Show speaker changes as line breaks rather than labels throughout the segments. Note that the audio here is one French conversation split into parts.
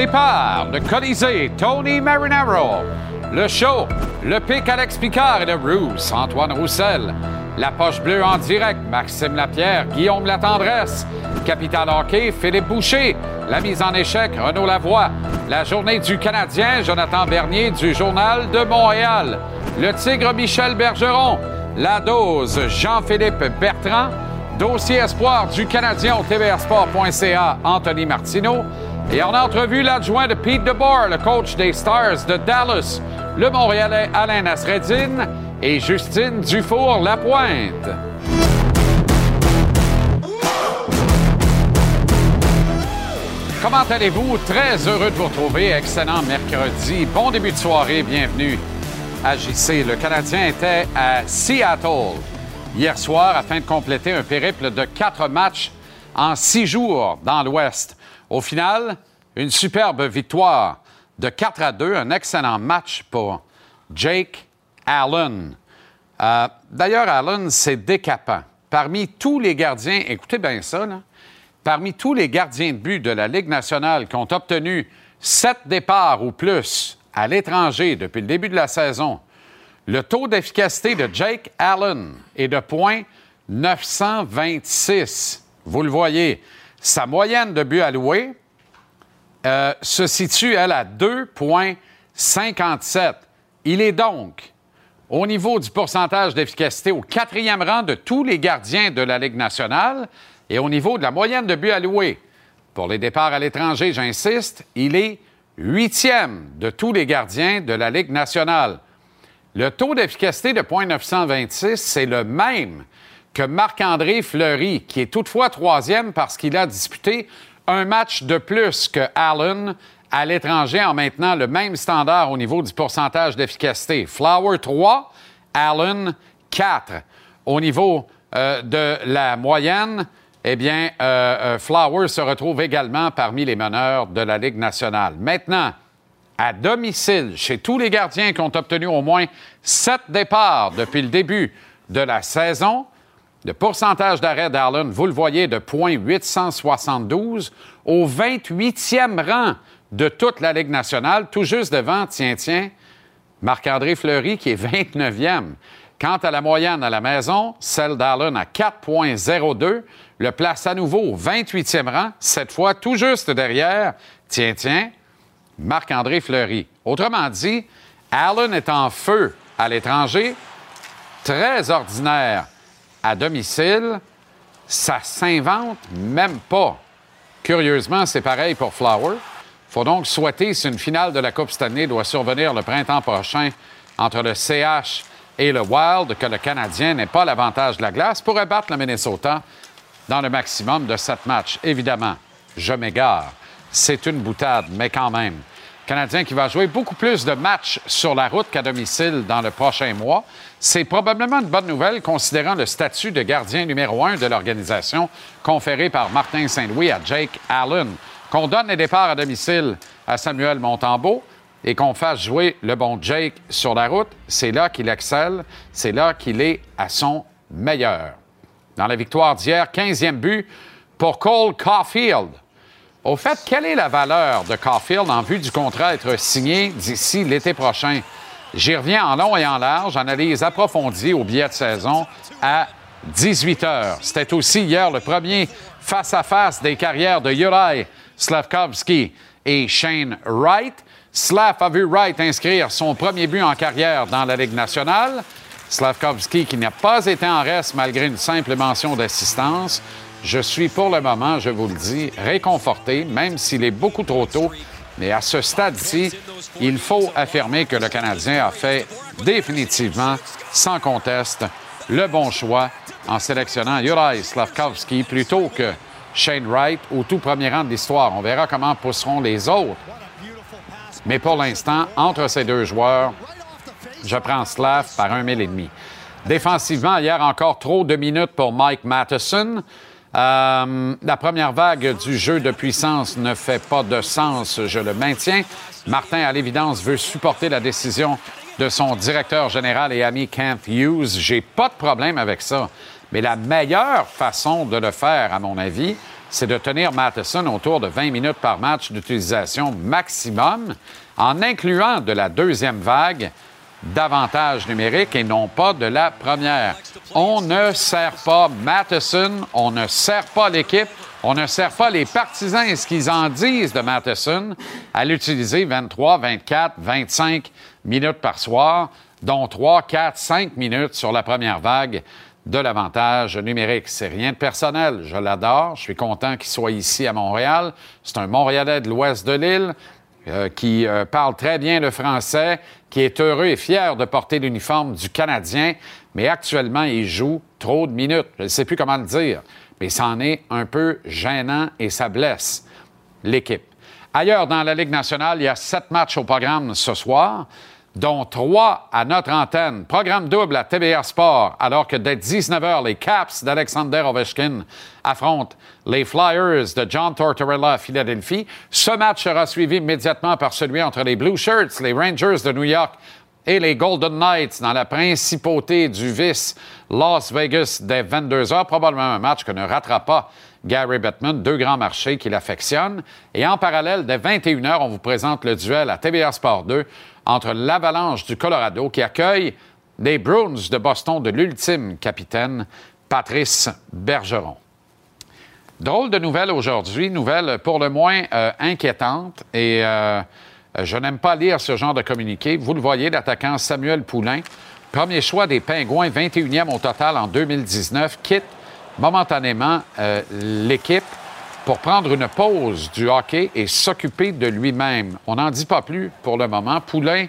Départ de Colisée, Tony Marinaro. Le show, le pic Alex Picard et de Bruce, Antoine Roussel. La poche bleue en direct, Maxime Lapierre, Guillaume Latendresse. Capital Hockey, Philippe Boucher. La mise en échec, Renaud Lavoie. La journée du Canadien, Jonathan Bernier du Journal de Montréal. Le Tigre Michel Bergeron. La dose, Jean-Philippe Bertrand. Dossier espoir du Canadien au tvrsport.ca, Anthony Martineau. Et en entrevue, l'adjoint de Pete DeBoer, le coach des Stars de Dallas, le Montréalais Alain Nasreddin et Justine Dufour-Lapointe. Comment allez-vous? Très heureux de vous retrouver. Excellent mercredi. Bon début de soirée. Bienvenue à JC. Le Canadien était à Seattle hier soir afin de compléter un périple de quatre matchs en six jours dans l'Ouest. Au final, une superbe victoire de 4 à 2, un excellent match pour Jake Allen. Euh, D'ailleurs, Allen, c'est décapant. Parmi tous les gardiens, écoutez bien ça, parmi tous les gardiens de but de la Ligue nationale qui ont obtenu sept départs ou plus à l'étranger depuis le début de la saison, le taux d'efficacité de Jake Allen est de 926. Vous le voyez. Sa moyenne de buts alloués euh, se situe, elle, à 2,57. Il est donc, au niveau du pourcentage d'efficacité, au quatrième rang de tous les gardiens de la Ligue nationale et au niveau de la moyenne de buts alloués. Pour les départs à l'étranger, j'insiste, il est huitième de tous les gardiens de la Ligue nationale. Le taux d'efficacité de 0.926, c'est le même que Marc-André Fleury, qui est toutefois troisième parce qu'il a disputé un match de plus que Allen à l'étranger en maintenant le même standard au niveau du pourcentage d'efficacité. Flower 3, Allen 4. Au niveau euh, de la moyenne, eh bien, euh, euh, Flower se retrouve également parmi les meneurs de la Ligue nationale. Maintenant, à domicile, chez tous les gardiens qui ont obtenu au moins sept départs depuis le début de la saison, le pourcentage d'arrêt d'Allen, vous le voyez, de 0.872 au 28e rang de toute la Ligue nationale, tout juste devant, tiens, tiens, Marc-André Fleury qui est 29e. Quant à la moyenne à la maison, celle d'Allen à 4,02 le place à nouveau au 28e rang, cette fois tout juste derrière, tiens, tiens, Marc-André Fleury. Autrement dit, Allen est en feu à l'étranger, très ordinaire à domicile, ça s'invente même pas. Curieusement, c'est pareil pour Flower. faut donc souhaiter, si une finale de la Coupe Stanley doit survenir le printemps prochain entre le CH et le Wild, que le Canadien n'ait pas l'avantage de la glace pour abattre le Minnesota dans le maximum de sept matchs. Évidemment, je m'égare. C'est une boutade, mais quand même. Canadien qui va jouer beaucoup plus de matchs sur la route qu'à domicile dans le prochain mois. C'est probablement une bonne nouvelle considérant le statut de gardien numéro un de l'organisation conféré par Martin Saint-Louis à Jake Allen. Qu'on donne les départs à domicile à Samuel Montembeau et qu'on fasse jouer le bon Jake sur la route, c'est là qu'il excelle, c'est là qu'il est à son meilleur. Dans la victoire d'hier, 15e but pour Cole Caulfield. Au fait, quelle est la valeur de Caulfield en vue du contrat être signé d'ici l'été prochain? J'y reviens en long et en large, analyse approfondie au billet de saison à 18 heures. C'était aussi hier le premier face-à-face des carrières de Juraj Slavkovski et Shane Wright. Slav a vu Wright inscrire son premier but en carrière dans la Ligue nationale. Slavkovski qui n'a pas été en reste malgré une simple mention d'assistance. Je suis pour le moment, je vous le dis, réconforté, même s'il est beaucoup trop tôt. Mais à ce stade-ci, il faut affirmer que le Canadien a fait définitivement, sans conteste, le bon choix en sélectionnant Juraj Slavkovski plutôt que Shane Wright au tout premier rang de l'histoire. On verra comment pousseront les autres. Mais pour l'instant, entre ces deux joueurs, je prends Slav par un mille et demi. Défensivement, hier encore trop de minutes pour Mike Matheson. Euh, la première vague du jeu de puissance ne fait pas de sens, je le maintiens. Martin, à l'évidence, veut supporter la décision de son directeur général et ami Kent Hughes. J'ai pas de problème avec ça. Mais la meilleure façon de le faire, à mon avis, c'est de tenir Matheson autour de 20 minutes par match d'utilisation maximum, en incluant de la deuxième vague d'avantages numériques et non pas de la première. On ne sert pas Matheson, on ne sert pas l'équipe, on ne sert pas les partisans et ce qu'ils en disent de Matheson à l'utiliser 23, 24, 25 minutes par soir, dont 3, 4, 5 minutes sur la première vague de l'avantage numérique. C'est rien de personnel. Je l'adore. Je suis content qu'il soit ici à Montréal. C'est un Montréalais de l'ouest de l'île. Euh, qui euh, parle très bien le français, qui est heureux et fier de porter l'uniforme du Canadien, mais actuellement, il joue trop de minutes. Je ne sais plus comment le dire, mais c'en est un peu gênant et ça blesse l'équipe. Ailleurs dans la Ligue nationale, il y a sept matchs au programme ce soir dont trois à notre antenne. Programme double à TBR Sport, alors que dès 19h, les Caps d'Alexander Ovechkin affrontent les Flyers de John Tortorella à Philadelphie. Ce match sera suivi immédiatement par celui entre les Blue Shirts, les Rangers de New York et les Golden Knights dans la principauté du vice Las Vegas dès 22h. Probablement un match que ne ratera pas Gary Bettman, deux grands marchés qu'il affectionne. Et en parallèle, dès 21h, on vous présente le duel à TBR Sport 2 entre l'Avalanche du Colorado qui accueille les Bruins de Boston de l'ultime capitaine Patrice Bergeron. Drôle de nouvelle aujourd'hui, nouvelle pour le moins euh, inquiétante et euh, je n'aime pas lire ce genre de communiqué. Vous le voyez, l'attaquant Samuel Poulain, premier choix des Pingouins, 21e au total en 2019, quitte momentanément euh, l'équipe pour prendre une pause du hockey et s'occuper de lui-même. On n'en dit pas plus pour le moment. Poulain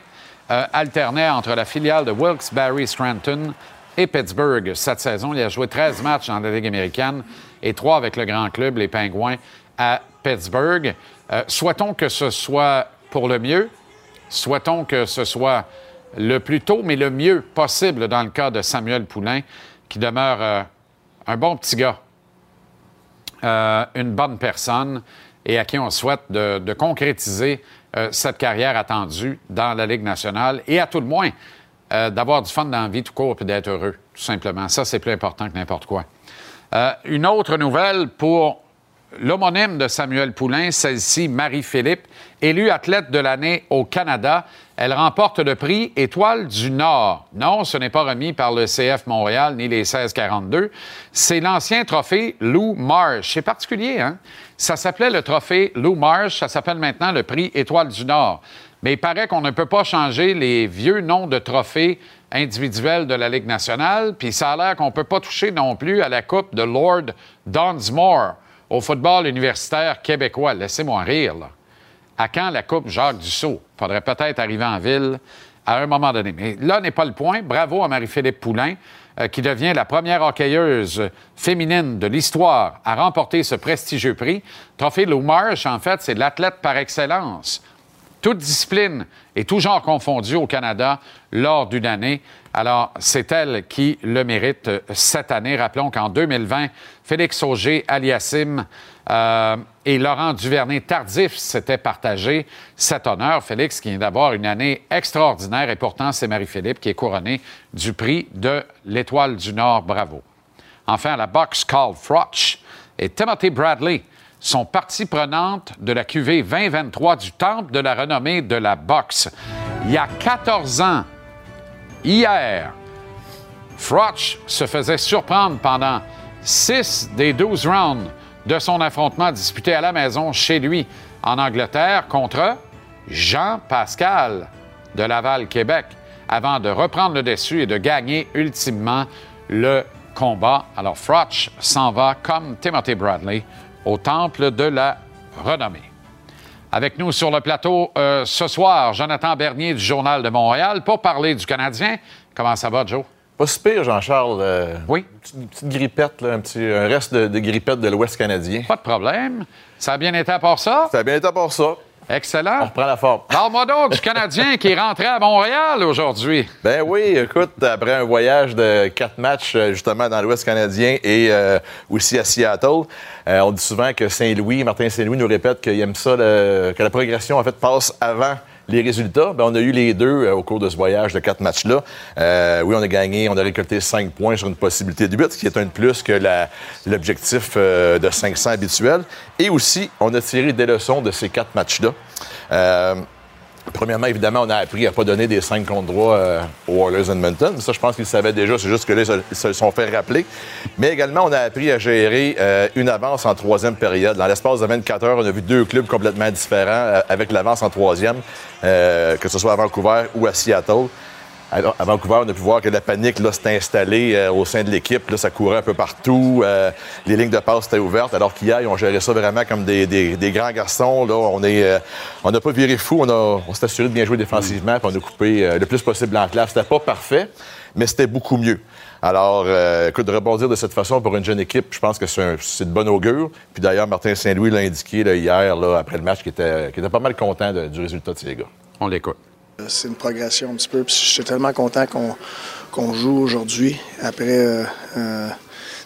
euh, alternait entre la filiale de Wilkes-Barre Scranton et Pittsburgh cette saison. Il a joué 13 matchs dans la Ligue américaine et 3 avec le grand club, les Pingouins, à Pittsburgh. Euh, souhaitons que ce soit pour le mieux. Souhaitons que ce soit le plus tôt, mais le mieux possible dans le cas de Samuel Poulain, qui demeure euh, un bon petit gars. Euh, une bonne personne et à qui on souhaite de, concrétiser euh, cette carrière attendue dans la Ligue nationale et à tout le moins euh, d'avoir du fun dans la vie tout court et d'être heureux, tout simplement. Ça, c'est plus important que n'importe quoi. une autre nouvelle pour l'homonyme de Samuel Poulain, celle-ci, Marie-Philippe, élue athlète de l'année au Canada. Elle remporte le prix Étoile du Nord. Non, ce n'est pas remis par le CF Montréal ni les 1642. C'est l'ancien trophée Lou Marsh. C'est particulier, hein? Ça s'appelait le trophée Lou Marsh. Ça s'appelle maintenant le prix Étoile du Nord. Mais il paraît qu'on ne peut pas changer les vieux noms de trophées individuels de la Ligue nationale. Puis ça a l'air qu'on ne peut pas toucher non plus à la Coupe de Lord Dunsmore au football universitaire québécois. Laissez-moi rire, là à quand la Coupe Jacques Dussault? Il faudrait peut-être arriver en ville à un moment donné. Mais là n'est pas le point. Bravo à Marie-Philippe Poulain, euh, qui devient la première hockeyeuse féminine de l'histoire à remporter ce prestigieux prix. Trophée Lou Marsh, en fait, c'est l'athlète par excellence. Toute discipline et tout genre confondu au Canada lors d'une année. Alors, c'est elle qui le mérite euh, cette année. Rappelons qu'en 2020, Félix Auger Aliassim euh, et Laurent Duvernay-Tardif s'était partagé cet honneur. Félix qui vient d'avoir une année extraordinaire et pourtant c'est Marie-Philippe qui est couronnée du prix de l'Étoile du Nord. Bravo. Enfin, la boxe Carl Froch et Timothy Bradley sont partie prenante de la QV 2023 du Temple de la renommée de la boxe. Il y a 14 ans, hier, Froch se faisait surprendre pendant 6 des 12 rounds de son affrontement disputé à la maison chez lui en Angleterre contre Jean Pascal de Laval, Québec, avant de reprendre le dessus et de gagner ultimement le combat. Alors Froch s'en va comme Timothy Bradley au temple de la renommée. Avec nous sur le plateau euh, ce soir, Jonathan Bernier du Journal de Montréal pour parler du Canadien. Comment ça va, Joe?
Pas si pire, Jean-Charles. Euh,
oui.
Une petite, grippette, un, petit, reste de, grippette de l'Ouest canadien.
Pas de problème. Ça a bien été à part ça?
Ça a bien été à part ça.
Excellent.
On reprend la forme.
Parle-moi donc du Canadien qui est rentré à Montréal aujourd'hui.
Ben oui, écoute, après un voyage de quatre matchs euh, justement dans l'Ouest canadien et euh, aussi à Seattle, on dit souvent que Saint-Louis, Martin Saint-Louis nous répète qu'il aime ça, que la progression en fait passe avant Les résultats, ben, on a eu les deux au cours de ce voyage de quatre matchs-là. oui, on a gagné, on a récolté cinq points sur une possibilité de but, ce qui est un de plus que l'objectif de 500 habituel. Et aussi, on a tiré des leçons de ces quatre matchs-là. Premièrement, évidemment, on a appris à pas donner des 5 contre 3 euh, aux Oilers Edmonton. Ça, je pense qu'ils savaient déjà. C'est juste que là, ils se, sont fait rappeler. Mais également, on a appris à gérer euh, une avance en troisième période. Dans l'espace de 24 heures, on a vu deux clubs complètement différents euh, avec l'avance en troisième, que ce soit à Vancouver ou à Seattle à Vancouver, on a pu voir que la panique s'est installée euh, au sein de l'équipe. Là, ça courait un peu partout. Euh, les lignes de passe étaient ouvertes. Alors qu'hier, ils ont géré ça vraiment comme des, grands garçons. Là, on est, euh, on n'a pas viré fou. On, on s'est assuré de bien jouer défensivement. Puis on a coupé le plus possible en classe. C'était pas parfait, mais c'était beaucoup mieux. Alors, écoute, de rebondir de cette façon pour une jeune équipe, je pense que c'est de bonne augure. Puis d'ailleurs, Martin Saint-Louis l'a indiqué hier, là, après le match, qu'il était, était, pas mal content du résultat de ces gars.
On l'écoute.
C'est une progression un petit peu. Puis je suis tellement content qu'on joue aujourd'hui après euh, euh,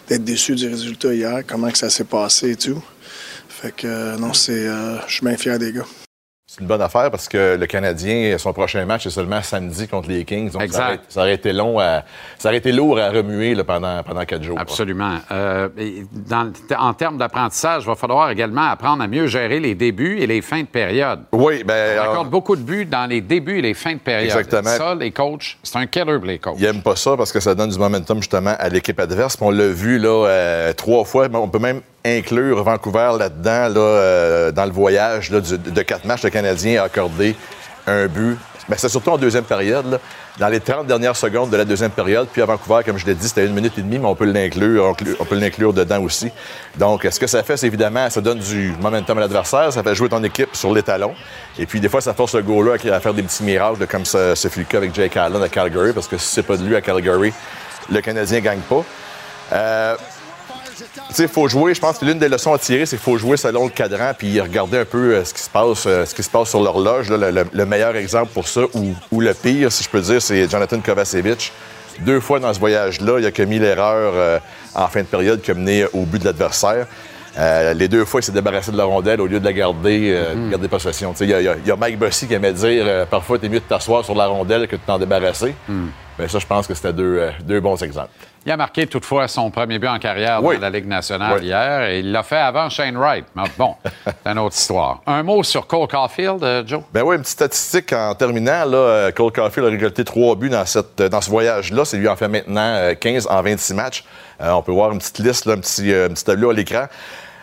d'être déçu du résultat hier, comment que ça s'est passé et tout. Fait que euh, non, c'est, je suis bien fier des gars.
C'est une bonne affaire parce que le Canadien, son prochain match, c'est seulement samedi contre les Kings. Donc
exact.
Ça, aurait, été long ça aurait été lourd à remuer pendant, pendant quatre jours.
Absolument. Euh, en termes d'apprentissage, il va falloir également apprendre à mieux gérer les débuts et les fins de période.
Oui, bien.
On accorde beaucoup de buts dans les débuts et les fins de période.
Exactement.
Ça, les coachs, c'est un killer pour les coachs.
Ils n'aiment pas ça parce que ça donne du momentum justement à l'équipe adverse. on l'a vu là, euh, trois fois. On peut même inclure Vancouver là-dedans, là, euh, dans le voyage de quatre matchs, le Canadien a accordé un but. Mais c'est surtout en deuxième période, dans les 30 dernières secondes de la deuxième période. Puis à Vancouver, comme je l'ai dit, c'était une minute et demie, mais on peut l'inclure, on peut l'inclure dedans aussi. Donc, ce que ça fait, c'est évidemment, ça donne du momentum à l'adversaire, ça fait jouer ton équipe sur l'étalon. Et puis, des fois, ça force le goal-là à faire des petits miracles, comme ça, ce fut le cas avec Jake Allen à Calgary, parce que si c'est pas de lui à Calgary, le Canadien gagne pas. Euh, il faut jouer. Je pense que l'une des leçons à tirer, c'est qu'il faut jouer selon le cadran puis regarder un peu euh, ce qui se passe, euh, ce qui se passe sur l'horloge. Le, meilleur exemple pour ça, ou, le pire, si je peux dire, c'est Jonathan Kovacevic. Deux fois dans ce voyage-là, il a commis l'erreur euh, en fin de période qui a mené au but de l'adversaire. Les deux fois, il s'est débarrassé de la rondelle au lieu de la garder, mm-hmm. garder possession. Il y, a Mike Bossy qui aimait dire parfois, t'es mieux de t'asseoir sur la rondelle que de t'en débarrasser. Mm. Mais ça, je pense que c'était deux, deux bons exemples.
Il a marqué toutefois son premier but en carrière dans la Ligue nationale hier et il l'a fait avant Shane Wright. Mais bon, c'est une autre histoire. Un mot sur Cole Caulfield, euh, Joe?
Ben oui, une petite statistique en terminant. Là, euh, Cole Caulfield a récolté trois buts dans, cette, dans ce voyage-là. C'est lui en fait maintenant 15 euh, en 26 matchs. on peut voir une petite liste, un, petit, petit tableau à l'écran.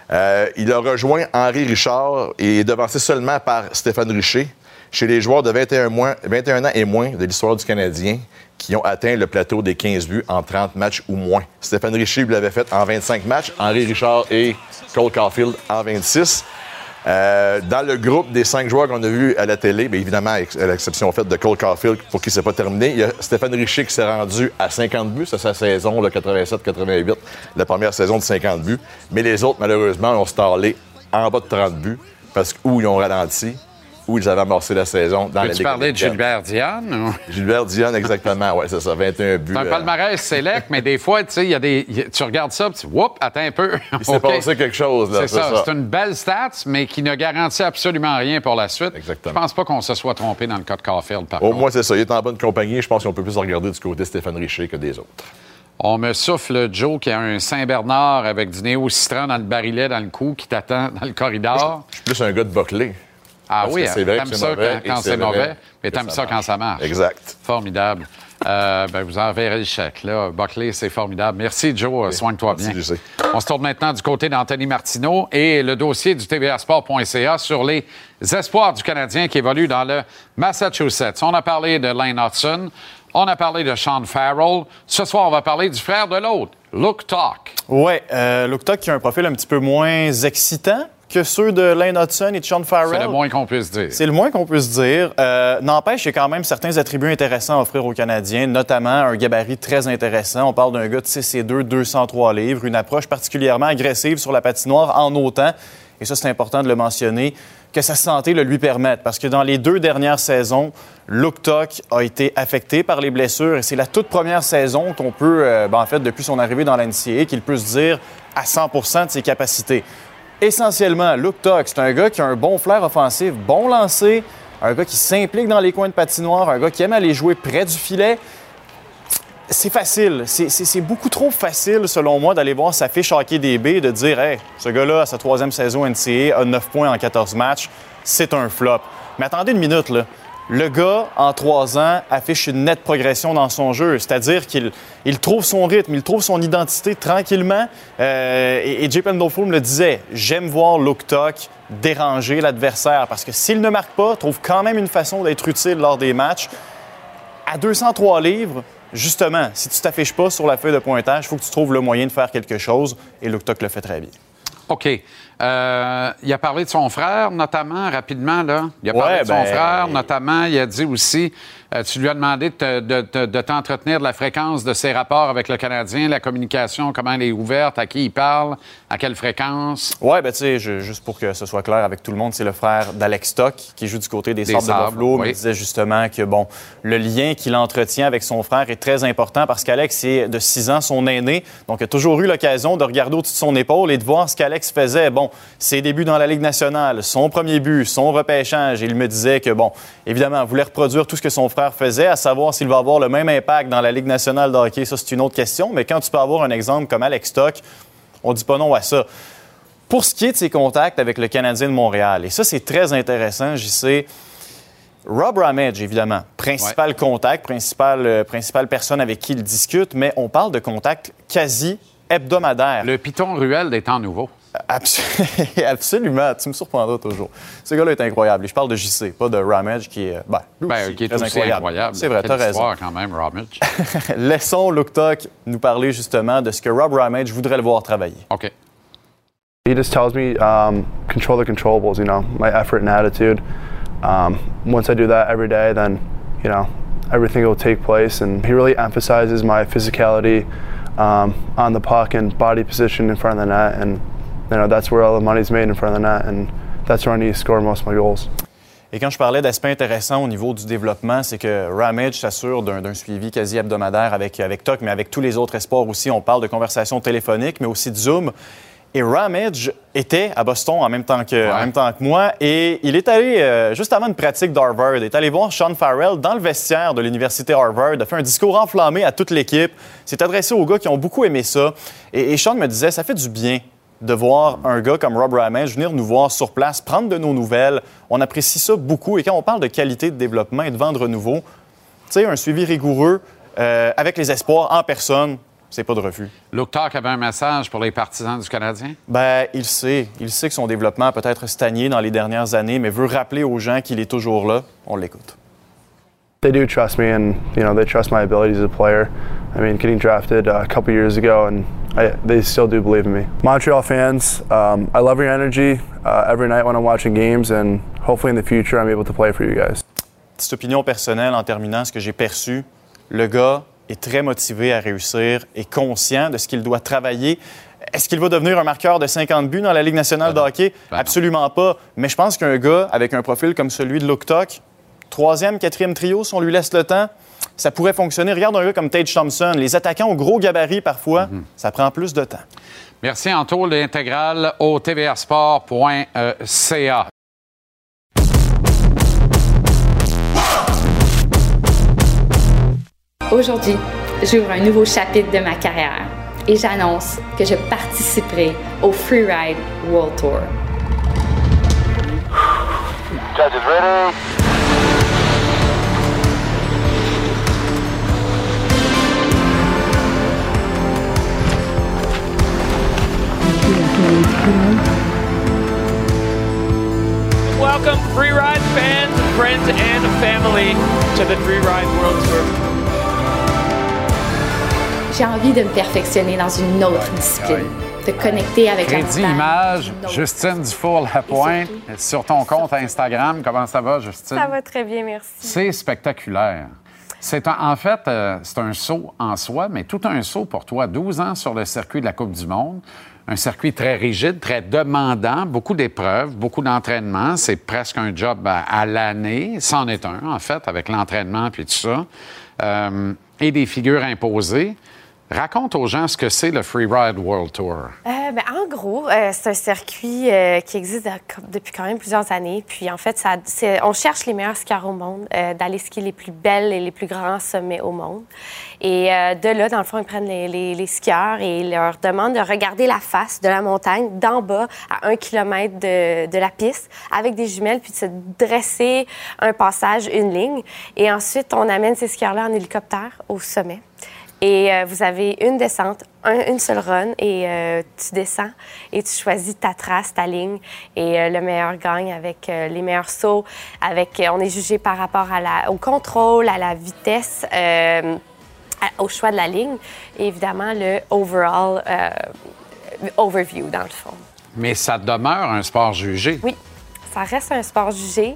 Il a rejoint Henri Richard et est devancé seulement par Stéphane Richer. Chez les joueurs de 21, 21 ans et moins de l'histoire du Canadien, qui ont atteint le plateau des 15 buts en 30 matchs ou moins. Stéphane Richer l'avait fait en 25 matchs, Henri Richard et Cole Caulfield en 26. Euh, dans le groupe des cinq joueurs qu'on a vus à la télé, bien évidemment, à l'exception faite de Cole Caulfield, pour qui c'est pas terminé, il y a Stéphane Richer qui s'est rendu à 50 buts, c'est sa saison, le 87-88, la première saison de 50 buts. Mais les autres, malheureusement, ont stallé en bas de 30 buts, parce qu'ils ont ralenti, où ils avaient amorcé la saison dans la
Tu parlais de Gilbert Diane? Ou...
Gilbert Diane, exactement. Oui, c'est ça, 21 buts.
C'est un euh, palmarès sélect, mais des fois, tu sais, il y a des. Tu regardes ça, tu whoop, attends un peu.
Il s'est passé quelque chose, là.
C'est ça. C'est une belle stats, mais qui ne garantit absolument rien pour la suite. Exactement. Je pense pas qu'on se soit trompé dans le cas de Caulfield, par
Au moins, c'est ça. Il est en bonne compagnie. Je pense qu'on peut plus regarder du côté Stéphane Richer que des autres.
On me souffle Joe qui a un Saint-Bernard avec du néo-citron dans le barillet, dans le cou, qui t'attend dans le corridor.
Je suis plus un gars de Buckley.
Ah oui, hein. t'aimes ça quand, c'est mauvais, mais t'aimes ça, quand ça marche.
Exact.
Formidable. Euh, ben, vous enverrez le chèque. Là. Buckley, c'est formidable. Merci, Joe. Soigne-toi bien. On se tourne maintenant du côté d'Anthony Martineau et le dossier du tvasport.ca sur les espoirs du Canadien qui évolue dans le Massachusetts. On a parlé de Lane Hudson. On a parlé de Sean Farrell. Ce soir, on va parler du frère de l'autre, Luke Talk.
Oui, euh, Luke Talk qui a un profil un petit peu moins excitant, que ceux de Lane Hudson et de Sean Farrell.
C'est le moins qu'on puisse dire.
C'est le moins qu'on puisse dire. Euh, n'empêche, il y a quand même certains attributs intéressants à offrir aux Canadiens, notamment un gabarit très intéressant. On parle d'un gars de 6 et 2, 203 livres, une approche particulièrement agressive sur la patinoire en autant, et ça c'est important de le mentionner, que sa santé le lui permette. Parce que dans les deux dernières saisons, Luke Tuck a été affecté par les blessures et c'est la toute première saison qu'on peut, euh, ben, en fait, depuis son arrivée dans l'NCA, qu'il peut se dire à 100 de ses capacités essentiellement, Luke Tuck, c'est un gars qui a un bon flair offensif, bon lancer, un gars qui s'implique dans les coins de patinoire, un gars qui aime aller jouer près du filet. C'est facile. C'est beaucoup trop facile, selon moi, d'aller voir sa fiche hockey DB et de dire Hey, ce gars-là, à sa troisième saison NCA, a 9 points en 14 matchs. C'est un flop. Mais attendez une minute, là. Le gars, en trois ans, affiche une nette progression dans son jeu. C'est-à-dire qu'il il trouve son rythme, il trouve son identité tranquillement. Euh, et, et Pendleton me le disait, j'aime voir Tuck déranger l'adversaire parce que s'il ne marque pas, trouve quand même une façon d'être utile lors des matchs. À 203 livres, justement, si tu t'affiches pas sur la feuille de pointage, il faut que tu trouves le moyen de faire quelque chose. Et Tuck le fait très bien.
OK. Euh, il a parlé de son frère, notamment, rapidement. Là. Il a parlé de son
ben,
frère, notamment. Il a dit aussi, euh, tu lui as demandé de, t'entretenir de la fréquence de ses rapports avec le Canadien, la communication, comment elle est ouverte, à qui il parle, à quelle fréquence?
Oui, ben tu sais, juste pour que ce soit clair avec tout le monde, c'est le frère d'Alex Stock qui joue du côté des, Sables de Buffalo. Oui. Il disait justement que, bon, le lien qu'il entretient avec son frère est très important parce qu'Alex est de 6 ans son aîné. Donc, il a toujours eu l'occasion de regarder au-dessus de son épaule et de voir ce qu'Alex faisait. Bon, ses débuts dans la Ligue nationale, son premier but, son repêchage. Et il me disait que, bon, évidemment, il voulait reproduire tout ce que son frère faisait, à savoir s'il va avoir le même impact dans la Ligue nationale de hockey. Ça, c'est une autre question. Mais quand tu peux avoir un exemple comme Alex Stock, on dit pas non à ça. Pour ce qui est de ses contacts avec le Canadien de Montréal, et ça, c'est très intéressant, j'y sais. Rob Ramage, évidemment, principal ouais. contact, principale, euh, principale personne avec qui il discute, mais on parle de contact quasi hebdomadaire.
Le piton ruel des temps nouveaux.
Absolument. Tu me surprendras toujours. Ce gars-là est incroyable. Et je parle de JC, pas de Ramage qui est, ben,
ben,
aussi,
qui est
très
aussi
incroyable.
incroyable.
C'est vrai, tu as raison.
quand même, Ramage.
Laissons Luke Tuck nous parler justement de ce que Rob Ramage voudrait le voir travailler.
OK.
He just tells me um, control the controllables, you know, my effort and attitude. Um, once I do that every day, then, you know, everything will take place. And he really emphasizes my physicality um, on the puck and body position in front of the net. And you know, that's where all the money's made in front of the net, and that's where I need to score most of my goals.
Et quand je parlais d'aspects intéressants au niveau du développement, c'est que Ramage s'assure d'un suivi quasi hebdomadaire avec, avec TOC, mais avec tous les autres sports aussi. On parle de conversations téléphoniques, mais aussi de Zoom. Et Ramage était à Boston en même temps que, ouais. en même temps que moi et il est allé, euh, juste avant une pratique d'Harvard, il est allé voir Sean Farrell dans le vestiaire de l'Université Harvard, a fait un discours enflammé à toute l'équipe, s'est adressé aux gars qui ont beaucoup aimé ça. Et, et Sean me disait, ça fait du bien de voir un gars comme Rob Ramage venir nous voir sur place, prendre de nos nouvelles. On apprécie ça beaucoup. Et quand on parle de qualité de développement et de vendre nouveau, tu sais, un suivi rigoureux euh, avec les espoirs en personne, c'est pas de refus.
Luke Talk avait un message pour les partisans du Canadien?
Ben, il sait. Il sait que son développement a peut-être stagné dans les dernières années, mais veut rappeler aux gens qu'il est toujours là. On l'écoute.
They do trust me, and you know they trust my abilities as a player. I mean, getting drafted uh, a couple years ago, and I, they still do believe in me. Montreal fans, um, I love your energy uh, every night when I'm watching games, and hopefully in the future I'm able to play for you guys.
Petite opinion personnelle en terminant, ce que j'ai perçu, le gars est très motivé à réussir, est conscient de ce qu'il doit travailler. Est-ce qu'il va devenir un marqueur de 50 buts dans la Ligue nationale
ben
de hockey?
Ben
Absolument pas. Mais je pense qu'un gars avec un profil comme celui de Luke Tuck, troisième, quatrième trio, si on lui laisse le temps, ça pourrait fonctionner. Regarde un gars comme Tage Thompson. Les attaquants au gros gabarit parfois, mm -hmm. ça prend plus de temps.
Merci, Anto. L'intégrale au tvrsport.ca.
Aujourd'hui, j'ouvre un nouveau chapitre de ma carrière et j'annonce que je participerai au Freeride World Tour.
Welcome, Free Ride fans, friends, and family to the Free Ride World Tour.
J'ai envie de me perfectionner dans une autre discipline, de connecter avec la
Crédit Image, Justine Dufour-Lapointe, sur ton compte Instagram. Comment ça va, Justine?
Ça va très bien, merci.
C'est spectaculaire. C'est un, en fait, euh, c'est un saut en soi, mais tout un saut pour toi. 12 ans sur le circuit de la Coupe du Monde, un circuit très rigide, très demandant, beaucoup d'épreuves, beaucoup d'entraînement. C'est presque un job à, l'année. C'en est un, en fait, avec l'entraînement puis tout ça. Euh, et des figures imposées. Raconte aux gens ce que c'est le Freeride World Tour.
Euh, ben, en gros, euh, c'est un circuit euh, qui existe de- depuis quand même plusieurs années. Puis en fait, on cherche les meilleurs skieurs au monde, d'aller skier les plus belles et les plus grands sommets au monde. Et de là, dans le fond, ils prennent les, les- les skieurs et ils leur demandent de regarder la face de la montagne d'en bas à un kilomètre de, de la piste avec des jumelles, puis de se dresser un passage, une ligne. Et ensuite, on amène ces skieurs-là en hélicoptère au sommet. Et euh, vous avez une descente, un- une seule run, et euh, tu descends et tu choisis ta trace, ta ligne, et euh, le meilleur gagne avec les meilleurs sauts. Avec, on est jugé par rapport à la, au contrôle, à la vitesse, à- au choix de la ligne, et évidemment le overall overview dans le fond.
Mais ça demeure un sport jugé.
Oui, ça reste un sport jugé.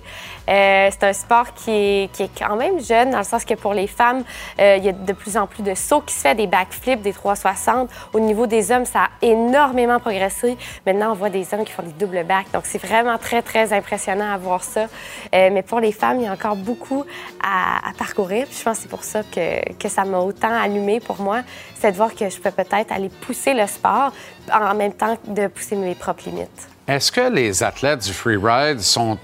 Euh, c'est un sport qui est, quand même jeune, dans le sens que pour les femmes, euh, il y a de plus en plus de sauts qui se fait, des backflips, des 360. Au niveau des hommes, ça a énormément progressé. Maintenant, on voit des hommes qui font des doubles backs. Donc, c'est vraiment très, très impressionnant à voir ça. Euh, mais pour les femmes, il y a encore beaucoup à, à parcourir. Puis je pense que c'est pour ça que, que ça m'a autant allumé pour moi, c'est de voir que je peux peut-être aller pousser le sport en même temps de pousser mes propres limites.
Est-ce que les athlètes du freeride sont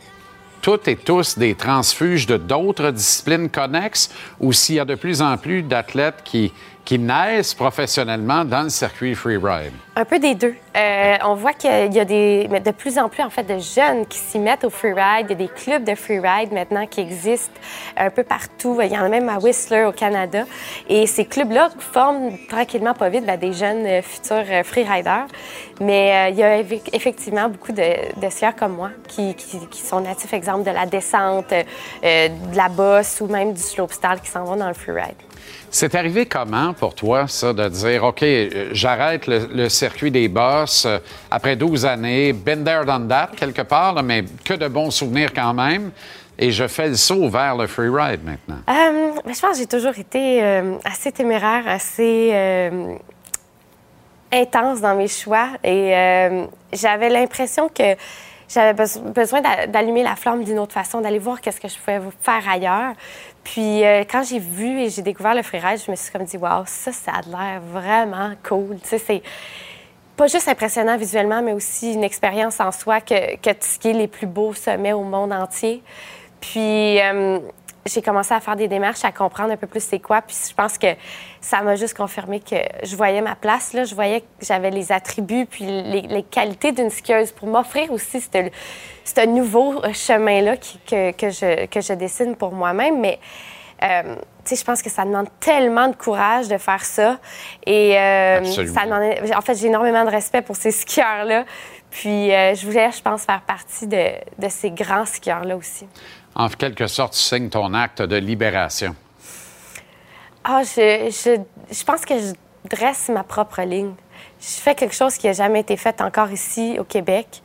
toutes et tous des transfuges de d'autres disciplines connexes ou s'il y a de plus en plus d'athlètes qui, qui naissent professionnellement dans le circuit freeride?
Un peu des deux. Euh, on voit qu'il y a de plus en plus en fait de jeunes qui s'y mettent au freeride. Il y a des clubs de freeride maintenant qui existent un peu partout. Il y en a même à Whistler au Canada. Et ces clubs-là forment tranquillement pas vite ben, des jeunes euh, futurs euh, freeriders. Mais il y a eff- effectivement beaucoup de, de comme moi qui, sont natifs, exemple de la descente, de la bosse ou même du slopestyle qui s'en vont dans le freeride.
C'est arrivé comment pour toi, ça, de dire, OK, euh, j'arrête le, circuit des bosses euh, après 12 années, been there, done that, quelque part, mais que de bons souvenirs quand même, et je fais le saut vers le freeride maintenant?
Euh, ben, je pense que j'ai toujours été assez téméraire, assez intense dans mes choix. Et j'avais l'impression que j'avais bes- besoin d'a- d'allumer la flamme d'une autre façon, d'aller voir qu'est-ce que je pouvais faire ailleurs. Puis euh, quand j'ai vu et j'ai découvert le freeride, je me suis comme dit, waouh, ça, ça a l'air vraiment cool. Tu sais, c'est pas juste impressionnant visuellement, mais aussi une expérience en soi que, que de les plus beaux sommets au monde entier. Puis euh, j'ai commencé à faire des démarches, à comprendre un peu plus c'est quoi. Puis je pense que ça m'a juste confirmé que je voyais ma place. Là. Je voyais que j'avais les attributs puis les, les qualités d'une skieuse pour m'offrir aussi ce, nouveau euh, chemin-là que, que, je, que je dessine pour moi-même. Mais euh, tu sais, je pense que ça demande tellement de courage de faire ça. Et euh, ça demandait- en fait, j'ai énormément de respect pour ces skieurs-là. Puis euh, je voulais, je pense, faire partie de, de ces grands skieurs-là aussi.
En quelque sorte, tu signes ton acte de libération.
Ah, je, je, je pense que je dresse ma propre ligne. Je fais quelque chose qui n'a jamais été fait encore ici au Québec.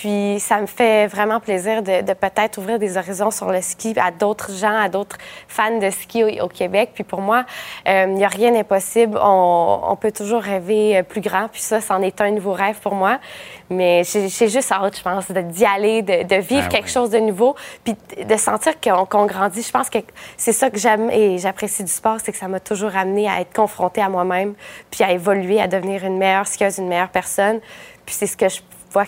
Puis ça me fait vraiment plaisir de, de peut-être ouvrir des horizons sur le ski à d'autres gens, à d'autres fans de ski au, au Québec. Puis pour moi, euh, il n'y a rien d'impossible. On, on peut toujours rêver euh, plus grand. Puis ça, c'en est un nouveau rêve pour moi. Mais j'ai juste hâte, je pense, d'y aller, de, de vivre
Ah
quelque
oui.
chose de nouveau, puis de sentir qu'on qu'on grandit. Je pense que c'est ça que j'aime et j'apprécie du sport, c'est que ça m'a toujours amené à être confrontée à moi-même, puis à évoluer, à devenir une meilleure skieuse, une meilleure personne. Puis c'est ce que je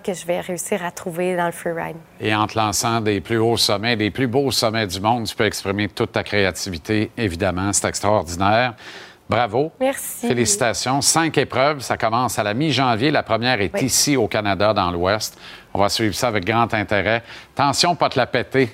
que je vais réussir à trouver dans le freeride.
Et en te lançant des plus hauts sommets, des plus beaux sommets du monde, tu peux exprimer toute ta créativité, évidemment. C'est extraordinaire. Bravo.
Merci.
Félicitations. Cinq épreuves. Ça commence à la mi-janvier. La première est
Oui.
ici, au Canada, dans l'Ouest. On va suivre ça avec grand intérêt. Attention, pas te la péter.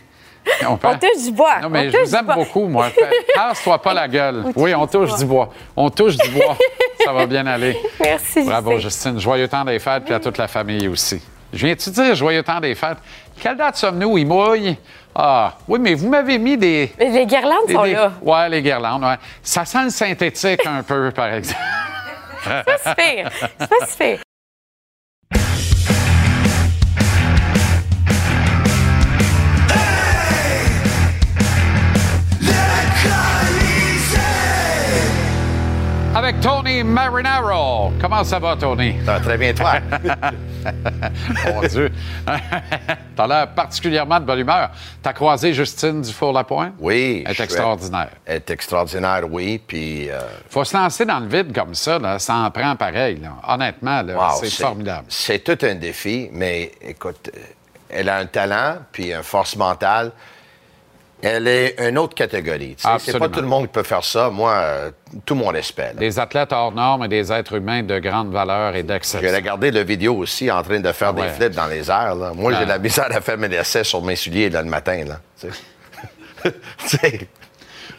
On, peut-
On touche du bois.
Non, mais
on
je vous aime
bois.
beaucoup, moi. Casse-toi pas la gueule. Oui, on touche du bois. On touche du bois. ça va bien aller.
Merci.
Bravo. Justine. Joyeux temps des fêtes, puis à toute la famille aussi. Je viens-tu dire joyeux temps des fêtes? Quelle date sommes-nous? Il mouille? Ah, oui, mais vous m'avez mis des.
Mais Les guirlandes
des-
sont
des-
là.
Ouais, les guirlandes, ouais. Ça sent le synthétique un peu, par exemple.
C'est pas si pire. C'est pas si
avec Tony Marinaro. Comment ça va, Tony?
Ça va très bien, toi.
Mon Dieu. T'as l'air particulièrement de bonne humeur. T'as croisé Justine Dufour-Lapointe?
Oui.
Elle est extraordinaire.
Elle est extraordinaire, oui. Puis, euh,
Faut se lancer dans le vide comme ça, là. Ça en prend pareil, là. Honnêtement, là,
wow,
c'est formidable.
C'est tout un défi, mais écoute, euh, elle a un talent, puis une force mentale. Elle est une autre catégorie. C'est pas tout le monde qui peut faire ça. Moi, euh, tout mon respect. là.
Des athlètes hors normes et des êtres humains de grande valeur et
J'ai
d'exception.
regardé la vidéo aussi en train de faire
Ah ouais.
des flips dans les airs. là. Moi,
Ah.
j'ai de la misère à faire mes essais sur mes souliers là, le matin. Là,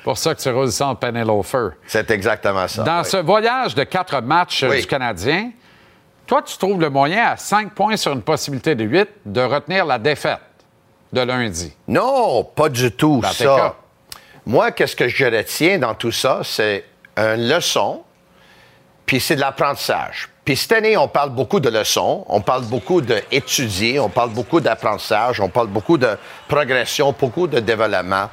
pour ça que tu roules sans Penelope.
C'est exactement ça.
Dans
oui.
ce voyage de quatre matchs euh,
Oui.
du Canadien, toi, tu trouves le moyen à 5 points sur une possibilité de 8 de retenir la défaite de lundi.
Non, pas du tout,
Dans
ça.
cas.
Moi, qu'est-ce que je retiens dans tout ça, c'est une leçon, puis c'est de l'apprentissage. Puis cette année, on parle beaucoup de leçons, on parle beaucoup d'étudier, on parle beaucoup d'apprentissage, on parle beaucoup de progression, beaucoup de développement.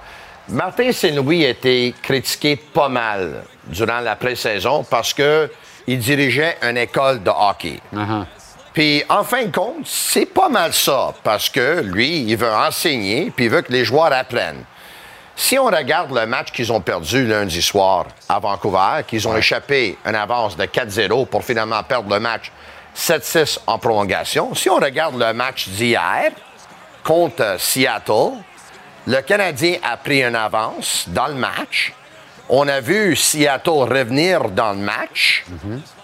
Martin Saint-Louis a été critiqué pas mal durant la pré-saison parce que il dirigeait une école de hockey.
Uh-huh.
Puis, en fin de compte, c'est pas mal ça, parce que lui, il veut enseigner, puis il veut que les joueurs apprennent. Si on regarde le match qu'ils ont perdu lundi soir à Vancouver, qu'ils ont échappé une avance de 4-0 pour finalement perdre le match 7-6 en prolongation, si on regarde le match d'hier contre euh, Seattle, le Canadien a pris une avance dans le match. On a vu Seattle revenir dans le match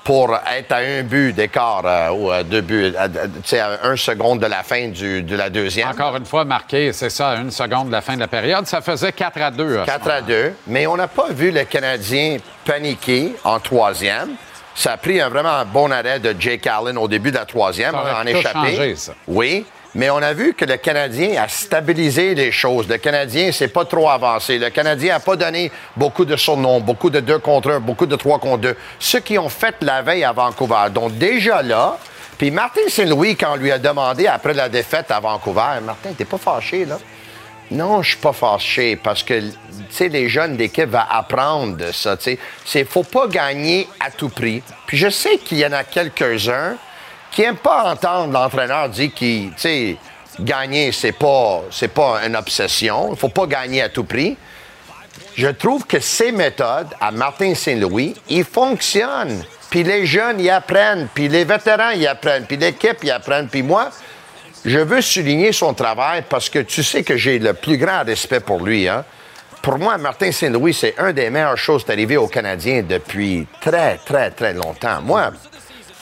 pour être à un but d'écart euh, ou à deux buts, à, à- tu sais, à un seconde de la fin du- de la deuxième.
Encore une fois, marqué, c'est ça, une seconde de la fin de la période. Ça faisait 4 à 2. à ce
4 à 2, mais on n'a pas vu le Canadien paniquer en troisième. Ça a pris un vraiment bon arrêt de Jake Allen au début de la troisième,
Ça
en échappé.
changé, ça.
Oui, mais on a vu que le Canadien a stabilisé les choses. Le Canadien s'est pas trop avancé. Le Canadien n'a pas donné beaucoup de surnoms, beaucoup de 2 contre 1, beaucoup de 3 contre 2. Ceux qui ont fait la veille à Vancouver. Donc déjà là, puis Martin Saint-Louis, quand on lui a demandé après la défaite à Vancouver, Martin, t'es pas fâché, là? Non, je suis pas fâché parce que tu sais les jeunes d'équipe vont apprendre de ça. Tu sais, faut pas gagner à tout prix. Puis je sais qu'il y en a quelques-uns qui aiment pas entendre l'entraîneur dire qu'il, tu gagner c'est pas c'est pas une obsession. Il faut pas gagner à tout prix. Je trouve que ces méthodes à Martin Saint-Louis, ils fonctionnent. Puis les jeunes y apprennent, puis les vétérans y apprennent, puis l'équipe y apprennent. Puis moi, je veux souligner son travail parce que tu sais que j'ai le plus grand respect pour lui. Hein? Pour moi, Martin Saint-Louis, c'est un des meilleures choses arrivé aux Canadiens depuis très, très, très longtemps. Moi,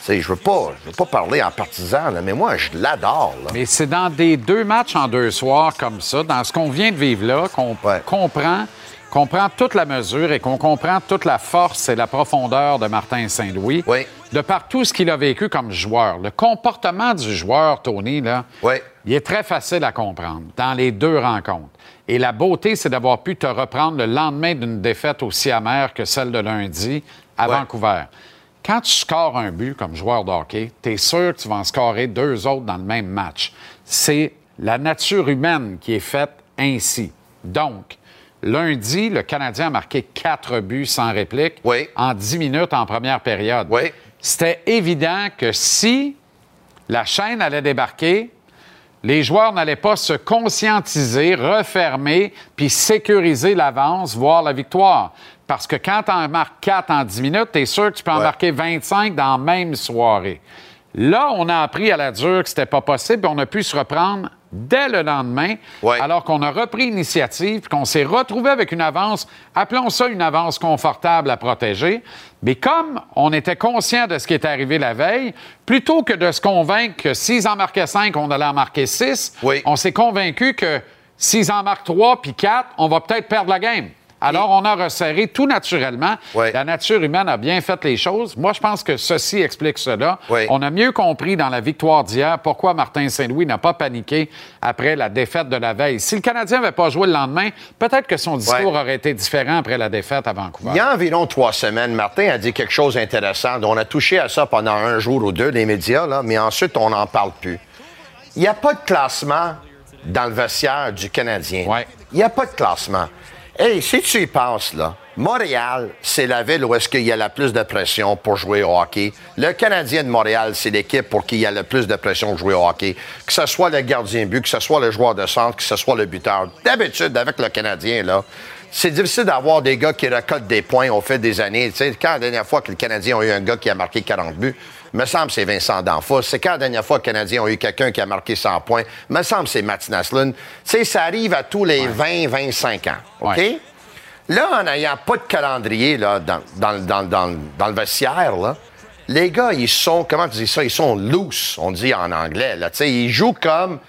je veux pas, je veux pas parler en partisan, là, mais moi, je l'adore.
Mais c'est dans des deux matchs en deux soirs comme ça, dans ce qu'on vient de vivre là, qu'on
Ouais.
comprend, qu'on prend toute la mesure et qu'on comprend toute la force et la profondeur de Martin Saint-Louis.
Oui.
De par tout ce qu'il a vécu comme joueur. Le comportement du joueur, Tony, là,
Oui.
il est très facile à comprendre dans les deux rencontres. Et la beauté, c'est d'avoir pu te reprendre le lendemain d'une défaite aussi amère que celle de lundi à
Ouais.
Vancouver. Quand tu scores un but comme joueur de hockey, tu es sûr que tu vas en scorer deux autres dans le même match. C'est la nature humaine qui est faite ainsi. Donc, lundi, le Canadien a marqué quatre buts sans réplique
Oui.
en dix minutes en première période.
Oui.
C'était évident que si la chaîne allait débarquer, les joueurs n'allaient pas se conscientiser, refermer, puis sécuriser l'avance, voire la victoire. Parce que quand tu en marques 4 en 10 minutes, tu es sûr que tu peux en
Ouais.
marquer 25 dans la même soirée. Là, on a appris à la dure que c'était pas possible, puis on a pu se reprendre dès le lendemain,
Ouais.
alors qu'on a repris l'initiative, puis qu'on s'est retrouvé avec une avance, appelons ça une avance confortable à protéger. Mais comme on était conscient de ce qui était arrivé la veille, plutôt que de se convaincre que s'ils en marquaient 5, on allait en marquer 6,
Oui.
on s'est convaincu que s'ils en marquent 3 puis 4, on va peut-être perdre la game. Alors, on a resserré tout naturellement. La nature humaine a bien fait les choses. Moi, je pense que ceci explique cela. On a mieux compris dans la victoire d'hier pourquoi Martin Saint-Louis n'a pas paniqué après la défaite de la veille. Si le Canadien n'avait pas joué le lendemain, peut-être que son discours
Ouais.
aurait été différent après la défaite à Vancouver.
Il y a environ trois semaines, Martin a dit quelque chose d'intéressant. On a touché à ça pendant un jour ou deux, les médias, là, mais ensuite, on n'en parle plus. Il n'y a pas de classement dans le vestiaire du Canadien. Il n'y a pas de classement. Hey, si tu y penses, là, Montréal, c'est la ville où est-ce qu'il y a la plus de pression pour jouer au hockey. Le Canadien de Montréal, c'est l'équipe pour qui il y a le plus de pression pour jouer au hockey. Que ce soit le gardien but, que ce soit le joueur de centre, que ce soit le buteur. D'habitude, avec le Canadien, là, c'est difficile d'avoir des gars qui récoltent des points au fait des années. Tu sais, quand la dernière fois que le Canadien a eu un gars qui a marqué 40 buts, me semble que c'est Vincent Danfos. C'est quand la dernière fois que les Canadiens ont eu quelqu'un qui a marqué 100 points, me semble que c'est Matt Naslund. Tu sais, ça arrive à tous les 20-25 ans. OK?
Ouais.
Là, en n'ayant pas de calendrier là, dans, dans- dans- dans- dans le vestiaire, là, les gars, ils sont, comment tu dis ça, ils sont loose, on dit en anglais. Là, ils jouent comme,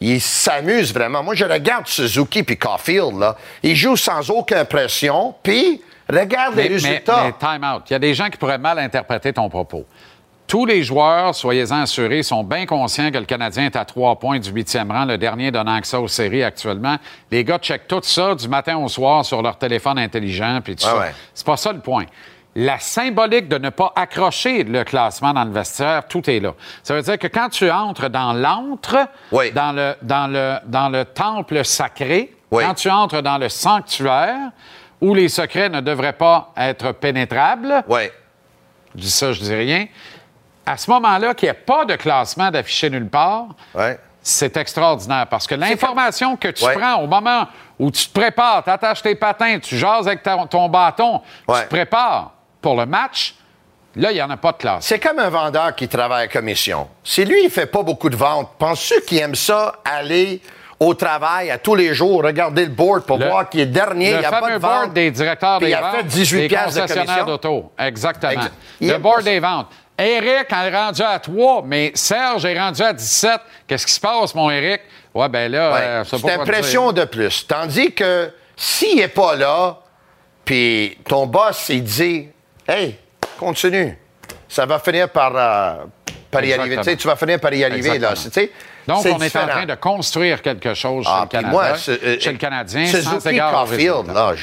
ils s'amusent vraiment. Moi, je regarde Suzuki puis Caulfield, là, ils jouent sans aucune pression, puis regarde les
mais,
résultats.
mais time out. Il y a des gens qui pourraient mal interpréter ton propos. Tous les joueurs, soyez-en assurés, sont bien conscients que le Canadien est à trois points du huitième rang, le dernier donnant que ça aux séries actuellement. Les gars checkent tout ça du matin au soir sur leur téléphone intelligent, puis tout
Ouais,
ça.
ouais.
C'est pas ça le point. La symbolique de ne pas accrocher le classement dans le vestiaire, tout est là. Ça veut dire que quand tu entres dans l'antre,
Oui.
dans, le, dans, le, dans le temple sacré,
Oui.
quand tu entres dans le sanctuaire, où les secrets ne devraient pas être pénétrables, je dis ça, je dis rien. À ce moment-là, qu'il n'y ait pas de classement d'affiché nulle part,
Ouais.
c'est extraordinaire parce que l'information que tu
Ouais.
prends au moment où tu te prépares, tu attaches tes patins, tu jases avec ta- ton bâton,
Ouais.
tu te prépares pour le match, là, il n'y en a pas de classe.
C'est comme un vendeur qui travaille à commission. Si lui, il fait pas beaucoup de ventes, penses-tu qu'il aime ça aller au travail à tous les jours, regarder le board pour
Le-
voir qu'il est dernier, il n'y a pas de
board
vente?
des directeurs des
il a
ventes,
fait 18
des concessionnaires d'auto. Exactement. Le board des ventes. Eric est rendu à 3, mais Serge est rendu à 17. Qu'est-ce qui se passe, mon Eric? Ouais, ben là,
Ouais.
euh,
c'est une pression de plus. Tandis que s'il n'est pas là, puis ton boss, il dit Hey, continue. Ça va finir par, euh, par y arriver. Tu vas finir par y arriver. Là.
Exactement. Donc, on est en train de construire quelque chose chez
Ah,
le
puis
Canada,
moi, euh,
chez le Canadien, sans
Suzuki Caulfield, là,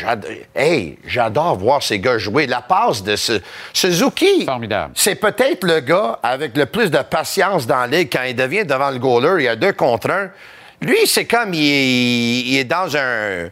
hey, j'adore voir ces gars jouer. La passe de ce, Suzuki,
Formidable.
c'est peut-être le gars avec le plus de patience dans la ligue quand il devient devant le goaler, il y a deux contre un. Lui, c'est comme il est, il est dans un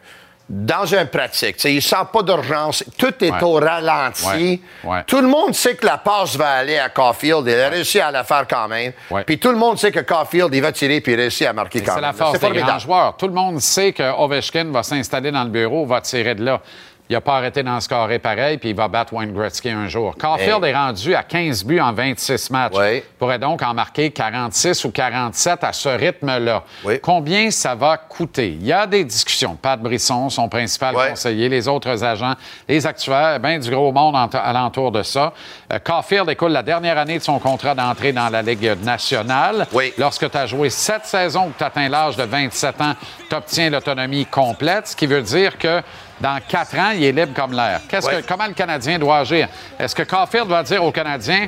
dans un pratique. Il sent pas d'urgence. Tout est
Ouais.
au ralenti.
Ouais. Ouais.
Tout le monde sait que la passe va aller à Caulfield. Il a réussi à la faire quand même. Puis tout le monde sait que Caulfield, il va tirer puis il réussit à marquer quand
C'est
même.
la force des grands joueurs. Tout le monde sait que Ovechkin va s'installer dans le bureau, va tirer de là. Il n'a pas arrêté d'en scorer pareil, puis il va battre Wayne Gretzky un jour. Caulfield
Hey.
est rendu à 15 buts en 26 matchs.
Oui.
Il pourrait donc en marquer 46 ou 47 à ce rythme-là.
Oui.
Combien ça va coûter? Il y a des discussions. Pat Brisson, son principal
Oui.
conseiller, les autres agents, les actuaires, bien du gros monde en- alentour de ça. Euh, Caulfield écoule la dernière année de son contrat d'entrée dans la Ligue nationale.
Oui.
Lorsque tu as joué sept saisons, que tu atteins l'âge de 27 ans, tu obtiens l'autonomie complète, ce qui veut dire que dans quatre ans, il est libre comme l'air. Que, comment le Canadien doit agir? Est-ce que Caulfield va dire aux Canadiens,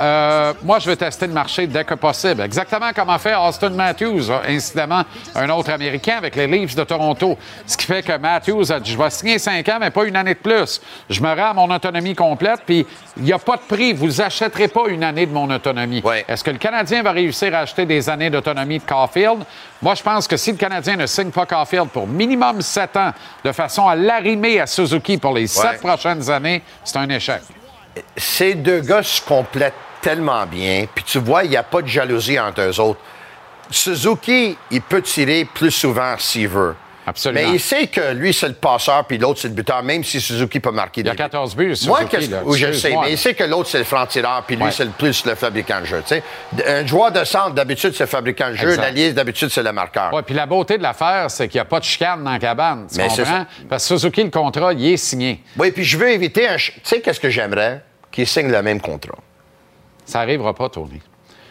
euh, moi, je vais tester le marché dès que possible. Exactement comme a fait Austin Matthews, hein, incidemment, un autre Américain avec les Leafs de Toronto. Ce qui fait que Matthews a dit, je vais signer cinq ans, mais pas une année de plus. Je me rends à mon autonomie complète, puis il n'y a pas de prix. Vous achèterez pas une année de mon autonomie.
Ouais.
Est-ce que le Canadien va réussir à acheter des années d'autonomie de Caulfield? Moi, je pense que si le Canadien ne signe pas Caulfield pour minimum sept ans, de façon à l'arrimer à Suzuki pour les sept prochaines années, c'est un échec.
ces deux gars se complètent tellement bien, puis tu vois, il n'y a pas de jalousie entre eux autres. Suzuki, il peut tirer plus souvent s'il veut.
Absolument.
Mais il sait que lui, c'est le passeur, puis l'autre, c'est le buteur, même si Suzuki peut marquer
Il y a
des buts.
14 buts, Suzuki.
Moi,
là.
je sais, mais il sait que l'autre, c'est le franc-tireur, puis lui,
Ouais.
c'est le plus le fabricant de jeu. Un joueur de centre, d'habitude, c'est le fabricant de jeu. L'allié, d'habitude, c'est le marqueur.
Oui, puis la beauté de l'affaire, c'est qu'il n'y a pas de chicane dans la cabane. Tu
Mais c'est
comprends? Parce que Suzuki, le contrat, il est signé.
Oui, puis je veux éviter un... Tu sais, qu'est-ce que j'aimerais? Qu'il signe le même contrat.
Ça n'arrivera pas, Tony.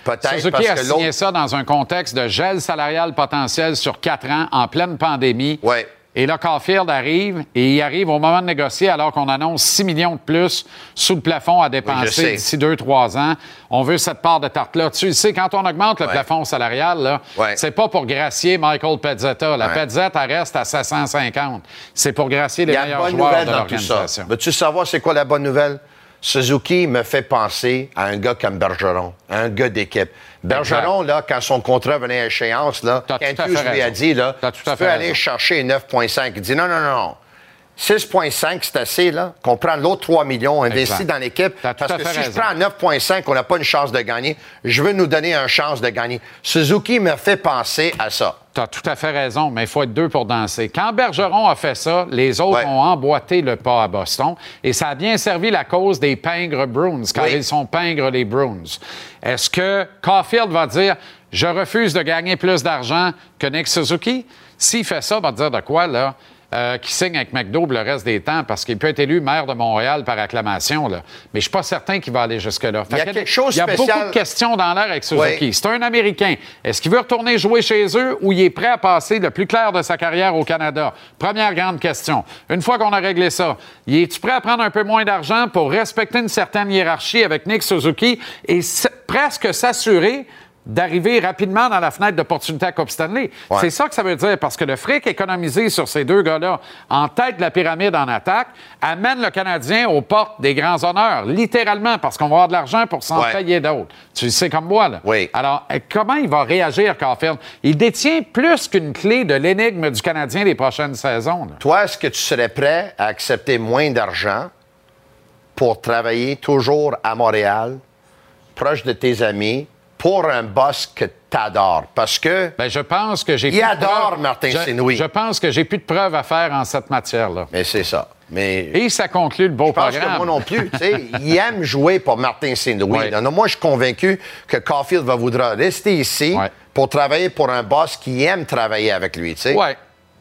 Peut-être
Suzuki
parce
a
que
signé ça dans un contexte de gel salarial potentiel sur quatre ans en pleine pandémie.
Ouais.
Et là, Caulfield arrive et il arrive au moment de négocier alors qu'on annonce 6 millions de plus sous le plafond à dépenser d'ici 2-3 ans. On veut cette part de tarte-là. Tu sais, quand on augmente le
Ouais.
plafond salarial, là,
Ouais.
c'est pas pour gracier Michael Pezzetta. La
Ouais.
Pezzetta reste à 750. C'est pour gracier les meilleurs
bonne
joueurs
nouvelle
de l'organisation.
Veux-tu savoir c'est quoi la bonne nouvelle? Suzuki me fait penser à un gars comme Bergeron, un gars d'équipe. Bergeron, là, quand son contrat venait à échéance, là, lui a dit, là, tu peux aller chercher 9,5. Il dit non, non, non, non. 6,5, c'est assez, là. Qu'on prend l'autre 3 millions, investi
Exact.
dans l'équipe. Parce que si
raison.
je prends 9,5, on n'a pas une chance de gagner. Je veux nous donner une chance de gagner. Suzuki me fait penser à ça.
Tu as tout à fait raison, mais il faut être deux pour danser. Quand Bergeron a fait ça, les autres
Ouais.
ont emboîté le pas à Boston et ça a bien servi la cause des pingres Bruins, car
Oui.
ils sont pingres, les Bruins. Est-ce que Caulfield va dire Je refuse de gagner plus d'argent que Nick Suzuki? S'il fait ça, il va dire de quoi, là? Euh, qui signe avec McDo le reste des temps parce qu'il peut être élu maire de Montréal par acclamation. Là. Mais je suis pas certain qu'il va aller jusque-là.
Il y a quelque chose
Il y a
spécial-
beaucoup de questions dans l'air avec Suzuki.
Oui.
C'est un Américain. Est-ce qu'il veut retourner jouer chez eux ou il est prêt à passer le plus clair de sa carrière au Canada? Première grande question. Une fois qu'on a réglé ça, es-tu prêt à prendre un peu moins d'argent pour respecter une certaine hiérarchie avec Nick Suzuki et presque s'assurer d'arriver rapidement dans la fenêtre d'opportunité à Coupe Stanley.
Ouais.
C'est ça que ça veut dire, parce que le fric économisé sur ces deux gars-là, en tête de la pyramide en attaque, amène le Canadien aux portes des grands honneurs, littéralement, parce qu'on va avoir de l'argent pour s'en
Ouais.
payer d'autres. Tu le sais comme moi, là.
Oui.
Alors, euh, comment il va réagir, Caulfield? Il détient plus qu'une clé de l'énigme du Canadien des prochaines saisons. là.
Toi, est-ce que tu serais prêt à accepter moins d'argent pour travailler toujours à Montréal, proche de tes amis, pour un boss que tu adores? Parce que
Ben, je pense que j'ai
Il
plus de
adore
preuves-
Martin Saint-Louis.
Je pense que j'ai plus de preuves à faire en cette matière-là.
Mais c'est ça. Mais
Et ça conclut le beau
je pense
programme.
que moi non plus. tu sais, il aime jouer pour Martin là. Non, Moi, je suis convaincu que Caulfield va voudra rester ici pour travailler pour un boss qui aime travailler avec lui. tu sais.
Oui,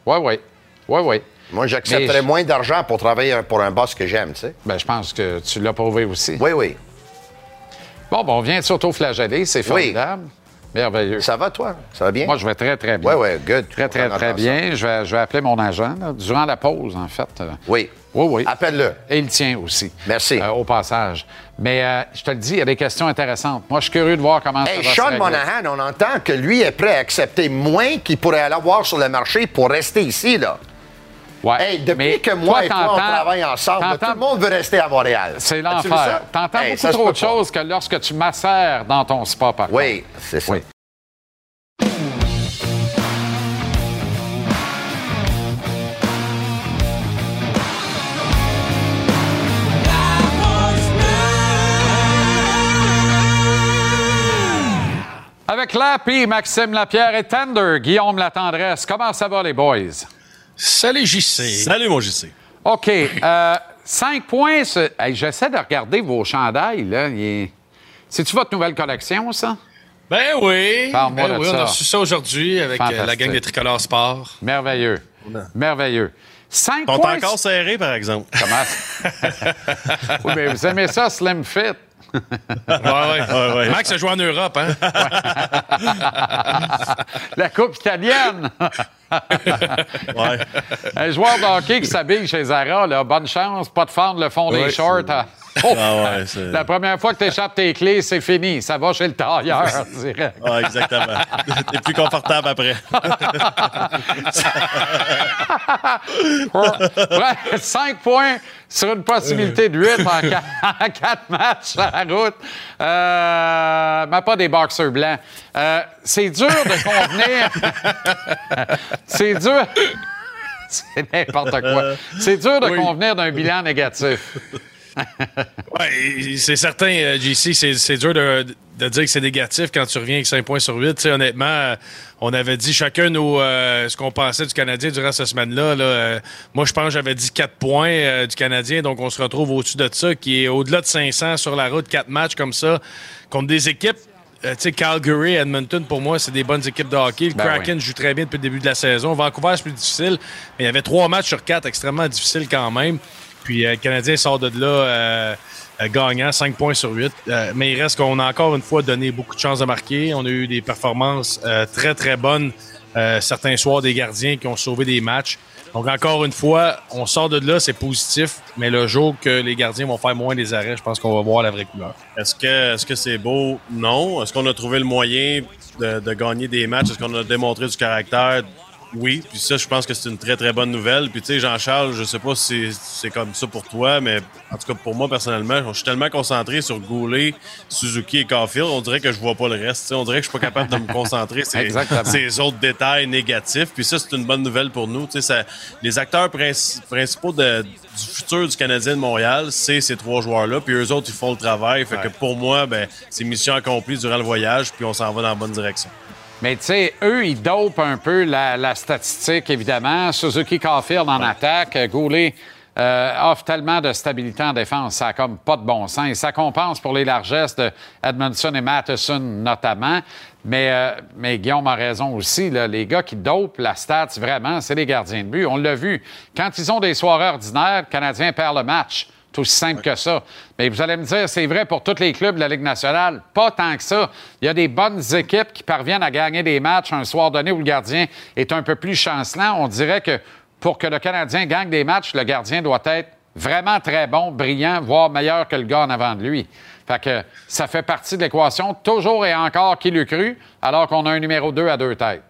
oui, oui. Oui, oui.
Moi, j'accepterais moins d'argent pour travailler pour un boss que j'aime. tu sais.
Ben, je pense que tu l'as prouvé aussi.
Oui, oui.
Bon, bon, on vient de s'auto-flageller, c'est
Oui.
formidable. Merveilleux.
Ça va, toi? Ça va bien?
Moi, je vais très, très bien.
Oui, oui, good.
Très, très, très bien. Je vais, je vais appeler mon agent, là, durant la pause, en fait. Euh,
Oui.
Oui, oui.
Appelle-le.
Et il tient aussi.
Merci.
Euh, au passage. Mais euh, je te le dis, il y a des questions intéressantes. Moi, je suis curieux de voir comment
Hey,
ça va
Sean
se.
Monahan, on entend que lui est prêt à accepter moins qu'il pourrait aller avoir sur le marché pour rester ici, là.
Ouais.
Hey, depuis
Mais
que moi
toi,
et toi, on travaille ensemble, tout le monde veut rester à Montréal.
C'est l'enfer. T'entends
Hey,
beaucoup
ça
trop de choses que lorsque tu macères dans ton spa, par contre.
Oui, c'est ça.
Oui. Avec Lappy, Maxime Lapierre et Tender, Guillaume Latendresse. Comment ça va, les boys?
Salut JC.
Salut, mon JC.
OK. Euh, cinq points. ce- Hey, J'essaie de regarder vos chandails. Là. Est- C'est-tu votre nouvelle collection, ça?
Ben oui. Ben oui,
ça.
on a reçu ça aujourd'hui avec euh, la gang des tricolores sport.
Merveilleux. Merveilleux. Cinq
Ils sont
points.
encore serrés, par exemple.
Comment? oui, mais vous aimez ça, Slim Fit?
Ouais, ouais.
Ouais, ouais.
Max a joué en Europe, hein?
La Coupe italienne.
Ouais.
Un joueur de hockey qui s'habille chez Zara, là, bonne chance, pas de fendre le fond des shorts. hein. Oh!
Ah ouais,
La première fois que tu échappes tes clés, c'est fini. Ça va chez le tailleur, direct.
Ouais, exactement. T'es plus confortable après.
Cinq points sur une possibilité de 8 en qua- en quatre matchs à la route. Euh, mais pas des boxeurs blancs. Euh, c'est dur de convenir. c'est dur. C'est n'importe quoi. C'est dur de
Oui.
convenir d'un bilan négatif.
Ouais, c'est certain, euh, JC, c'est, dur de, de dire que c'est négatif quand tu reviens avec 5 points sur 8. Tu sais, honnêtement, euh, on avait dit chacun nos, euh, ce qu'on pensait du Canadien durant cette semaine-là. là. Euh, moi, je pense que j'avais dit 4 points euh, du Canadien, donc on se retrouve au-dessus de ça, qui est au-delà de 500 sur la route, 4 matchs comme ça, contre des équipes. euh, Calgary, Edmonton, pour moi, c'est des bonnes équipes de hockey. Le
Ben
Kraken joue très bien depuis le début de la saison. Vancouver, c'est plus difficile. Mais il y avait trois matchs sur quatre extrêmement difficiles quand même. Puis euh, le Canadien sort de là euh, euh, gagnant, 5 points sur 8. Euh, mais il reste qu'on a encore une fois donné beaucoup de chances de marquer. On a eu des performances très, très bonnes. certains soirs, des gardiens qui ont sauvé des matchs. Donc, encore une fois, on sort de là, c'est positif. Mais le jour que les gardiens vont faire moins des arrêts, je pense qu'on va voir la vraie couleur.
Est-ce que est-ce que c'est beau? Non. Est-ce qu'on a trouvé le moyen de gagner des matchs? Est-ce qu'on a démontré du caractère? Oui. Puis ça, je pense que c'est une très, très bonne nouvelle. Puis tu sais, Jean-Charles, je sais pas si c'est comme ça pour toi, mais en tout cas, pour moi, personnellement, je suis tellement concentré sur Goulet, Suzuki et Caulfield, on dirait que je vois pas le reste. on dirait que je suis pas capable de me concentrer sur ces autres détails négatifs. Puis ça, c'est une bonne nouvelle pour nous. Ça, les acteurs principaux de, du futur du Canadien de Montréal, c'est ces trois joueurs-là. Puis eux autres, ils font le travail. Fait que pour moi, ben, c'est mission accomplie durant le voyage, puis on s'en va dans la bonne direction.
Mais tu sais, eux, ils dopent un peu la, statistique, évidemment. Suzuki Caulfield en attaque, Goulet euh, offre tellement de stabilité en défense, ça n'a comme pas de bon sens. Et ça compense pour les largesses de Edmondson et Matheson notamment. Mais, euh, mais Guillaume a raison aussi. les gars qui dopent la stats, vraiment, c'est les gardiens de but. On l'a vu. Quand ils ont des soirées ordinaires, le Canadien perd le match. Aussi simple que ça. Mais vous allez me dire, c'est vrai pour tous les clubs de la Ligue nationale. Pas tant que ça. Il y a des bonnes équipes qui parviennent à gagner des matchs un soir donné où le gardien est un peu plus chancelant. On dirait que pour que le Canadien gagne des matchs, le gardien doit être vraiment très bon, brillant, voire meilleur que le gars en avant de lui. Fait que ça fait partie de l'équation, toujours et encore qui le cru, alors qu'on a un numéro 2 à deux têtes.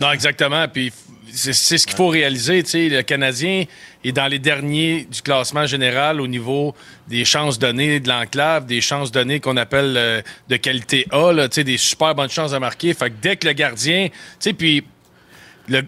Non, exactement. Puis c'est ce qu'il faut réaliser. Le Canadien est dans les derniers du classement général au niveau des chances données de l'enclave, des chances données qu'on appelle euh, de qualité A, là, des super bonnes chances à marquer. Fait que dès que le gardien, puis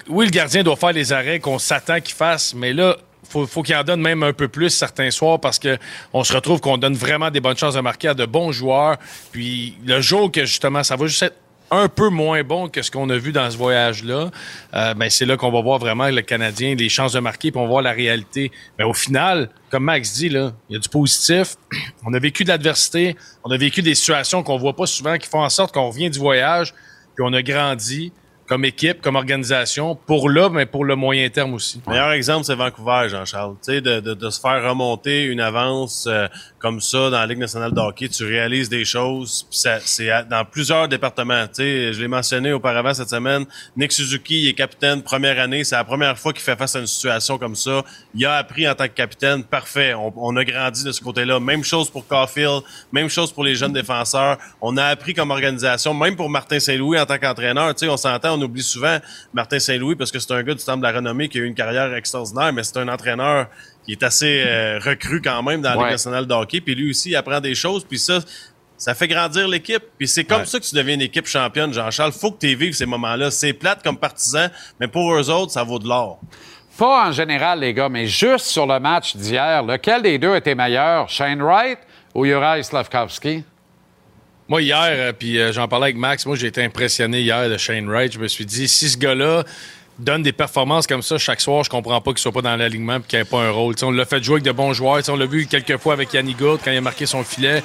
oui, le gardien doit faire les arrêts qu'on s'attend qu'il fasse, mais là, faut, faut qu'il en donne même un peu plus certains soirs parce que on se retrouve qu'on donne vraiment des bonnes chances de marquer à de bons joueurs. Puis le jour que justement ça va juste être un peu moins bon que ce qu'on a vu dans ce voyage-là, euh, ben c'est là qu'on va voir vraiment le Canadien, les chances de marquer, puis on va voir la réalité. Mais au final, comme Max dit, là, il y a du positif. On a vécu de l'adversité, on a vécu des situations qu'on voit pas souvent, qui font en sorte qu'on revient du voyage, puis on a grandi comme équipe, comme organisation, pour là, mais pour le moyen terme aussi.
Meilleur exemple, c'est Vancouver, Jean-Charles. Tu sais, de, de, de, se faire remonter une avance euh, comme ça dans la Ligue nationale de hockey, tu réalises des choses. C'est dans plusieurs départements. Tu sais, je l'ai mentionné auparavant cette semaine. Nick Suzuki est capitaine première année. C'est la première fois qu'il fait face à une situation comme ça. Il a appris en tant que capitaine. Parfait. On, on a grandi de ce côté-là. Même chose pour Caulfield. Même chose pour les jeunes défenseurs. On a appris comme organisation. Même pour Martin Saint-Louis en tant qu'entraîneur. Tu sais, on s'entend on oublie souvent Martin Saint-Louis parce que c'est un gars du temple de la renommée qui a eu une carrière extraordinaire, mais c'est un entraîneur qui est assez euh, recru quand même dans la Ligue nationale de hockey. Puis lui aussi, il apprend des choses. Puis ça, ça fait grandir l'équipe. Puis c'est comme ça que tu deviens une équipe championne, Jean-Charles. Faut que tu vives ces moments-là. C'est plate comme partisan, mais pour eux autres, ça vaut de l'or.
Pas en général, les gars, mais juste sur le match d'hier, lequel des deux était meilleur, Shane Wright ou Juraj Slavkovski?
Moi, hier, euh, puis euh, j'en parlais avec Max, moi, j'ai été impressionné hier de Shane Wright. Je me suis dit, si ce gars-là donne des performances comme ça chaque soir, je comprends pas qu'il soit pas dans l'alignement et qu'il ait pas un rôle. on l'a fait jouer avec de bons joueurs. on l'a vu quelques fois avec Yannick Gould quand il a marqué son filet.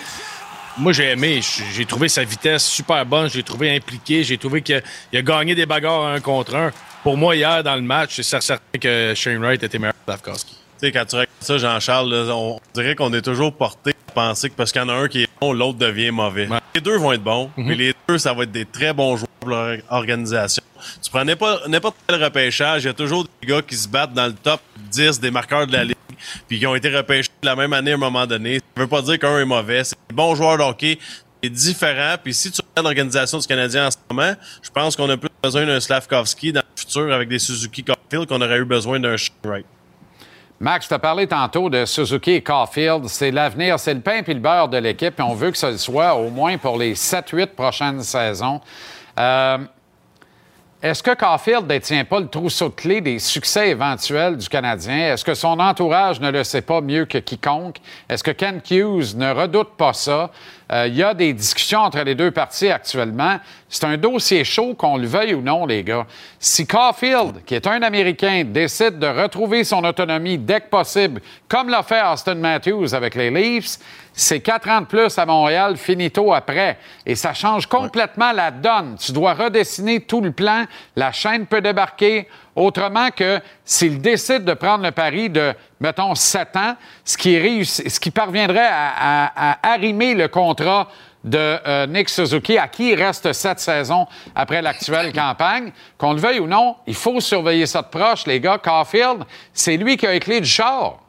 Moi, j'ai aimé. J'ai trouvé sa vitesse super bonne. J'ai trouvé impliqué. J'ai trouvé qu'il a, gagné des bagarres un contre un. Pour moi, hier, dans le match, c'est certain que Shane Wright était meilleur que Stavkowski.
Tu sais, quand tu regardes ça, Jean-Charles, on dirait qu'on est toujours porté à penser que parce qu'il y en a un qui est bon, l'autre devient mauvais. Les deux vont être bons, mais mhm. les deux, ça va être des très bons joueurs pour leur organisation. Tu prends n'importe quel repêchage, il y a toujours des gars qui se battent dans le top 10 des marqueurs de la Ligue, puis qui ont été repêchés la même année à un moment donné. Ça veut pas dire qu'un est mauvais. C'est des bons joueurs de hockey, c'est différent. Puis si tu regardes l'organisation du Canadien en ce moment, je pense qu'on a plus besoin d'un Slavkovski dans le futur avec des Suzuki Caulfield qu'on aurait eu besoin d'un Wright.
Max, tu as parlé tantôt de Suzuki et Caulfield. C'est l'avenir, c'est le pain et le beurre de l'équipe on veut que ce soit au moins pour les 7-8 prochaines saisons. Euh, est-ce que Caulfield ne détient pas le trousseau de clés des succès éventuels du Canadien? Est-ce que son entourage ne le sait pas mieux que quiconque? Est-ce que Ken Hughes ne redoute pas ça? Euh, il y a des discussions entre les deux parties actuellement. C'est un dossier chaud, qu'on le veuille ou non, les gars. Si Caulfield, qui est un Américain, décide de retrouver son autonomie dès que possible, comme l'a fait Austin Matthews avec les Leafs, c'est quatre ans de plus à Montréal, finito après. Et ça change complètement la donne. Tu dois redessiner tout le plan. La chaîne peut débarquer. Autrement que s'il décide de prendre le pari de, mettons, sept ans, ce qui, ce qui parviendrait à, arrimer le contrat de euh, Nick Suzuki, à qui il reste sept saisons après l'actuelle campagne. Qu'on le veuille ou non, il faut surveiller ça de proche, les gars. Caulfield, c'est lui qui a les clés du char.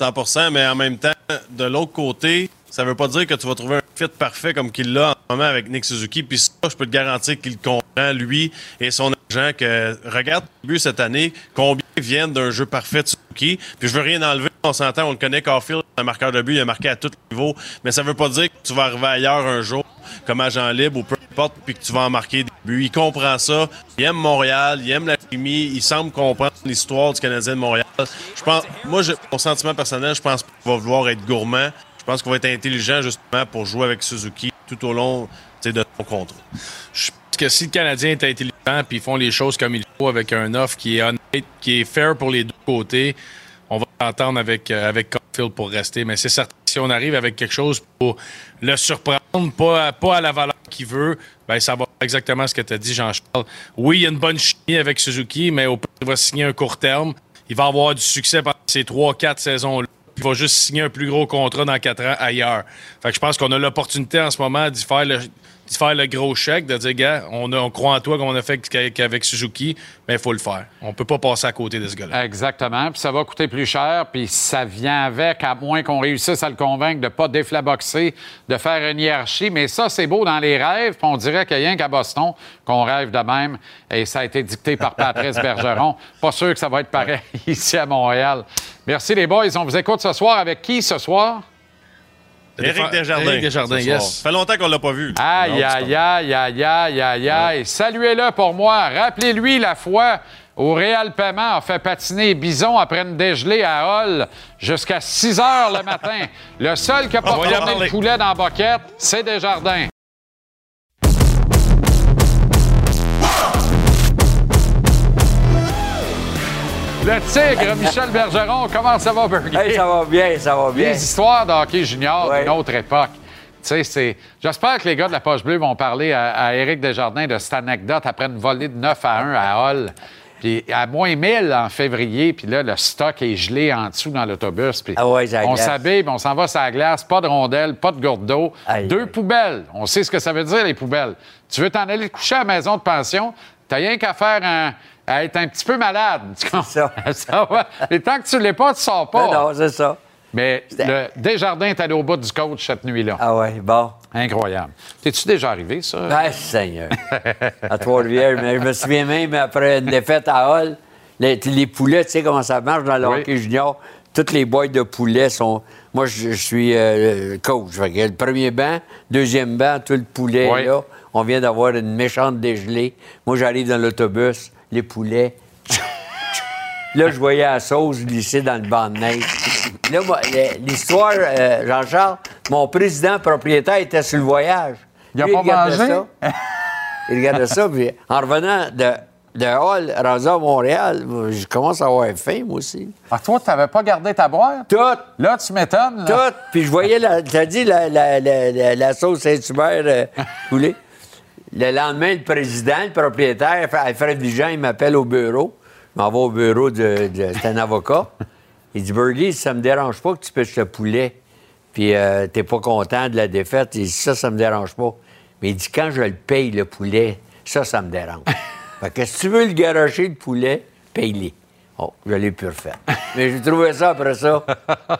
100 mais en même temps, de l'autre côté, ça veut pas dire que tu vas trouver un fit parfait comme qu'il l'a en ce moment avec Nick Suzuki. Puis ça, je peux te garantir qu'il comprend, lui et son gens que regarde le but cette année, combien viennent d'un jeu parfait de Suzuki. Puis je veux rien enlever, on s'entend, on le connaît, Caulfield, un marqueur de but, il a marqué à tous les niveaux. Mais ça veut pas dire que tu vas arriver ailleurs un jour, comme agent libre ou peu importe, puis que tu vas en marquer des buts. Il comprend ça, il aime Montréal, il aime la chimie, il semble comprendre l'histoire du Canadien de Montréal. Je pense, moi, mon sentiment personnel, je pense qu'il va vouloir être gourmand. Je pense qu'on va être intelligent justement pour jouer avec Suzuki tout au long de son contrat.
Que si le Canadien est intelligent puis ils font les choses comme il faut avec un offre qui est honnête, qui est fair pour les deux côtés, on va s'entendre avec, euh, avec pour rester. Mais c'est certain si on arrive avec quelque chose pour le surprendre, pas, pas à la valeur qu'il veut, ben ça va exactement ce que tu as dit, Jean-Charles. Oui, il y a une bonne chimie avec Suzuki, mais au il va signer un court terme. Il va avoir du succès pendant ces 3-4 saisons-là. Il va juste signer un plus gros contrat dans 4 ans ailleurs. Fait que je pense qu'on a l'opportunité en ce moment d'y faire le, d'y faire le gros chèque, de dire, gars, on, a- on croit en toi comme on a fait qu'avec- Suzuki, mais il faut le faire. On peut pas passer à côté de ce gars-là.
Exactement. Puis ça va coûter plus cher, puis ça vient avec, à moins qu'on réussisse à le convaincre de ne pas déflaboxer, de faire une hiérarchie. Mais ça, c'est beau dans les rêves, puis on dirait qu'il n'y a rien qu'à Boston qu'on rêve de même. Et ça a été dicté par Patrice Bergeron. Pas sûr que ça va être pareil ici à Montréal. Merci les boys. On vous écoute ce soir. Avec qui ce soir?
Éric Desjardins.
Éric Desjardins, yes.
Ça fait longtemps qu'on l'a pas vu.
Aïe, aïe, aïe, aïe, aïe, aïe, aïe. Saluez-le pour moi. Rappelez-lui la fois où Réal Paiement a fait patiner Bison après une dégelée à Hall jusqu'à 6 heures le matin. Le seul qui n'a pas
parler.
le poulet dans la boquette, c'est Desjardins. Le tigre, Michel Bergeron, comment ça va, Burger?
Hey, ça va bien, ça va bien.
Les histoires de hockey junior
Ouais.
d'une autre époque. Tu sais, c'est... J'espère que les gars de la Poche Bleue vont parler à, à Éric Desjardins de cette anecdote après une volée de 9 à 1 à Hall. Puis à moins 1000 en février, puis là, le stock est gelé en dessous dans l'autobus. Puis
Ah ouais,
on s'habille, on s'en va sur la glace, pas de rondelles, pas de gourde d'eau, deux
aïe.
poubelles. On sait ce que ça veut dire, les poubelles. Tu veux t'en aller te coucher à la maison de pension, t'as rien qu'à faire un- à être un petit peu malade. Tu comprends?
ça.
ça va. Et tant que tu l'es pas, tu sors pas.
Non, non, c'est ça.
Mais le Desjardins est allé au bout du coach cette nuit-là.
Ah ouais, bon.
Incroyable. T'es-tu déjà arrivé, ça?
Ah, Seigneur. à Trois-Rivières. Mais je me souviens même, après une défaite à Hall, les, les poulets, tu sais comment ça marche dans le
Oui.
hockey junior? Toutes les boîtes de poulets sont. Moi, je, je suis euh, coach. Le premier banc, deuxième banc, tout le poulet,
Oui.
là. On vient d'avoir une méchante dégelée. Moi, j'arrive dans l'autobus, les poulets. Là, je voyais la sauce glisser dans le banc de neige. Là, moi, l'histoire, euh, Jean-Charles, mon président propriétaire était sur le voyage.
Il a
Lui,
pas
regardait
mangé?
ça. Il regardait ça, puis en revenant de, de Hall, rendu à Montréal, je commence à avoir faim, moi aussi.
Ah, toi, tu n'avais pas gardé ta boîte?
Tout,
Là, tu m'étonnes.
tout. Puis je voyais, la, t'as dit, la, la, la, la- la sauce Saint-Hubert euh, couler. Le lendemain, le président, le propriétaire, Alfred Vigent, il m'appelle au bureau. Je m'en vais au bureau de. de c'est un avocat. Il dit Burgie, ça me dérange pas que tu pêches le poulet. Puis euh, t'es pas content de la défaite. Il dit ça, ça me dérange pas. Mais il dit quand je le paye, le poulet, ça, ça me dérange. fait que si tu veux le garocher, le poulet, paye-les. Oh, je l'ai plus refait. Mais j'ai trouvé ça après ça.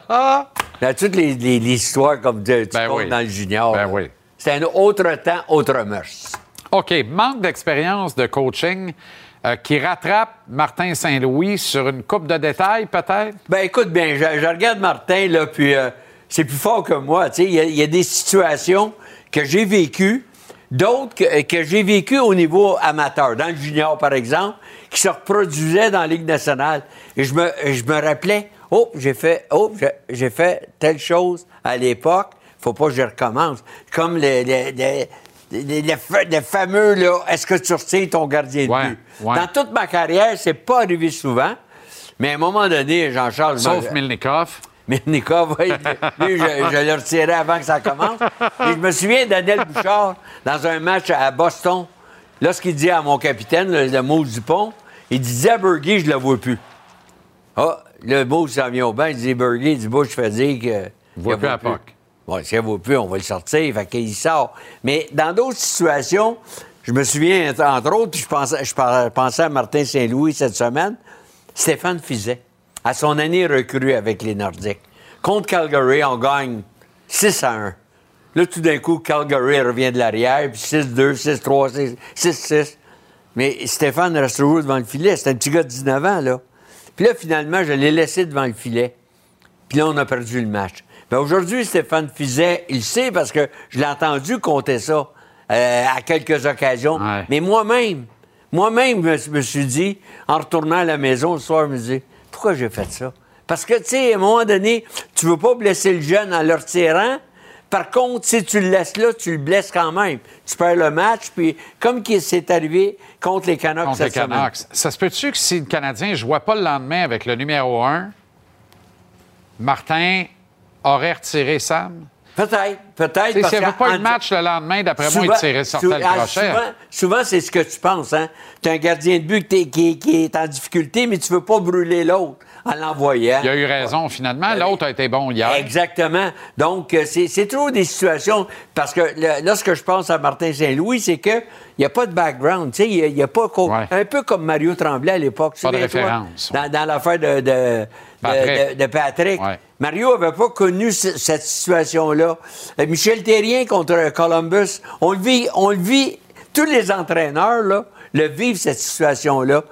Dans toutes les, les- les histoires comme tu, tu
Ben
comptes
oui.
dans le junior.
Ben oui.
C'est un autre temps, autre mœurs.
OK. Manque d'expérience de coaching euh, qui rattrape Martin Saint-Louis sur une coupe de détails, peut-être?
Ben écoute bien, je, regarde Martin, là, puis euh, c'est plus fort que moi. Il y, a- des situations que j'ai vécues, d'autres que, j'ai vécues au niveau amateur, dans le junior, par exemple, qui se reproduisaient dans la Ligue nationale. Et je me, je me rappelais, oh, j'ai fait, oh, j'ai- fait telle chose à l'époque, faut pas que je recommence. Comme les, les- fa- les fameux, là, est-ce que tu retiens ton gardien de
Ouais,
but?
ouais.
Dans toute ma carrière, c'est pas arrivé souvent. Mais à un moment donné, Jean-Charles... je
Sauf Milnikov.
Milnikov, oui, lui, je, je le retirais avant que ça commence. Et je me souviens d'Adèle Bouchard, dans un match à Boston, lorsqu'il dit à mon capitaine, le, le mot Dupont, il disait à Bergy, je le vois plus. Ah, le mot s'en vient au banc, il dit Bergy, il dit, je fais dire que. Qu'il
plus à.
Bon, si elle vaut plus, on va le sortir. Fait qu'il sort. Mais dans d'autres situations, je me souviens, entre autres, puis je pensais, je pensais à Martin Saint-Louis cette semaine, Stéphane Fizet, à son année recrue avec les Nordiques. Contre Calgary, on gagne 6 à 1. Là, tout d'un coup, Calgary revient de l'arrière, puis 6-2, 6-3, 6-6. Mais Stéphane reste toujours devant le filet. C'est un petit gars de 19 ans, là. Puis là, finalement, je l'ai laissé devant le filet. Puis là, on a perdu le match. Ben aujourd'hui, Stéphane Fizet, il sait parce que je l'ai entendu compter ça euh, à quelques occasions. Mais moi-même, moi-même, je me suis dit, en retournant à la maison le soir, je me dis, pourquoi j'ai fait ça? Parce que, tu sais, à un moment donné, tu veux pas blesser le jeune en le retirant. Par contre, si tu le laisses là, tu le blesses quand même. Tu perds le match, puis comme c'est arrivé contre les Canucks
contre
cette
les Canucks. Ça se peut-tu que si le Canadien ne jouait pas le lendemain avec le numéro 1, Martin aurait retiré Sam?
Peut-être, peut-être.
S'il n'y avait pas eu de match le lendemain, d'après moi, il tirait sortait le
ah,
crochet.
Souvent, souvent c'est ce que tu penses. Hein? Tu as un gardien de but qui, qui, est en difficulté, mais tu ne veux pas brûler l'autre en l'envoyant.
Il a eu raison, finalement. L'autre a été bon hier.
Exactement. Donc, euh, c'est toujours des situations. Parce que là, ce que je pense à Martin Saint-Louis, c'est qu'il n'y a pas de background. Il n'y a, pas. Un peu comme Mario Tremblay à l'époque.
Pas de référence.
Dans, dans l'affaire de, de,
Patrick.
de, Patrick. Mario n'avait pas connu cette situation-là. Euh, Michel Terrien contre Columbus, on le vit, on le vit, tous les entraîneurs là, le vivent, cette situation-là.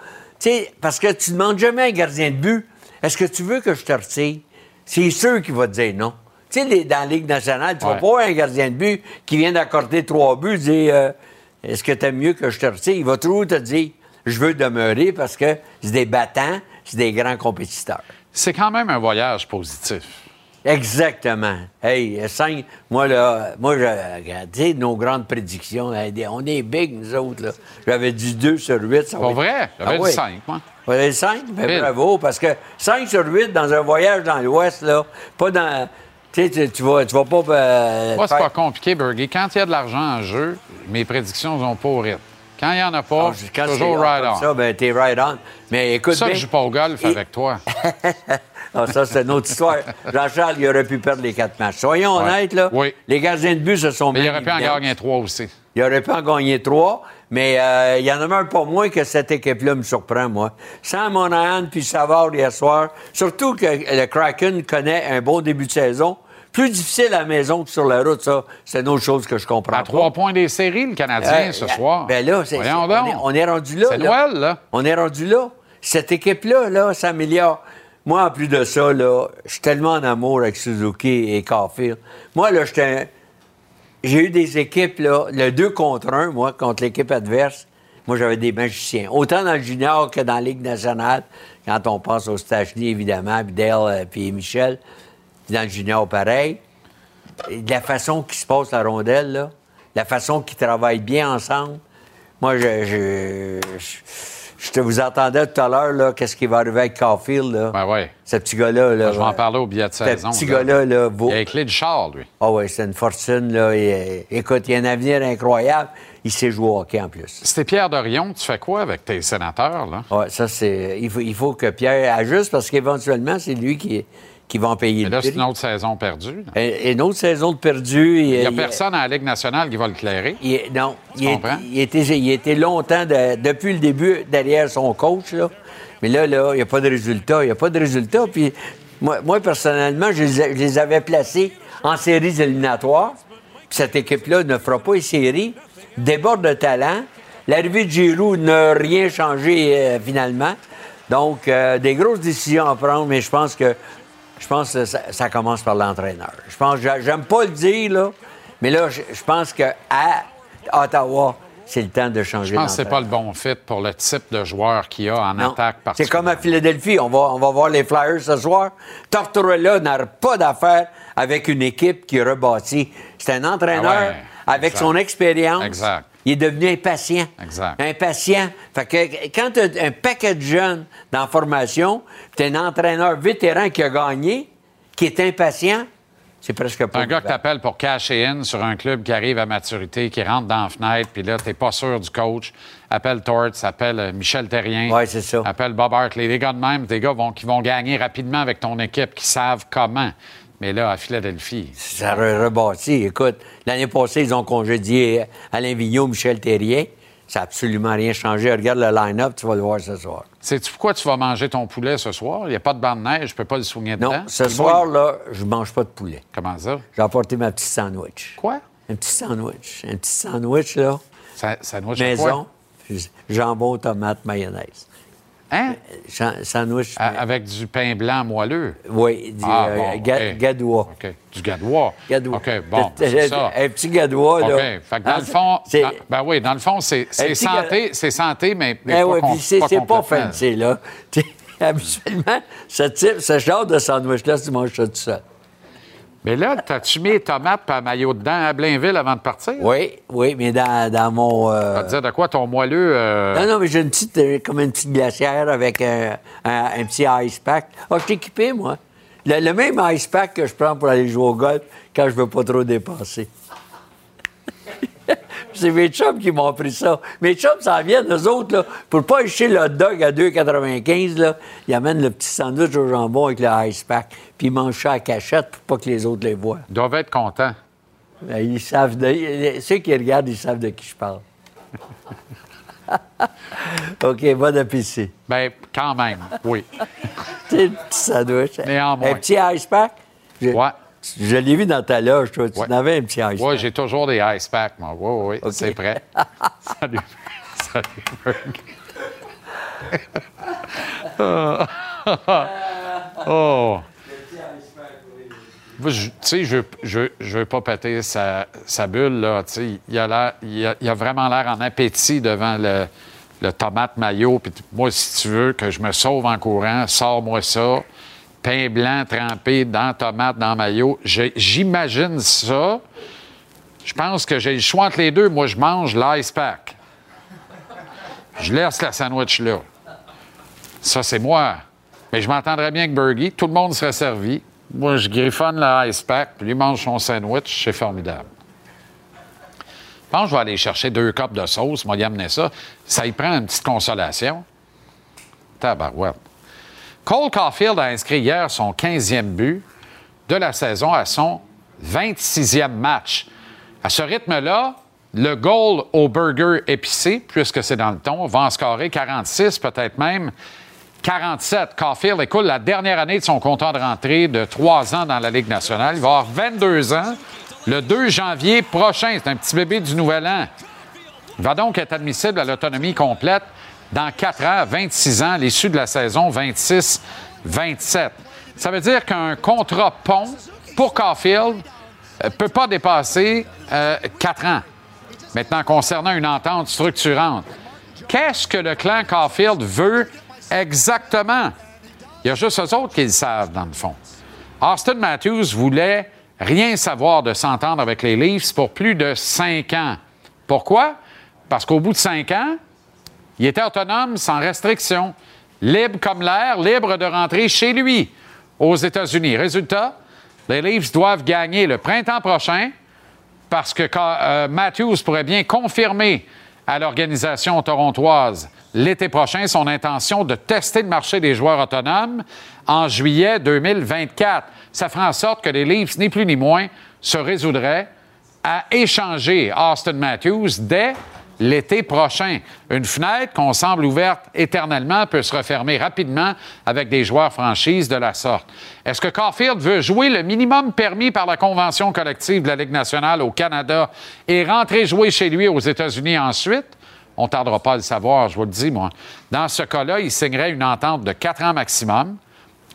parce que tu ne demandes jamais à un gardien de but, est-ce que tu veux que je te retire? C'est sûr qu'il va te dire non. Tu sais, dans la Ligue nationale, tu vas pas avoir un gardien de but qui vient d'accorder trois buts dire euh, Est-ce que tu aimes mieux que je te retire? Il va toujours te dire Je veux demeurer parce que c'est des battants, c'est des grands compétiteurs
c'est quand même un voyage positif.
Exactement. Hey, cinq, moi, là, moi, regardez nos grandes prédictions. On est big, nous autres, là. J'avais dit 2 sur 8.
Pas vrai? J'avais ah, dit 5, moi.
J'avais dit 5? Ben, bravo, parce que 5 sur 8 dans un voyage dans l'Ouest, là, pas dans... Tu sais, tu vas, tu vas pas... Euh,
moi, c'est pas compliqué, Bergie. Quand il y a de l'argent en jeu, mes prédictions vont pas au rythme. Quand il n'y en a pas, ah, toujours right on.
Ça, ben, t'es right on. Mais écoute.
ça que je joue pas au golf avec toi.
ah, ça, c'est une autre histoire. Jean-Charles, il aurait pu perdre les quatre matchs. Soyons honnêtes, là.
Oui.
Les gardiens de but se sont
Mais il aurait pu en gagner trois aussi.
Il aurait pu en gagner trois. Mais euh, il y en a même pas moins que cette équipe-là me surprend, moi. Sans Monahan puis Savard hier soir, surtout que le Kraken connaît un bon début de saison plus difficile à la maison que sur la route, ça, c'est une autre chose que je comprends.
À trois points des séries, le Canadien, ce soir.
Ben là, c'est, on, est, rendu là.
C'est Noël, là.
On est rendu là. Cette équipe-là, là, s'améliore. Moi, en plus de ça, là, je suis tellement en amour avec Suzuki et Caulfield. Moi, là, j'ai eu des équipes, là, le 2 contre 1, moi, contre l'équipe adverse. Moi, j'avais des magiciens. Autant dans le junior que dans la Ligue nationale, quand on pense aux Stachny, évidemment, puis Dale, euh, puis Michel dans le junior pareil. de la façon qu'ils se passe la rondelle, là, la façon qu'ils travaillent bien ensemble. Moi, je, je, te vous entendais tout à l'heure, là, qu'est-ce qui va arriver avec Caulfield, là.
Ben ouais.
Ce petit gars-là, là.
je vais en parler au billet de saison.
Ce petit gars-là, là,
Il a les clés du char, lui.
Ah oui, c'est une fortune, là. écoute, il a un avenir incroyable. Il sait jouer au hockey en plus.
C'était Pierre Dorion, tu fais quoi avec tes sénateurs, là?
Oui, ça, c'est. Il faut, il faut que Pierre ajuste parce qu'éventuellement, c'est lui qui qui vont payer
Mais là, c'est une autre saison perdue.
Et, une autre saison de perdue.
Il n'y a personne à la Ligue nationale qui va le clairer.
non. Il, il, était, il était longtemps, depuis le début, derrière son coach. Là. Mais là, là, il n'y a pas de résultat. Il n'y a pas de résultat. Puis moi, moi personnellement, je les, avais placés en séries éliminatoires. Puis cette équipe-là ne fera pas une série. Déborde de talent. L'arrivée de Giroud n'a rien changé euh, finalement. Donc, euh, des grosses décisions à prendre, mais je pense que je pense que ça, commence par l'entraîneur. Je pense, j'aime pas le dire, là, mais là, je, pense qu'à Ottawa, c'est le temps de changer.
Je pense que c'est pas le bon fit pour le type de joueur qu'il y a en attaque
C'est comme à Philadelphie. On va, on va voir les Flyers ce soir. Tortorella n'a pas d'affaire avec une équipe qui rebâtit. C'est un entraîneur ah avec son expérience.
Exact
il est devenu impatient.
Exact.
Impatient. Fait que quand tu as un paquet de jeunes dans la formation, tu as un entraîneur vétéran qui a gagné, qui est impatient, c'est presque pas.
Un gars que t'appelles pour cacher in sur un club qui arrive à maturité, qui rentre dans la fenêtre, puis là, t'es pas sûr du coach. Appelle Torts, appelle euh, Michel Terrien.
Oui, c'est ça.
Appelle Bob Hartley. Les gars de même, des gars vont, qui vont gagner rapidement avec ton équipe, qui savent comment. Mais là, à Philadelphie.
Ça a rebâti. Écoute, l'année passée, ils ont congédié Alain Vigneault, Michel Terrien. Ça n'a absolument rien changé. Regarde le line-up, tu vas le voir ce soir.
Sais-tu pourquoi tu vas manger ton poulet ce soir? Il n'y a pas de bande de neige, je peux pas le soigner dedans.
Non, ce soir-là, je ne mange pas de poulet.
Comment ça?
J'ai apporté ma petite sandwich.
Quoi?
Un petit sandwich. Un petit sandwich, là.
Ça, sandwich
Maison. Jambon, tomate, mayonnaise.
Hein?
Cha- Sandwich.
Avec du pain blanc moelleux?
Oui, du
Ah,
euh,
bon,
ga-
OK.
gadois.
OK. Du gadois.
Gadois.
OK, bon,
T'as-
c'est ça.
Un petit gadois,
OK.
là.
Fait que dans
Hein,
le fond, dans- ben oui, dans le fond, c'est santé, c'est santé, mais, mais
Eh
pas,
puis c'est
pas
pas fancy, là. Habituellement, ce type, ce genre de sandwich-là, tu manges ça tout seul.
Mais là, t'as-tu mis les tomates et un maillot dedans à Blainville avant de partir?
Oui, oui, mais dans, dans mon... euh,
Ça te dire de quoi ton moelleux? euh,
Non, non, mais j'ai une petite, euh, comme une petite glacière avec un, un petit ice pack. Ah, je suis équipé, moi. Le, le même ice pack que je prends pour aller jouer au golf quand je veux pas trop dépenser. C'est mes chums qui m'ont pris ça. Mes chums s'en viennent, eux autres, là, pour pas acheter le dog à 2,95, là, ils amènent le petit sandwich au jambon avec le ice pack, puis ils mangent ça à cachette pour pas que les autres les voient.
Ils doivent être contents.
Ben, Ils savent de- ceux qui regardent, ils savent de qui je parle. OK, bon appétit.
Ben, quand même, oui.
Sais, le petit sandwich.
Néanmoins.
Un petit ice pack? Je,
Ouais.
Je l'ai vu dans ta loge, toi. Tu
Ouais.
en avais un petit ice
Oui,
pack.
j'ai toujours des ice packs, moi. Oui, oui, oui, c'est prêt. Salut. Salut, oh. Je- Tu sais, je je, je veux pas péter sa, sa bulle, là. Tu sais, il a, il a, il a vraiment l'air en appétit devant le, le tomate maillot. Puis moi, si tu veux que je me sauve en courant, sors-moi ça. Pain blanc trempé dans tomate, dans maillot. J'imagine ça. Je pense que j'ai le choix entre les deux. Moi, je mange l'ice pack. Je laisse la sandwich là. Ça, c'est moi. Mais je m'entendrais bien que Bergie, tout le monde serait servi. Moi, je griffonne le ice pack, puis lui mange son sandwich. C'est formidable. Je pense que je vais aller chercher deux cups de sauce. Moi, y amener ça. Ça y prend une petite consolation. Tabarouette. Cole Caulfield a inscrit hier son 15e but de la saison à son 26e match. À ce rythme-là, le goal au burger épicé, puisque c'est dans le ton, va en scorer 46, peut-être même 47. Caulfield écoule la dernière année de son contrat de rentrée de trois ans dans la Ligue nationale. Il va avoir 22 ans le 2 janvier prochain. C'est un petit bébé du Nouvel An. Il va donc être admissible à l'autonomie complète dans 4 ans, 26 ans, à l'issue de la saison 26-27. Ça veut dire qu'un contrat pont pour Caulfield ne peut pas dépasser 4 ans. Maintenant, concernant une entente structurante, qu'est-ce que le clan Caulfield veut exactement? Il y a juste eux autres qui le savent, dans le fond. Austin Matthews voulait rien savoir de s'entendre avec les Leafs pour plus de cinq ans. Pourquoi? Parce qu'au bout de cinq ans, il était autonome, sans restriction, libre comme l'air, libre de rentrer chez lui aux États-Unis. Résultat, les Leafs doivent gagner le printemps prochain parce que euh, Matthews pourrait bien confirmer à l'organisation torontoise l'été prochain son intention de tester le marché des joueurs autonomes en juillet 2024. Ça fera en sorte que les Leafs, ni plus ni moins, se résoudraient à échanger Austin Matthews dès l'été prochain. Une fenêtre qu'on semble ouverte éternellement peut se refermer rapidement avec des joueurs franchises de la sorte. Est-ce que Caulfield veut jouer le minimum permis par la Convention collective de la Ligue nationale au Canada et rentrer jouer chez lui aux États-Unis ensuite? On ne tardera pas à le savoir, je vous le dis, moi. Dans ce cas-là, il signerait une entente de quatre ans maximum,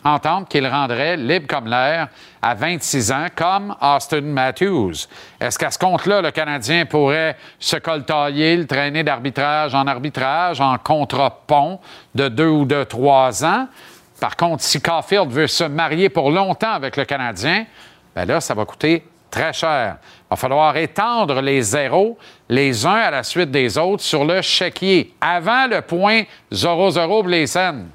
entente qu'il rendrait libre comme l'air à 26 ans, comme Austin Matthews. Est-ce qu'à ce compte-là, le Canadien pourrait se coltailler, le traîner d'arbitrage en arbitrage, en contrat-pont de deux ou de trois ans? Par contre, si Caulfield veut se marier pour longtemps avec le Canadien, bien là, ça va coûter très cher. Il va falloir étendre les zéros les uns à la suite des autres sur le chéquier. Avant le point 0-0 Blesen,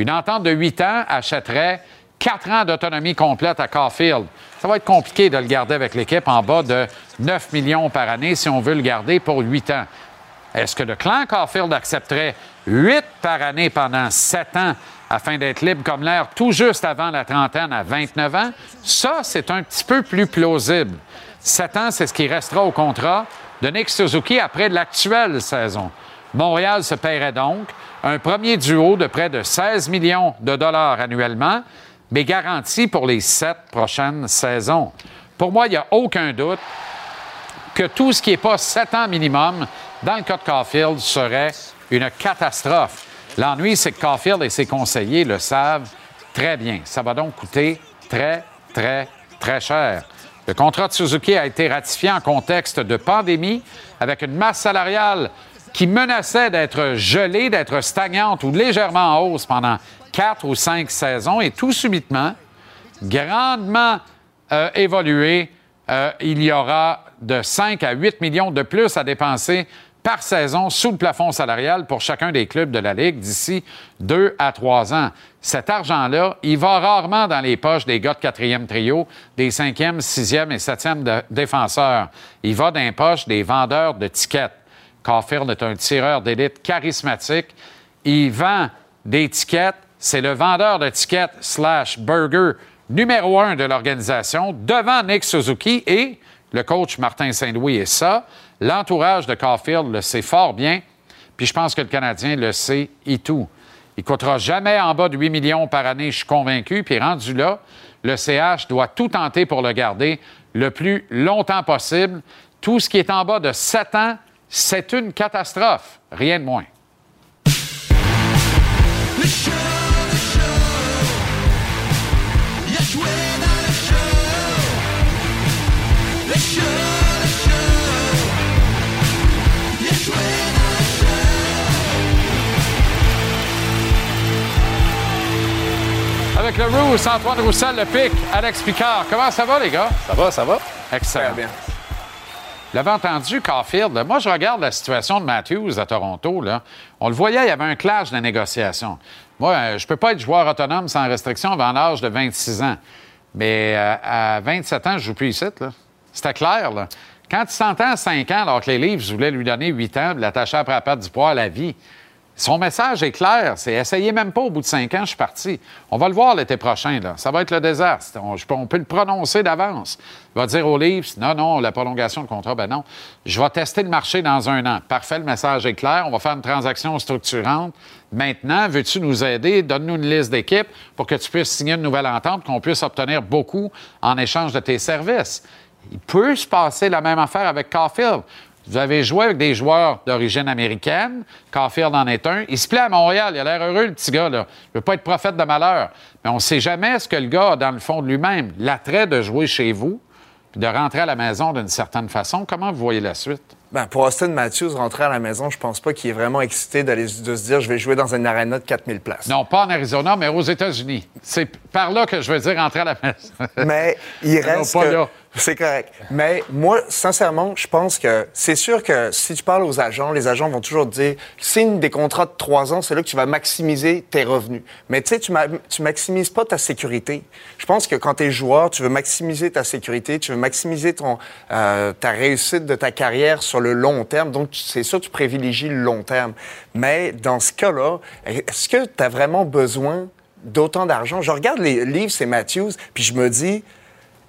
une entente de 8 ans achèterait 4 ans d'autonomie complète à Caulfield. Ça va être compliqué de le garder avec l'équipe en bas de 9 millions par année si on veut le garder pour 8 ans. Est-ce que le clan Caulfield accepterait 8 par année pendant 7 ans afin d'être libre comme l'air tout juste avant la trentaine à 29 ans? Ça, c'est un petit peu plus plausible. 7 ans, c'est ce qui restera au contrat de Nick Suzuki après l'actuelle saison. Montréal se paierait donc un premier duo de près de 16 millions de dollars annuellement, mais garanti pour les sept prochaines saisons. Pour moi, il n'y a aucun doute que tout ce qui n'est pas 7 ans minimum dans le cas de Caulfield, serait une catastrophe. L'ennui, c'est que Caulfield et ses conseillers le savent très bien. Ça va donc coûter très, très, très cher. Le contrat de Suzuki a été ratifié en contexte de pandémie avec une masse salariale qui menaçait d'être gelée, d'être stagnante ou légèrement en hausse pendant quatre ou cinq saisons. Et tout subitement, grandement euh, évolué, euh, il y aura de 5 à 8 millions de plus à dépenser par saison sous le plafond salarial pour chacun des clubs de la Ligue d'ici deux à trois ans. Cet argent-là, il va rarement dans les poches des gars de quatrième trio, des cinquième, sixième et septième défenseurs. Il va dans les poches des vendeurs de tickets. Caulfield est un tireur d'élite charismatique. Il vend des tickets. C'est le vendeur de tickets slash burger numéro un de l'organisation devant Nick Suzuki et le coach Martin Saint-Louis. Et ça, l'entourage de Caulfield le sait fort bien. Puis je pense que le Canadien le sait et tout. Il coûtera jamais en bas de 8 millions par année, je suis convaincu. Puis rendu là, le CH doit tout tenter pour le garder le plus longtemps possible. Tout ce qui est en bas de 7 ans, c'est une catastrophe, rien de moins. Avec le Rousse, Antoine Roussel, le pic, Alex Picard. Comment ça va, les gars?
Ça va, ça va.
Excellent. bien. L'avez entendu, Caulfield. Moi, je regarde la situation de Matthews à Toronto. On le voyait, il y avait un clash de négociation. Moi, euh, je peux pas être joueur autonome sans restriction avant l'âge de 26 ans. Mais euh, à 27 ans, je joue plus ici. C'était clair. Là. Quand il s'entend à 5 ans, alors que les livres voulaient lui donner 8 ans, l'attacher après la patte du poids à la vie, son message est clair. C'est essayez même pas au bout de cinq ans, je suis parti. On va le voir l'été prochain. Là. Ça va être le désastre. On, peut le prononcer d'avance. Il va dire aux livres non, non, la prolongation de contrat, ben non. Je vais tester le marché dans un an. Parfait, le message est clair. On va faire une transaction structurante. Maintenant, veux-tu nous aider? Donne-nous une liste d'équipes pour que tu puisses signer une nouvelle entente, qu'on puisse obtenir beaucoup en échange de tes services. Il peut se passer la même affaire avec Caulfield. Vous avez joué avec des joueurs d'origine américaine. Caulfield en est un. Il se plaît à Montréal. Il a l'air heureux, le petit gars. Là. Il ne veut pas être prophète de malheur. Mais on ne sait jamais ce que le gars a dans le fond de lui-même. L'attrait de jouer chez vous, puis de rentrer à la maison d'une certaine façon. Comment vous voyez la suite?
Ben, pour Austin Matthews, rentrer à la maison, je pense pas qu'il est vraiment excité d'aller de se dire je vais jouer dans une arena de 4000 places.
Non, pas en Arizona, mais aux États-Unis. C'est par là que je veux dire rentrer à la maison.
Mais il
Non,
reste
pas
que-
là.
C'est correct. Mais moi, sincèrement, je pense que c'est sûr que si tu parles aux agents, les agents vont toujours dire signe des contrats de trois ans, c'est là que tu vas maximiser tes revenus. Mais tu sais, tu, ma- tu maximises pas ta sécurité. Je pense que quand tu es joueur, tu veux maximiser ta sécurité, tu veux maximiser ton, euh, ta réussite de ta carrière sur le long terme. Donc, c'est sûr, tu privilégies le long terme. Mais dans ce cas-là, est-ce que tu as vraiment besoin d'autant d'argent? Je regarde les livres, c'est Matthews, puis je me dis,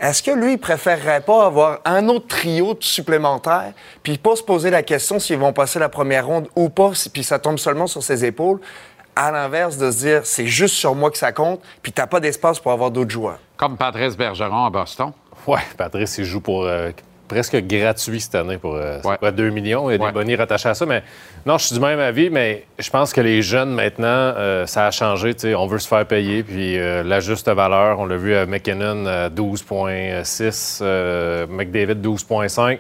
est-ce que lui, il préférerait pas avoir un autre trio supplémentaire, puis pas se poser la question s'ils vont passer la première ronde ou pas, puis ça tombe seulement sur ses épaules, à l'inverse de se dire, c'est juste sur moi que ça compte, puis t'as pas d'espace pour avoir d'autres joueurs?
Comme Patrice Bergeron à Boston.
Ouais, Patrice, il joue pour euh, presque gratuit cette année pour euh, c'est quoi, 2 millions. Il y a
Ouais.
des bonnies rattachés à ça. Mais non, je suis du même avis, mais je pense que les jeunes, maintenant, euh, ça a changé. On veut se faire payer, puis euh, la juste valeur, on l'a vu à McKinnon, euh, 12,6, euh, McDavid, 12,5.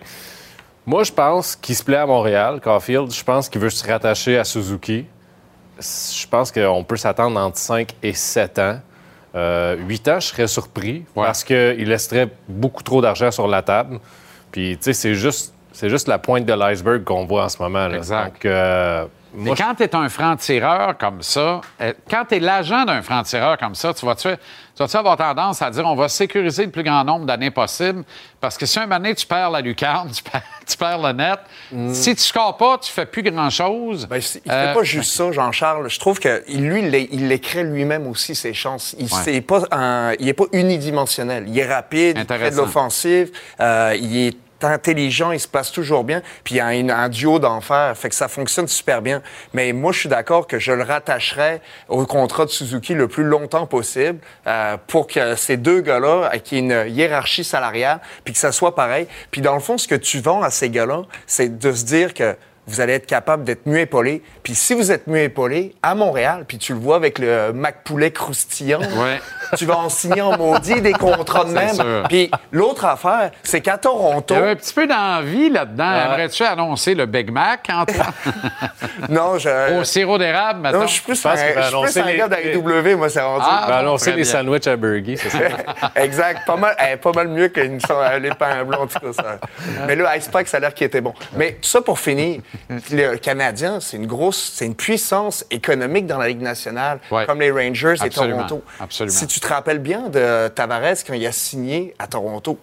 Moi, je pense qu'il se plaît à Montréal, Caulfield. Je pense qu'il veut se rattacher à Suzuki. Je pense qu'on peut s'attendre entre 5 et 7 ans. Euh, 8 ans, je serais surpris parce qu'il laisserait beaucoup trop d'argent sur la table. Puis, tu sais, c'est juste, c'est juste la pointe de l'iceberg qu'on voit en ce moment. Là.
Exact.
Donc, euh,
Mais quand tu es un franc-tireur comme ça, euh, quand tu es l'agent d'un franc-tireur comme ça, tu vas-tu tu vas-tu avoir tendance à dire on va sécuriser le plus grand nombre d'années possible? Parce que si un moment donné, tu perds la lucarne, tu perds, tu perds le net, si tu scores pas, tu fais plus grand-chose.
Mm. Ben, Il fait
Euh,
pas juste ça, Jean-Charles. Je trouve que lui, il les- crée lui-même aussi, ses chances. Il
Ouais.
n'est pas, un- il est pas unidimensionnel. Il est rapide, il fait de l'offensive, euh, il est intelligent, il se place toujours bien, puis il y a un, duo d'enfer, fait que ça fonctionne super bien. Mais moi, je suis d'accord que je le rattacherais au contrat de Suzuki le plus longtemps possible euh, pour que ces deux gars-là, ait une hiérarchie salariale, puis que ça soit pareil. Puis dans le fond, ce que tu vends à ces gars-là, c'est de se dire que vous allez être capable d'être mieux épaulé. Puis si vous êtes mieux épaulé, à Montréal, puis tu le vois avec le Mac Poulet croustillant, tu vas en signer en maudit des contrats de même.
sûr.
Puis l'autre affaire, c'est qu'à Toronto...
Il y avait un petit peu d'envie là-dedans. Aimerais-tu annoncer le Big Mac, Antoine?
non, je...
Au sirop d'érable, maintenant.
Non, je suis plus un, je suis plus un gars d'AEW, moi, c'est rendu.
Ah, bon,
annoncer
bien.
sandwichs à burger, c'est ça?
exact. Pas mal, eh, pas mal mieux que une, euh, les pains blancs, en tout cas. Ça. Mais là, Ice Pack, ça a l'air qu'il était bon. Mais tout ça pour finir, le Canadien, c'est une grosse, c'est une puissance économique dans la Ligue nationale,
Ouais.
comme les Rangers et. Toronto.
Absolument.
Si tu te rappelles bien de Tavares quand il a signé à Toronto,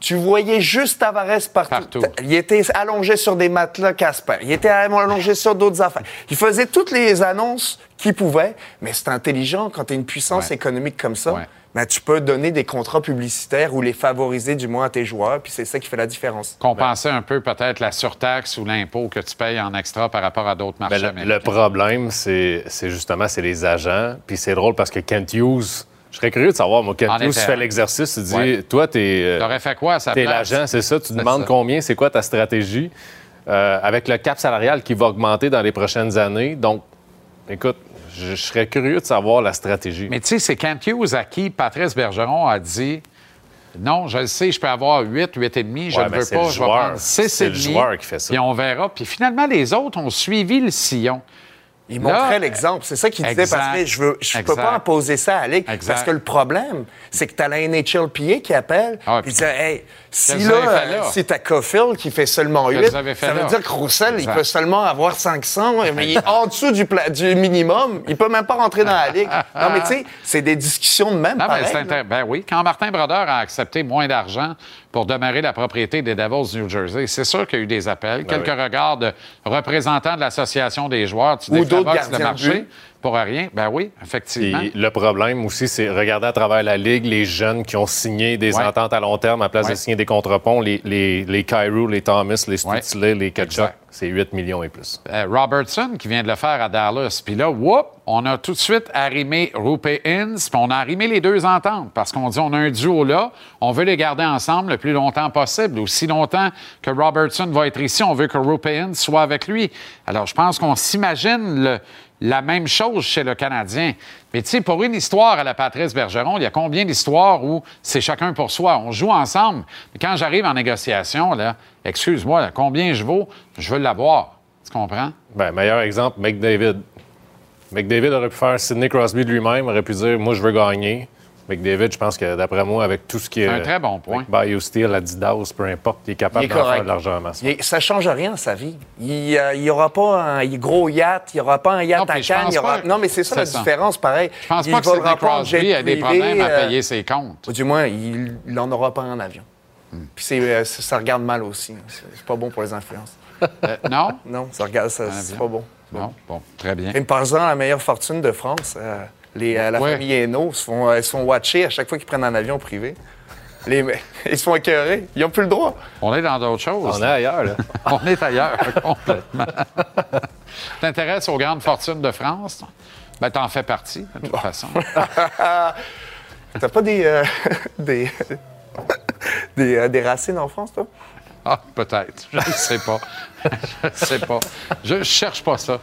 tu voyais juste Tavares partout. Il était allongé sur des matelas Casper. Il était allongé sur d'autres affaires. Il faisait toutes les annonces qu'il pouvait, mais c'est intelligent quand tu as une puissance économique comme ça. Ben, tu peux donner des contrats publicitaires ou les favoriser du moins à tes joueurs, puis c'est ça qui fait la différence.
Compenser un peu peut-être la surtaxe ou l'impôt que tu payes en extra par rapport à d'autres marchés
Ben, le, problème, c'est justement c'est les agents. Puis c'est drôle parce que Kent Hughes, je serais curieux de savoir, moi, Kent
En
Hughes
était
fait
un.
l'exercice, tu dis,
Ouais.
toi, t'es.
T'aurais fait quoi à sa
T'es l'agent, c'est ça. Tu demandes
ça.
combien, c'est quoi ta stratégie? Euh, avec le cap salarial qui va augmenter dans les prochaines années. Donc, écoute, je, je serais curieux de savoir la stratégie.
Mais tu sais, c'est Kent Hughes à qui Patrice Bergeron a dit non, je le sais, je peux avoir 8, 8,5, je
Ouais,
ne veux
c'est
pas,
le
je vais
joueur.
prendre 6,5.
C'est le joueur qui fait ça.
Puis on verra. Puis finalement, les autres ont suivi le sillon.
Il
Là,
montrait l'exemple. C'est ça qu'il disait, parce que je ne je peux pas imposer ça à la Ligue.
Exact.
Parce que le problème, c'est que tu as la NHLPA qui appelle,
Ah,
puis il dit Hey, si là, si t'as Caulfield qui fait seulement
Qu'est-ce
8,
que vous avez fait
ça veut
là?
dire que Roussel, il peut seulement avoir 500, mais il est en dessous du, pla- du minimum. Il peut même pas rentrer dans la Ligue. Non, mais tu sais, c'est des discussions de même.
Non,
pareil,
c'est Ben oui, quand Martin Brodeur a accepté moins d'argent pour demeurer la propriété des Devils du New Jersey, c'est sûr qu'il y a eu des appels,
Ben
quelques regards de représentants de l'association des joueurs. Tu
Ou d'autres gardiens de
marché
but.
Pour rien. Ben oui, effectivement.
Le problème aussi, c'est regarder à travers la Ligue les jeunes qui ont signé des
Ouais.
ententes à long terme à place
Ouais.
de signer des contre-ponts, les, les, les Kyrou, les Thomas, les Stutzley, les Kachuk. C'est 8 millions et plus.
Euh, Robertson qui vient de le faire à Dallas. Puis là, whoop, on a tout de suite arrimé Rupe Inns, puis on a arrimé les deux ententes parce qu'on dit on a un duo là, on veut les garder ensemble le plus longtemps possible. Aussi longtemps que Robertson va être ici, on veut que Rupe Inns soit avec lui. Alors, je pense qu'on s'imagine le- la même chose chez le Canadien. Mais tu sais, pour une histoire à la Patrice Bergeron, il y a combien d'histoires où c'est chacun pour soi? On joue ensemble. Mais quand j'arrive en négociation, excuse-moi, combien je vaux? Je veux l'avoir. Tu comprends?
Ben, meilleur exemple, McDavid. McDavid aurait pu faire Sidney Crosby lui-même, aurait pu dire Moi, je veux gagner. McDavid, je pense que d'après moi, avec tout ce qui est.
Un très bon point.
BioSteel, Adidas, peu importe, il est capable d'en faire de l'argent en masse.
Est- ça change rien sa vie. Il n'y aura pas un gros yacht, il n'y aura pas un yacht
Non,
à
puis
Cannes.
pense
il y aura...
pas-
Non, mais c'est ça la
ça.
différence, pareil.
Je pense
il
pas que Sidney Crosby a des
privé,
problèmes à
euh,
payer ses comptes.
Ou du moins, il n'en aura pas en avion. Puis c'est, euh, ça, ça regarde mal aussi. C'est c'est pas bon pour les influences.
Euh, non?
Non, ça regarde, c'est pas bon.
Non, bon, très bien.
Et par exemple, la meilleure fortune de France, euh, les, euh, la
Ouais.
famille Hainaut se font, euh, se font watcher à chaque fois qu'ils prennent un avion privé. Les, ils se font écœurer. Ils n'ont plus le droit.
On est dans d'autres choses.
On est ailleurs, là.
On est ailleurs, complètement. T'intéresses aux grandes fortunes de France? Ben, t'en fais partie, de toute façon.
T'as pas des, euh, des, des, euh, des racines en France, toi?
Ah, peut-être. Je ne sais pas. Je ne sais pas. Je ne cherche pas ça.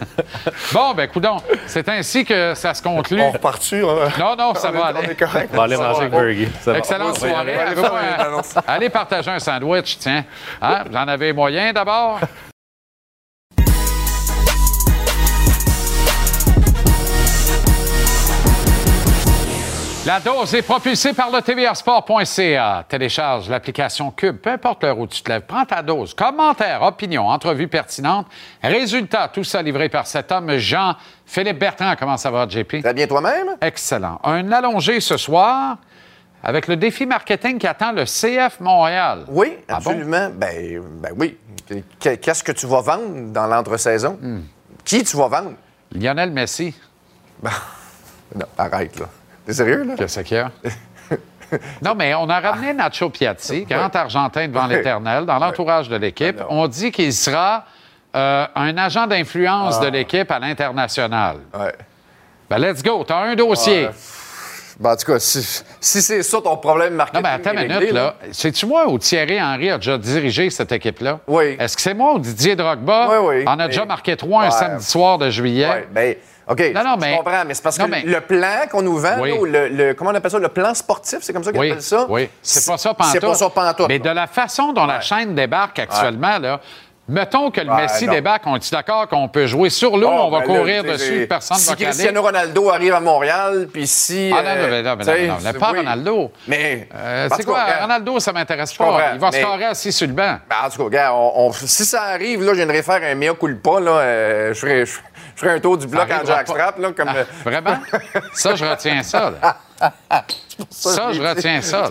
bon, ben, coudon, c'est ainsi que ça se conclut.
On repart hein?
Non, non, ça
On
va
est-
aller.
on est correct.
On va aller manger avec.
Excellente soirée. un- Allez partager un sandwich, tiens. Hein? Vous en avez moyen d'abord? La dose est propulsée par le tvrsport.ca. Télécharge l'application Cube, peu importe l'heure où tu te lèves. Prends ta dose. Commentaires, opinions, entrevues pertinentes. Résultats, tout ça livré par cet homme, Jean-Philippe Bertrand. Comment ça va, JP?
Très bien toi-même?
Excellent. Un allongé ce soir avec le défi marketing qui attend le CF Montréal.
Oui,
Ah bon?
absolument. Ben, ben oui. Qu- Qu'est-ce que tu vas vendre dans l'entre-saison?
Hmm.
Qui tu vas vendre?
Lionel Messi.
Non, arrête, là. T'es sérieux, là?
Qu'est-ce qu'il y a? Non, mais on a ramené Nacho Piatti, grand Argentin devant l'Éternel, dans l'entourage de l'équipe. On dit qu'il sera euh, un agent d'influence
Ah.
de l'équipe à l'international. Ben, let's go. T'as un dossier.
Ouais. Ben, en tout cas, si, si c'est ça ton problème marketing.
Non, mais attends
est
une minute, là. C'est-tu moi ou Thierry Henry a déjà dirigé cette équipe-là?
Oui.
Est-ce que c'est moi ou Didier Drogba?
Oui, oui.
On a
Mais-
déjà marqué trois un
Ouais.
samedi soir de juillet.
Ouais, ben, OK,
Non, non,
je
mais-
comprends, mais c'est parce que
mais-
le plan qu'on nous vend,
Oui.
le, le- comment on appelle ça, le plan sportif, c'est comme ça qu'ils
Oui,
appellent ça?
oui. C'est pas ça pantoute.
C'est pas ça pantoute.
Mais de la façon dont la chaîne débarque actuellement, là, mettons que le Messi
non.
débarque, on est d'accord qu'on peut jouer sur l'eau,
Oh,
on va
ben
courir dessus, personne ne
Si
va caler.
Cristiano Ronaldo arrive à Montréal, puis si...
Ah non, non,
euh,
non, non, non, mais pas
oui.
Ronaldo.
Mais...
Euh, c'est quoi?
regarde,
Ronaldo, ça m'intéresse pas. Il va se
mais-
carrer assis sur le banc.
ben, en tout cas, regarde, on- on- si ça arrive, là, je viendrais faire un mea culpa, là, euh, je ferais un tour du bloc en jackstrap, là, comme...
Ah, vraiment? Ça, je retiens ça. là. Ça, je retiens ça.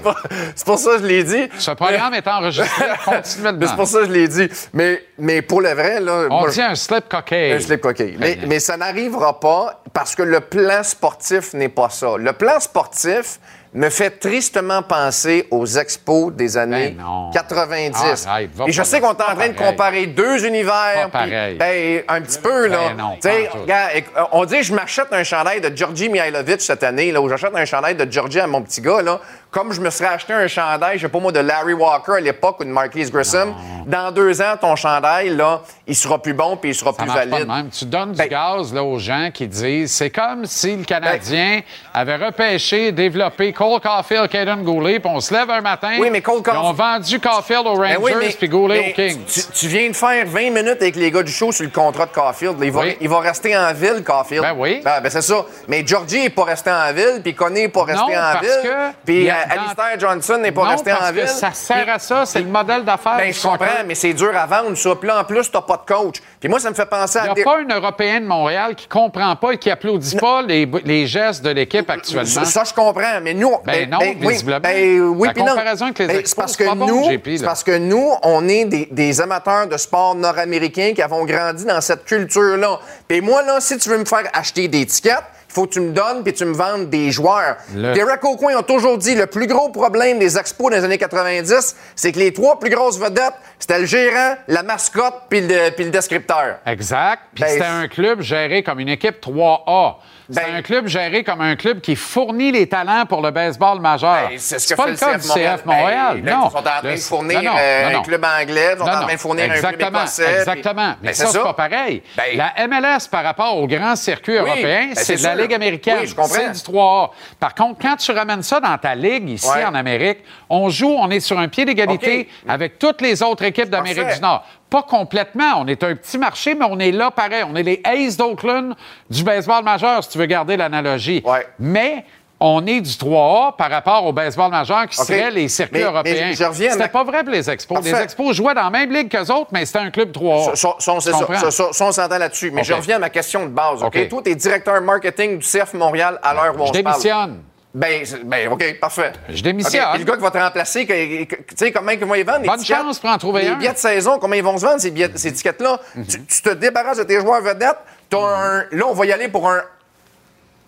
C'est pour- ça que je l'ai dit.
Ce programme est enregistré continuellement.
c'est pour ça que je l'ai dit. Mais, mais pour le vrai, là.
On
moi,
dit un slip coquille.
Un slip coquille. Mais, mais ça n'arrivera pas parce que le plan sportif n'est pas ça. Le plan sportif me fait tristement penser aux expos des années
Ben non.
90.
Arrête, va
Et je sais qu'on est en train de comparer deux univers.
Pas pareil.
ben, un petit peu, là.
Ben non,
regarde, euh, on dit je m'achète un chandail de Georgi Mihailovic cette année, là, ou j'achète un chandail de Georgi à mon petit gars, là, comme je me serais acheté un chandail, je sais pas moi, de Larry Walker à l'époque ou de Marquise Grissom. Dans deux ans, ton chandail, là, il sera plus bon puis il sera
Ça
plus
pas
valide.
de même. Tu donnes
Ben-
du gaz là, aux gens qui disent c'est comme si le Canadien avait repêché, développé Cole Caulfield, Caden Goulet, puis on se lève un matin.
Oui, mais Cole
Ils ont
Caulfield-
vendu Caulfield aux
Ben
Rangers
oui, mais-
puis Goulet aux Kings.
Tu, tu viens de faire 20 minutes avec les gars du show sur le contrat de Caulfield. Il va,
Oui.
il va rester en ville, Caulfield.
Ben oui.
Ben c'est ça. Mais Georgie n'est pas resté en ville, puis Connie n'est pas resté
Non,
en
parce
ville.
que
Puis
il
Alistair Johnson n'est pas
non,
resté
parce
en
que
ville.
ça sert à ça, c'est le modèle d'affaires.
Ben, je comprends,
soccer.
mais c'est dur à vendre, ça. Puis là, en plus, t'as pas de coach. Puis moi, ça me fait penser
Il
à...
n'y a pas un Européen de Montréal qui comprend pas et qui applaudit pas les, les gestes de l'équipe actuellement.
Ça, ça, je comprends, mais nous...
Ben non,
oui,
visiblement.
ben oui,
La
non.
comparaison avec les
Ben,
Expos,
c'est parce que
pas
nous, parce que nous, on est des, des amateurs de sport nord-américains qui avons grandi dans cette culture-là. Puis moi, là, si tu veux me faire acheter des tickets, il faut que tu me donnes puis tu me vendes des joueurs.
Le-
Derek O'Coin a toujours dit le plus gros problème des expos dans les années 90, c'est que les trois plus grosses vedettes, c'était le gérant, la mascotte puis le, puis le descripteur.
Exact. Puis
Ben,
c'était un club géré comme une équipe 3A. C'était
Ben-
un club géré comme un club qui fournit les talents pour le baseball majeur.
Ben, c'est ce que
pas
fait
le cas du CF
Ben,
Montréal.
là,
non.
Ils sont en train de fournir
non, non,
euh, un club anglais, ils sont en train de fournir un club
Exactement,
écossais. puis-
Exactement. Mais ça, c'est pas pareil. La MLS, par rapport au grand circuit
Oui,
européen, c'est
c'est
de la. Ligue américaine.
Oui, je comprends.
C'est du 3A. Par contre, quand tu ramènes ça dans ta ligue ici
Ouais.
en Amérique, on joue, on est sur un pied d'égalité avec toutes les autres équipes d'Amérique du Nord. Pas complètement. On est un petit marché, mais on est là pareil. On est les Aces d'Oakland du baseball majeur, si tu veux garder l'analogie.
Ouais.
Mais on est du 3A par rapport au baseball majeur qui serait les circuits
Mais-
européens. C'était pas vrai pour les Expos.
Parfait.
Les Expos jouaient dans la même ligue qu'eux autres, mais c'était un club 3A.
Ça, ça, ça, on s'entend là-dessus. Mais je reviens à ma question de base. OK? Toi, tu es directeur marketing du CF Montréal à l'heure où on
Je
se
démissionne.
Ben, ben, OK, parfait.
Je démissionne.
OK, puis le gars qui va te remplacer, tu sais, comment ils vont y vendre? les
Bonne chance pour en trouver
Les
un.
billets de saison, comment ils vont se vendre, ces, billets- ces étiquettes-là? tu, tu te débarrasses de tes joueurs vedettes. Un- là, on va y aller pour un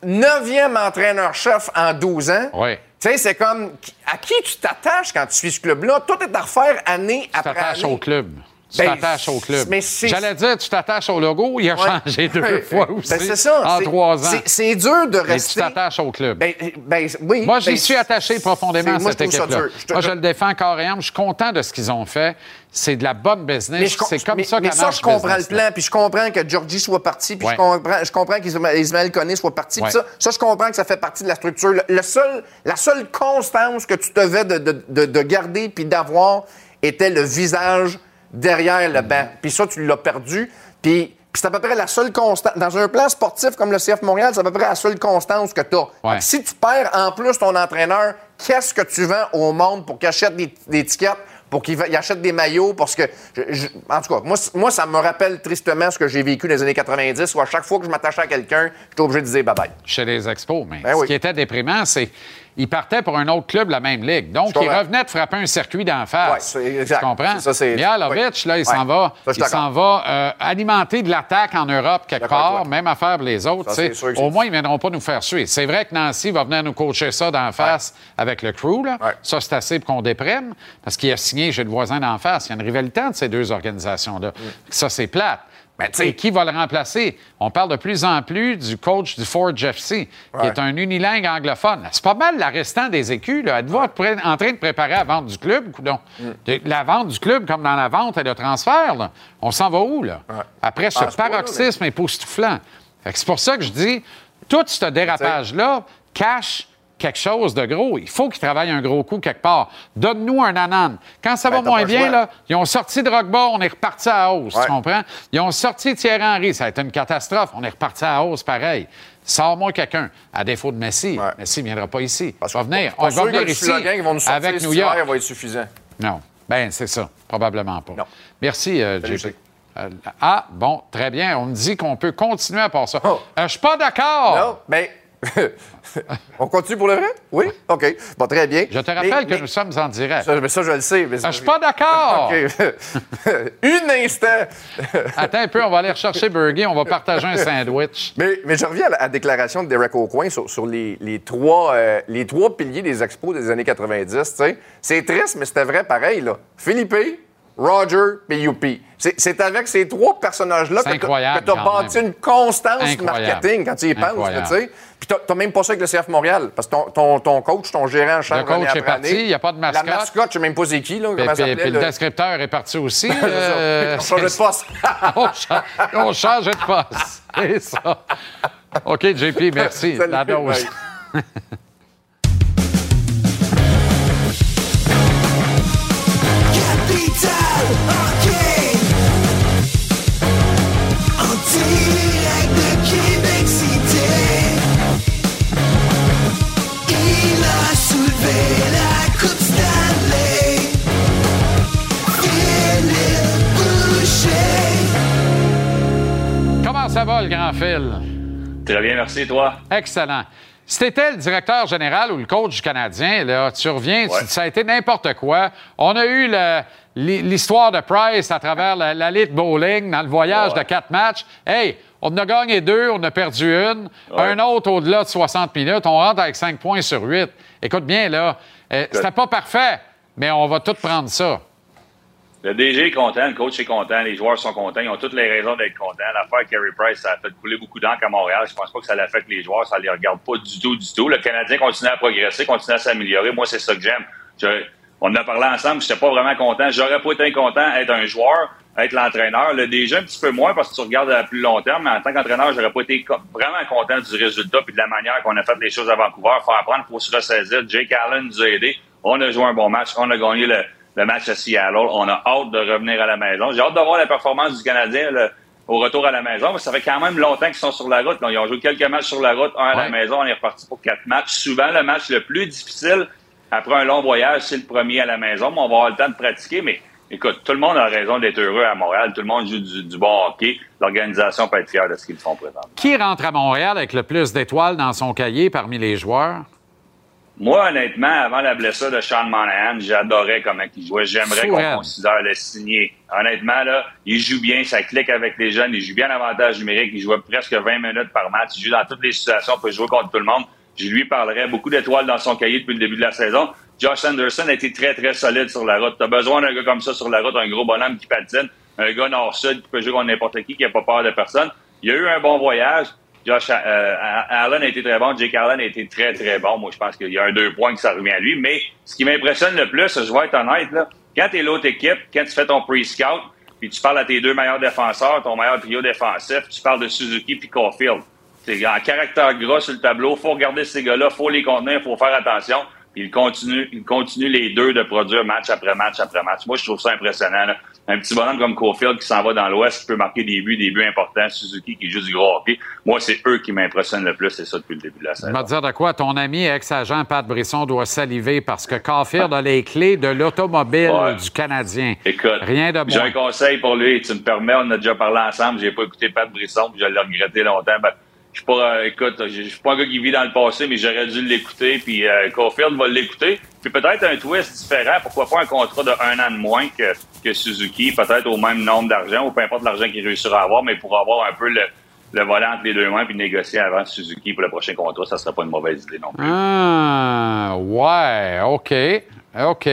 neuvième entraîneur-chef en 12 ans.
Oui.
Tu sais, c'est comme à qui tu t'attaches quand tu suis ce club-là? Tout est à refaire année
Tu
après
t'attaches
année.
au club. Tu
Ben,
t'attaches au club. J'allais dire, tu t'attaches au logo. Il a
Ouais.
changé deux fois
Ben,
aussi.
c'est ça.
En trois ans.
c'est- dur de
Mais tu
rester.
t'attaches au club.
Ben, ben, oui.
Moi, j'y
ben,
suis attaché profondément à cette équipe-là. Moi, je le défends carrément. Je suis content de ce qu'ils ont fait. C'est de la bonne business.
Mais
C'est comme
mais-
ça
mais
que
ça, je comprends le plan, puis je comprends que Georgie soit parti, puis
Ouais.
je comprends, je comprends qu'Ismaël Koné soit parti, puis
Ouais.
ça, ça, je comprends que ça fait partie de la structure. Le, le seul, la seule constance que tu devais de, de- de- de garder puis d'avoir était le visage derrière le banc. Puis ça, tu l'as perdu, puis... puis c'est à peu près la seule constance. Dans un plan sportif comme le CF Montréal, c'est à peu près la seule constance que tu as. Si tu perds en plus ton entraîneur, qu'est-ce que tu vends au monde pour qu'il achète des, des tickets? Pour qu'il achète des maillots parce que je- je- en tout cas moi ça me rappelle tristement ce que j'ai vécu dans les années 90 où à chaque fois que je m'attachais à quelqu'un j'étais obligé de dire bye bye
chez les Expos. Mais
Ben
ce
oui.
qui était déprimant, c'est qu'ils partaient pour un autre club de la même ligue. Donc,
comprends.
revenaient de frapper un circuit d'en face.
Exact.
Tu comprends?
Ça, oui.
là, il s'en va,
Ça,
il s'en va euh, alimenter de l'attaque en Europe quelque part. Même affaire pour les autres.
Ça,
Au moins, ils ne viendront pas nous faire suer. C'est vrai que Nancy va venir nous coacher ça d'en face avec le crew. Là. Ça, c'est assez pour qu'on déprime parce qu'il a signé chez le voisin d'en face. Il y a une rivalité entre ces deux organisations-là.
Mm.
Ça, c'est plate. Et qui va le remplacer? On parle de plus en plus du coach du Ford FC, qui est un unilingue anglophone. C'est pas mal la restant des écus. Là. Êtes-vous en train de préparer la vente du club, coudon? De- La vente du club, comme dans la vente et le transfert, là, on s'en va où, là? Après ce
Ah,
paroxysme époustouflant. Fait que C'est pour ça que je dis, tout ce dérapage-là cache quelque chose de gros. Il faut qu'ils travaillent un gros coup quelque part. Donne-nous un anan. Quand ça va
Ben, t'as
moins bien, là, ils ont sorti Drogba, on est reparti à hausse,
Ouais.
tu comprends? Ils ont sorti Thierry Henry, ça a été une catastrophe. On est reparti à hausse pareil. Sors-moi quelqu'un, à défaut de Messi. Messi ne viendra pas ici. il va venir, on va venir ici
vont nous
avec New York.
va être suffisant.
Non. Ben, c'est ça. Probablement pas. Merci, euh, JP. Euh, ah, bon, très bien. On me dit qu'on peut continuer à part ça. Euh, je suis pas d'accord.
Oh. Non, mais. On continue pour le vrai? Oui? OK. Bon, très bien.
Je te rappelle que nous sommes en direct.
Ça, mais ça, je le sais. Mais
Ah, je suis pas d'accord.
OK. Un instant.
Attends un peu, on va aller rechercher Burger, on va partager un sandwich.
Mais, mais je reviens à la, à la déclaration de Derek Aucoin sur, sur les, les trois, euh, les trois piliers des expos des années 90. tu sais. C'est triste, mais c'était vrai pareil. Là. Philippe, Roger et Youpi. C'est avec ces trois personnages-là que tu as bâti une constance
Incroyable.
marketing quand tu y penses. tu sais. Puis t'as- même pas ça avec le CF Montréal. Parce que ton, ton, ton coach, ton gérant change
Le coach
année
est parti, il y a pas de mascotte.
La mascotte, je sais même pas c'est qui. Là,
Puis,
comment ça
puis- puis le descripteur est parti aussi. Euh,
On change de poste.
on, cha- on change de poste. C'est ça. OK, JP, merci.
Salut,
La dose.
Capital
Comment ça va, le grand fil?
Très bien, merci, toi?
Excellent. Si t'étais le directeur général ou le coach du Canadien, là, tu reviens, tu- ça a été n'importe quoi. On a eu l'histoire de Price à travers la, la Bowling dans le voyage de quatre matchs. Hey, on a gagné deux, on a perdu une. Un autre au-delà de 60 minutes. On rentre avec 5 points sur 8. Écoute bien, là, euh, c'était pas parfait, mais on va tout prendre ça.
Le DG est content, le coach est content, les joueurs sont contents, ils ont toutes les raisons d'être contents. L'affaire Carey Price, ça a fait couler beaucoup d'encre à Montréal. Je pense pas que ça l'affecte les joueurs, ça les regarde pas du tout, du tout. Le Canadien continue à progresser, continue à s'améliorer. Moi, c'est ça que j'aime. Je- on en a parlé ensemble, j'étais pas vraiment content. J'aurais pas été content être un joueur, être l'entraîneur. Le DG, un petit peu moins parce que tu regardes à plus long terme, mais en tant qu'entraîneur, j'aurais pas été vraiment content du résultat puis de la manière qu'on a fait les choses à Vancouver. Faut apprendre, faut se ressaisir. Jake Allen nous a aidés. On a joué un bon match. On a gagné le, le match à Seattle. On a hâte de revenir à la maison. J'ai hâte de voir la performance du Canadien au retour à la maison. Mais ça fait quand même longtemps qu'ils sont sur la route. là. Ils ont joué quelques matchs sur la route, un à la maison. On est reparti pour quatre matchs. Souvent, le match le plus difficile après un long voyage, c'est le premier à la maison. Mais on va avoir le temps de pratiquer. Mais écoute, tout le monde a raison d'être heureux à Montréal. Tout le monde joue du, du bon hockey. L'organisation peut être fière de ce qu'ils font présentement.
Qui rentre à Montréal avec le plus d'étoiles dans son cahier parmi les joueurs?
Moi, honnêtement, avant la blessure de Sean Monahan, j'adorais comment il jouait. J'aimerais qu'on
raide.
considère le signer. Honnêtement, là, il joue bien, ça clique avec les jeunes, il joue bien l'avantage numérique, il jouait presque 20 minutes par match, il joue dans toutes les situations, il peut jouer contre tout le monde. Je lui parlerais beaucoup d'étoiles dans son cahier depuis le début de la saison. Josh Anderson a été très, très solide sur la route. Tu as besoin d'un gars comme ça sur la route, un gros bonhomme qui patine, un gars nord-sud qui peut jouer contre n'importe qui, qui n'a pas peur de personne. Il a eu un bon voyage. Josh euh, Allen a été très bon. Jake Allen a été très, très bon. Moi, je pense qu'il y a un deux points que ça revient à lui. Mais ce qui m'impressionne le plus, je vais être honnête, quand tu es l'autre équipe, quand tu fais ton pre-scout, puis tu parles à tes deux meilleurs défenseurs, ton meilleur trio défensif, tu parles de Suzuki puis Caulfield. C'est en caractère gras sur le tableau. faut regarder ces gars-là, faut les contenir, faut faire attention. Puis ils continuent, ils continuent les deux de produire match après match après match. Moi, je trouve ça impressionnant. Un petit bonhomme comme Caulfield qui s'en va dans l'Ouest, qui peut marquer des buts, des buts importants. Suzuki qui joue du gros hockey. Moi, c'est eux qui m'impressionnent le plus, c'est ça depuis le début de la
Je
saison.
vais te dire de quoi? Ton ami ex-agent Pat Brisson doit saliver parce que Caulfield a les clés de l'automobile
Ouais.
du Canadien.
Écoute,
Rien de
j'ai un conseil pour lui. Tu me permets, on a déjà parlé ensemble. J'ai pas écouté Pat Brisson, puis je l'ai regretté longtemps. Ben, je suis pas, euh, écoute, je je suis pas un gars qui vit dans le passé, mais j'aurais dû l'écouter. Puis euh, Caulfield va l'écouter. Puis peut-être un twist différent. Pourquoi pas un contrat de un an de moins que, que Suzuki, peut-être au même nombre d'argent ou peu importe l'argent qu'il réussira à avoir, mais pour avoir un peu le, le volant entre les deux mains puis négocier avant Suzuki pour le prochain contrat, ça serait pas une mauvaise idée non plus.
Ah, ouais, OK. OK.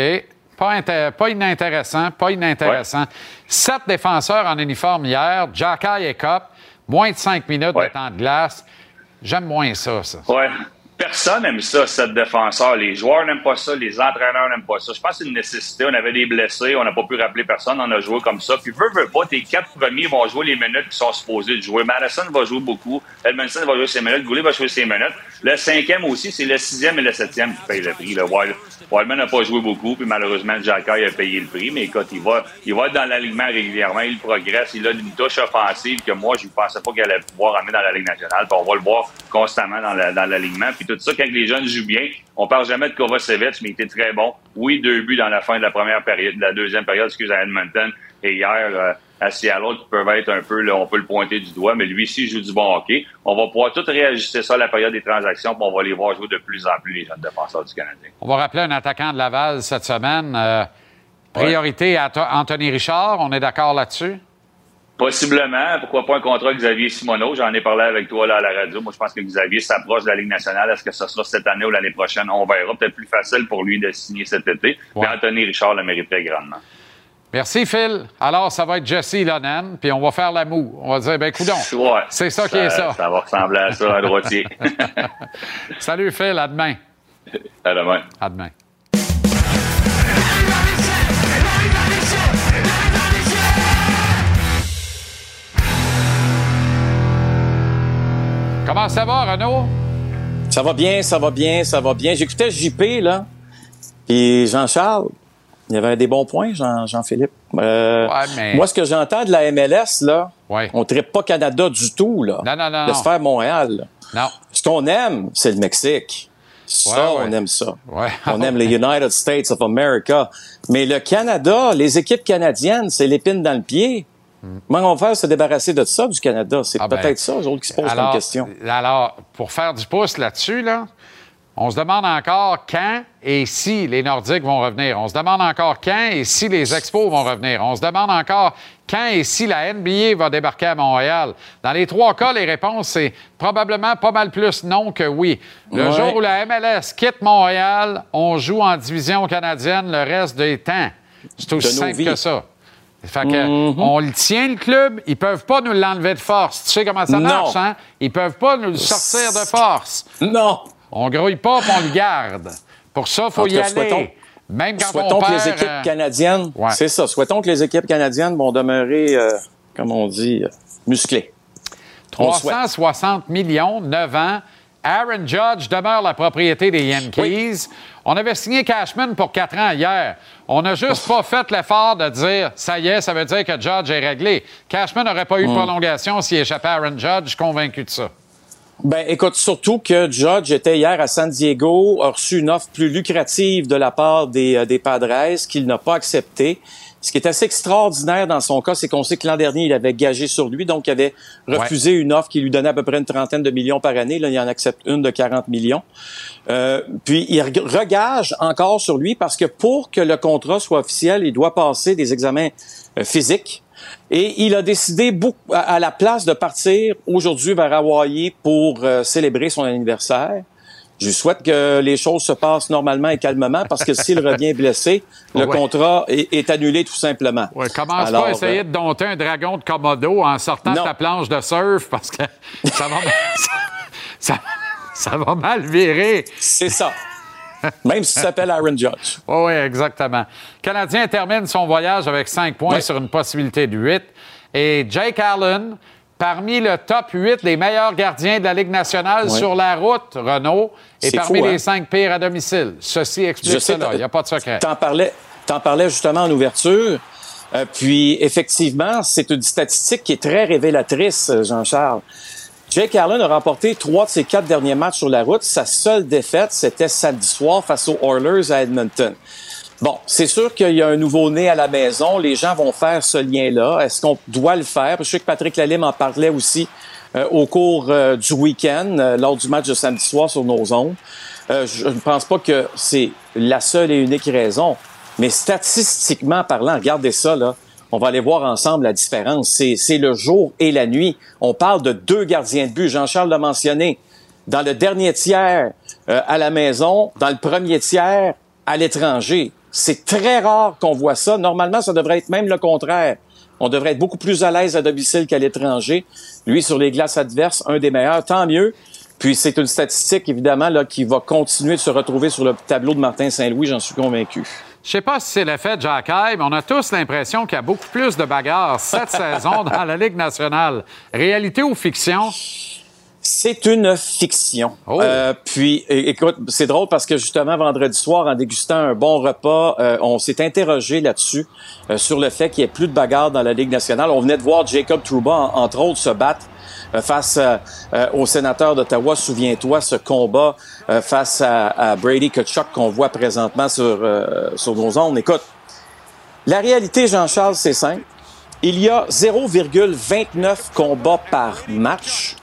Pas inintéressant, pas inintéressant. Sept défenseurs en uniforme hier, Jacky et Cop, moins de cinq minutes de temps de glace. J'aime moins ça, ça.
Ouais. Personne n'aime ça, cette défenseur. Les joueurs n'aiment pas ça, les entraîneurs n'aiment pas ça. Je pense que c'est une nécessité. On avait des blessés, on n'a pas pu rappeler personne, on a joué comme ça. Puis, veux, veux pas, tes quatre premiers vont jouer les minutes qui sont supposés de jouer. Madison va jouer beaucoup, Edmondson va jouer ses minutes, Goulet va jouer ses minutes. Le cinquième aussi, c'est le sixième et le septième qui payent le prix. Le Wild, Wildman n'a pas joué beaucoup, puis malheureusement, Jacky a payé le prix. Mais écoute, il va, il va être dans l'alignement régulièrement, il progresse, il a une touche offensive que moi, je ne pensais pas qu'il allait pouvoir amener dans la Ligue nationale. Puis on va le voir constamment dans l'alignement. Tout ça, quand les jeunes jouent bien, on parle jamais de Kovacevic, mais il était très bon. Oui, deux buts dans la fin de la première période, de la deuxième période, excusez, à Edmonton. Et hier, euh, à Seattle, qui peuvent être un peu, on peut le pointer du doigt, mais lui aussi joue du bon hockey. On va pouvoir tout réajuster ça à la période des transactions, puis on va les voir jouer de plus en plus, les jeunes défenseurs du Canadien.
On va rappeler un attaquant de Laval cette semaine. Euh, priorité à Anthony Richard. On est d'accord là-dessus?
Possiblement. Pourquoi pas un contrat Xavier Simoneau? J'en ai parlé avec toi là à la radio. Moi, je pense que Xavier s'approche de la Ligue nationale. Est-ce que ce sera cette année ou l'année prochaine? On verra. Peut-être plus facile pour lui de signer cet été. Mais Anthony Richard le mériterait grandement.
Merci, Phil. Alors, ça va être Jesse Lonen, puis on va faire la moue. On va dire, ben, coudon.
Ouais.
C'est ça qui est ça.
Ça va ressembler à ça, un droitier.
Salut, Phil. À demain.
à demain.
À demain. Comment ça va, Renaud?
Ça va bien, ça va bien, ça va bien. J'écoutais JP, là, puis Jean-Charles. Il y avait des bons points, Jean- Jean-Philippe. Euh,
mais-
Moi, ce que j'entends de la MLS, là,
Ouais.
on ne pas Canada du tout, là.
Non, non, non,
De
non.
se faire Montréal. là.
Non.
Ce qu'on aime, c'est le Mexique. Ça,
Ouais,
on aime ça. On aime les United States of America. Mais le Canada, les équipes canadiennes, c'est l'épine dans le pied. Comment on va faire se débarrasser de ça, du Canada? C'est
Ah ben,
peut-être ça, eux autres, qui se posent
alors,
comme question.
Alors, pour faire du pouce là-dessus, là, on se demande encore quand et si les Nordiques vont revenir. On se demande encore quand et si les Expos vont revenir. On se demande encore quand et si la NBA va débarquer à Montréal. Dans les trois cas, les réponses, c'est probablement pas mal plus non que oui. Le
Ouais.
jour où la MLS quitte Montréal, on joue en division canadienne le reste des temps. C'est aussi
De
simple
vies.
que ça. Fait que,
Mhm.
on le tient, le club. Ils peuvent pas nous l'enlever de force. Tu sais comment ça
Non.
marche, hein? Ils peuvent pas nous le sortir de force.
Non.
On grouille pas, on le garde. Pour ça, il faut y
cas,
aller.
souhaitons-
Même quand
Souhaitons
on
que
perd...
les équipes
euh,
canadiennes, c'est ça, souhaitons que les équipes canadiennes vont demeurer, euh, comme on dit, euh, musclées. On le souhaite.
360 millions, 9 ans. Aaron Judge demeure la propriété des Yankees. On avait signé Cashman pour 4 ans hier. On n'a juste pas fait l'effort de dire ça y est, ça veut dire que Judge est réglé. Cashman n'aurait pas eu de
Mm.
prolongation s'il échappait à Aaron Judge. Convaincu de ça.
Ben, écoute, surtout que Judge était hier à San Diego, a reçu une offre plus lucrative de la part des, euh, des Padres qu'il n'a pas acceptée. Ce qui est assez extraordinaire dans son cas, c'est qu'on sait que l'an dernier, il avait gagé sur lui, donc il avait refusé une offre qui lui donnait à peu près une trentaine de millions par année. Là, il en accepte une de 40 millions. Euh, puis il reg- regage encore sur lui parce que pour que le contrat soit officiel, il doit passer des examens euh, physiques. Et il a décidé beaucoup, à, la place de partir aujourd'hui vers Hawaii pour euh, célébrer son anniversaire. Je lui souhaite que les choses se passent normalement et calmement parce que s'il revient blessé, le
Ouais.
contrat est, est annulé tout simplement.
Ouais, commence
Alors,
pas à essayer
euh,
de dompter un dragon de Komodo en sortant de ta planche de surf parce que ça va, ça, ça va mal virer.
C'est ça. Même si ça s'appelle Aaron Judge.
Oui, exactement. Le Canadien termine son voyage avec 5 points sur une possibilité de 8. Et Jake Allen, parmi le top 8 des meilleurs gardiens de la Ligue nationale sur la route, Renault, et
C'est
parmi
fou, hein?
les 5 pires à domicile. Ceci explique
sais,
cela. Il n'y a pas de secret.
T'en parlais, t'en parlais justement en ouverture. Euh, puis effectivement, c'est une statistique qui est très révélatrice, euh, Jean-Charles. Jake Allen a remporté trois de ses quatre derniers matchs sur la route. Sa seule défaite, c'était samedi soir face aux Oilers à Edmonton. Bon, c'est sûr qu'il y a un nouveau-né à la maison. Les gens vont faire ce lien-là. Est-ce qu'on doit le faire? Je sais que Patrick Lalime en parlait aussi euh, au cours euh, du week-end, euh, lors du match de samedi soir sur nos ondes. Je ne pense pas que c'est la seule et unique raison. Mais statistiquement parlant, regardez ça, là. On va aller voir ensemble la différence. C'est, le jour et la nuit. On parle de deux gardiens de but. Jean-Charles l'a mentionné. Dans le dernier tiers euh, à la maison, dans le premier tiers à l'étranger. C'est très rare qu'on voit ça. Normalement, ça devrait être même le contraire. On devrait être beaucoup plus à l'aise à domicile qu'à l'étranger. Lui, sur les glaces adverses, un des meilleurs, tant mieux. Puis c'est une statistique, évidemment, là, qui va continuer de se retrouver sur le tableau de Martin Saint-Louis, j'en suis convaincu.
Je sais pas si c'est l'effet de Jack mais on a tous l'impression qu'il y a beaucoup plus de bagarres cette saison dans la Ligue nationale. Réalité ou fiction?
C'est une fiction. Euh, puis, écoute, c'est drôle parce que justement, vendredi soir, en dégustant un bon repas, euh, on s'est interrogé là-dessus, euh, sur le fait qu'il n'y ait plus de bagarres dans la Ligue nationale. On venait de voir Jacob Trouba, en- entre autres, se battre face euh, euh, au sénateur d'Ottawa. Souviens-toi, ce combat euh, face à, à, Brady Kachuk qu'on voit présentement sur, euh, sur nos ondes. Écoute, la réalité, Jean-Charles, c'est simple. Il y a 0,29 combats par match.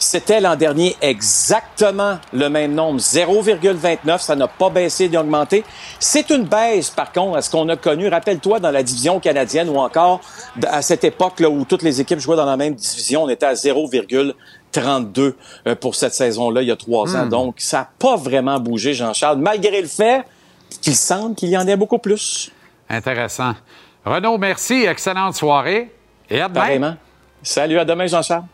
C'était l'an dernier exactement le même nombre, 0,29. Ça n'a pas baissé ni augmenté. C'est une baisse, par contre, à ce qu'on a connu. Rappelle-toi, dans la division canadienne ou encore à cette époque là, où toutes les équipes jouaient dans la même division, on était à 0,29 32 euh, pour cette saison-là, il y a trois ans.
Hmm.
Donc, ça n'a pas vraiment bougé, Jean-Charles, malgré le fait qu'il semble qu'il y en ait beaucoup plus.
Intéressant. Renaud, merci. Excellente soirée. Et à demain.
Salut, à demain, Jean-Charles.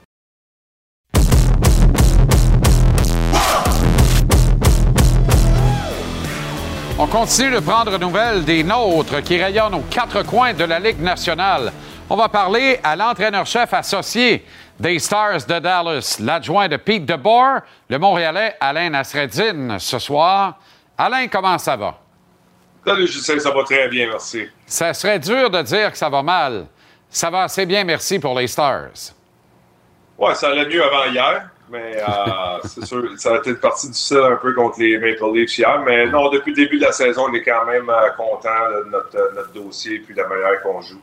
On continue de prendre nouvelles des nôtres qui rayonnent aux quatre coins de la Ligue nationale. On va parler à l'entraîneur-chef associé des Stars de Dallas, l'adjoint de Pete DeBoer, le Montréalais Alain Nasreddin ce soir. Alain, comment ça va?
Salut, Justin, ça va très bien, merci.
Ça serait dur de dire que ça va mal. Ça va assez bien, merci pour les Stars.
Ouais, ça allait mieux avant hier, mais euh, c'est sûr, ça a été une partie difficile un peu contre les Maple Leafs hier. Mais non, depuis le début de la saison, on est quand même euh, content de notre, euh, notre dossier et puis de la manière qu'on joue.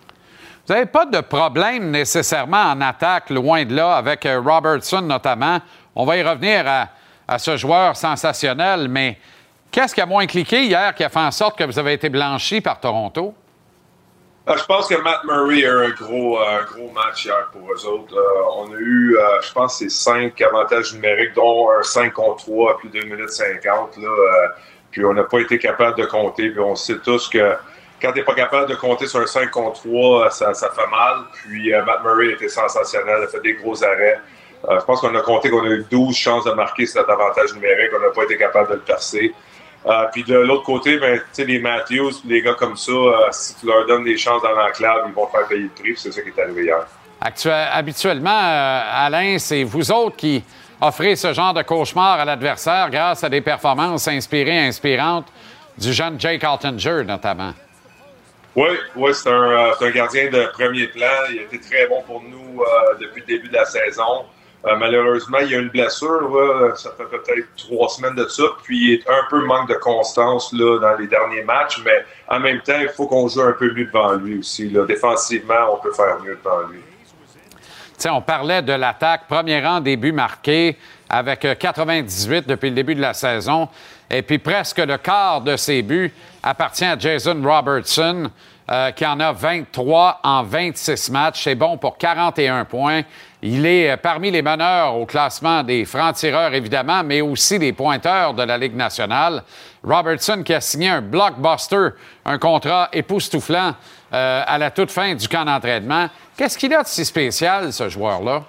Vous n'avez pas de problème nécessairement en attaque, loin de là, avec euh, Robertson notamment. On va y revenir à, ce joueur sensationnel, mais qu'est-ce qui a moins cliqué hier qui a fait en sorte que vous avez été blanchi par Toronto?
Euh, je pense que Matt Murray a eu un gros, euh, gros match hier pour eux autres. On a eu, je pense, c'est cinq avantages numériques, dont un 5 contre 3 à plus de 2 minutes 50. Là, euh, puis on n'a pas été capable de compter. Puis on sait tous que quand tu n'es pas capable de compter sur un 5 contre 3, ça, fait mal. Puis euh, Matt Murray était sensationnel, a fait des gros arrêts. Euh, je pense qu'on a compté qu'on a eu 12 chances de marquer cet avantage numérique. On n'a pas été capable de le percer. Euh, puis de l'autre côté, ben, les Matthews, les gars comme ça, si tu leur donnes des chances dans l'enclave, ils vont faire payer le prix. C'est ça qui est arrivé hier.
Actu- habituellement, Alain, c'est vous autres qui offrez ce genre de cauchemar à l'adversaire grâce à des performances inspirées, inspirantes du jeune Jake Altinger, notamment.
Oui, un, euh, c'est un gardien de premier plan. Il a été très bon pour nous euh, depuis le début de la saison. Euh, malheureusement, il y a une blessure. ça fait peut-être trois semaines de ça. Puis un peu manque de constance là, dans les derniers matchs. Mais en même temps, il faut qu'on joue un peu mieux devant lui aussi. Défensivement, on peut faire mieux devant lui.
Tu sais, on parlait de l'attaque, premier rang début marqué avec euh, 98 depuis le début de la saison. Et puis presque le quart de ses buts appartient à Jason Robertson, euh, qui en a 23 en 26 matchs. C'est bon pour 41 points. Il est euh, parmi les meneurs au classement des francs-tireurs, évidemment, mais aussi des pointeurs de la Ligue nationale. Robertson qui a signé un blockbuster, un contrat époustouflant euh, à la toute fin du camp d'entraînement. Qu'est-ce qu'il a de si spécial, ce joueur-là?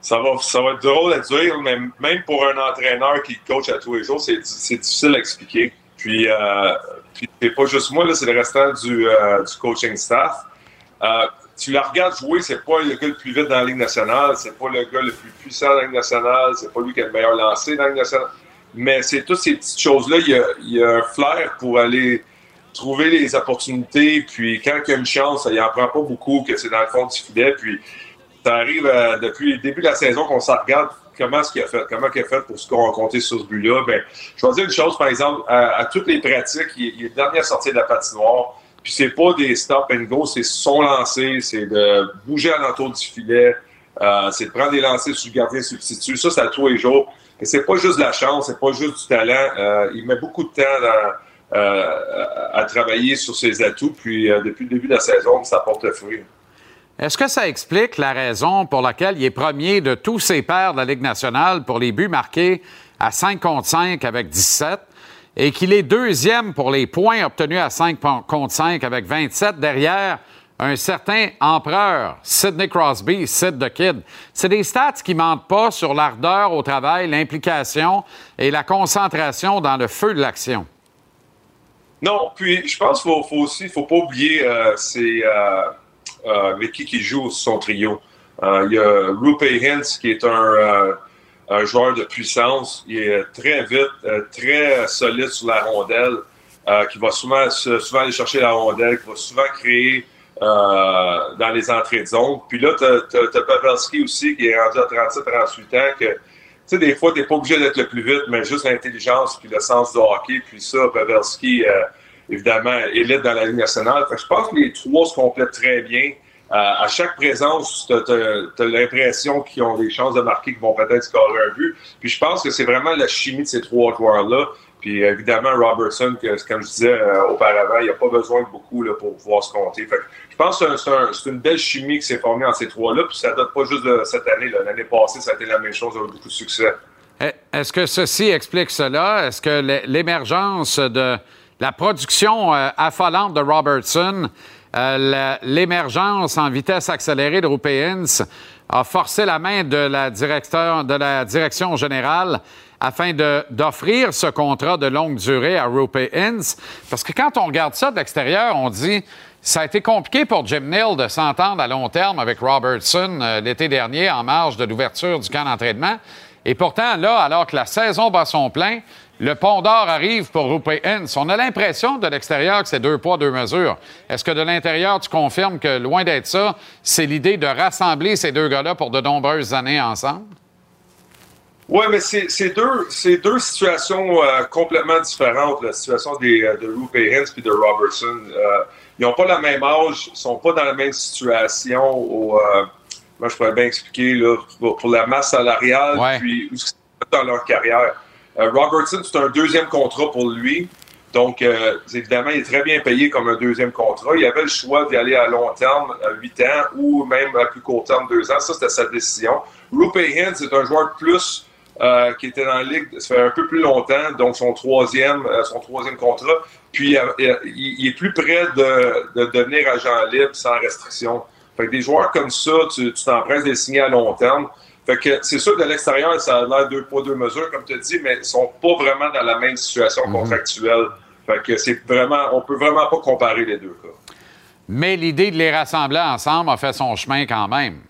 Ça va, ça va être drôle à dire, mais même pour un entraîneur qui coach à tous les jours, c'est difficile à expliquer. Puis, euh, puis c'est pas juste moi, là, c'est le restant du, euh, coaching staff. Euh, tu la regardes jouer, c'est pas le gars le plus vite dans la Ligue nationale, c'est pas le gars le plus puissant dans la Ligue nationale, c'est pas lui qui a le meilleur lancé dans la Ligue nationale. Mais c'est toutes ces petites choses-là, il y a, un flair pour aller trouver les opportunités, puis quand il y a une chance, il en prend pas beaucoup, que c'est dans le fond du filet, puis ça arrive euh, depuis le début de la saison qu'on s'en regarde comment ce qu'il a fait, comment il a fait pour a compté sur ce but-là. Ben, je vais dire une chose, par exemple, à, à toutes les pratiques, il, il est dernier sorti de la patinoire, puis c'est pas des stop and go, c'est son lancer, c'est de bouger alentour du filet, euh, c'est de prendre des lancers sur le gardien substitut. Ça, c'est à tous les jours. Et c'est pas juste de la chance, c'est pas juste du talent. Euh, il met beaucoup de temps dans, euh, à travailler sur ses atouts, puis euh, depuis le début de la saison, ça porte le fruit.
Est-ce que ça explique la raison pour laquelle il est premier de tous ses pairs de la Ligue nationale pour les buts marqués à 5 contre 5 avec 17 et qu'il est deuxième pour les points obtenus à 5 contre 5 avec 27 derrière un certain empereur, Sidney Crosby, Sid the Kid? C'est des stats qui mentent pas sur l'ardeur au travail, l'implication et la concentration dans le feu de l'action.
Non, puis je pense qu'il faut, aussi, faut pas oublier euh, c'est euh, avec qui qui joue son trio. Euh, il y a Rupe Hintz qui est un, euh, joueur de puissance. Il est très vite, euh, très solide sur la rondelle, euh, qui va souvent, aller chercher la rondelle, qui va souvent créer euh, dans les entrées de zone. Puis là, tu as, Pavelski aussi qui est rendu à 37-38 ans, que tu sais, des fois, tu n'es pas obligé d'être le plus vite, mais juste l'intelligence puis le sens du hockey. Puis ça, Pavelski, euh, évidemment, élite dans la Ligue nationale. Fait que je pense que les trois se complètent très bien. Euh, à chaque présence, tu as, l'impression qu'ils ont des chances de marquer, qu'ils vont peut-être scorer un but. Puis je pense que c'est vraiment la chimie de ces trois joueurs-là. Puis évidemment, Robertson, comme je disais euh, auparavant, il n'y a pas besoin de beaucoup là, pour pouvoir se compter. Fait que je pense que c'est un- c'est un- c'est une belle chimie qui s'est formée entre ces trois-là. Puis ça date pas juste de cette année. L'année passée, ça a été la même chose avec beaucoup de succès.
Eh, Est-ce que ceci explique cela? Est-ce que l'é- l'émergence de la production euh, affolante de Robertson, euh, l'émergence en vitesse accélérée de Rupeins a forcé la main de la, directeur, de la direction générale afin d'offrir ce contrat de longue durée à Rupeins? Parce que quand on regarde ça de l'extérieur, on dit ça a été compliqué pour Jim Neal de s'entendre à long terme avec Robertson euh, l'été dernier en marge de l'ouverture du camp d'entraînement. Et pourtant, là, alors que la saison bat son plein, le pont d'or arrive pour Rupe Hintz. On a l'impression de l'extérieur que c'est deux poids, deux mesures. Est-ce que de l'intérieur, tu confirmes que, loin d'être ça, c'est l'idée de rassembler ces deux gars-là pour de nombreuses années ensemble?
Oui, mais c'est deux, situations euh, complètement différentes, la situation des, euh, de Rupe Hintz et de Robertson. Euh, ils n'ont pas le même âge, ils ne sont pas dans la même situation. Au, euh, moi, je pourrais bien expliquer là, pour, pour la masse salariale, puis dans leur carrière. Euh, Robertson, c'est un deuxième contrat pour lui. Donc, euh, évidemment, il est très bien payé comme un deuxième contrat. Il avait le choix d'y aller à long terme, à 8 ans, ou même à plus court terme, 2 ans. Ça, c'était sa décision. Rupe Hintz est un joueur de plus euh, qui était dans la ligue, ça fait un peu plus longtemps, donc son troisième, contrat. Puis il, est plus près de, de devenir agent libre sans restriction. Fait que des joueurs comme ça, tu t'empresses de les signer à long terme. Fait que c'est sûr que de l'extérieur, ça a l'air deux poids, deux mesures, comme tu as dit, mais ils sont pas vraiment dans la même situation contractuelle. Fait que c'est vraiment, on peut vraiment pas comparer les deux cas.
Mais l'idée de les rassembler ensemble a fait son chemin quand même.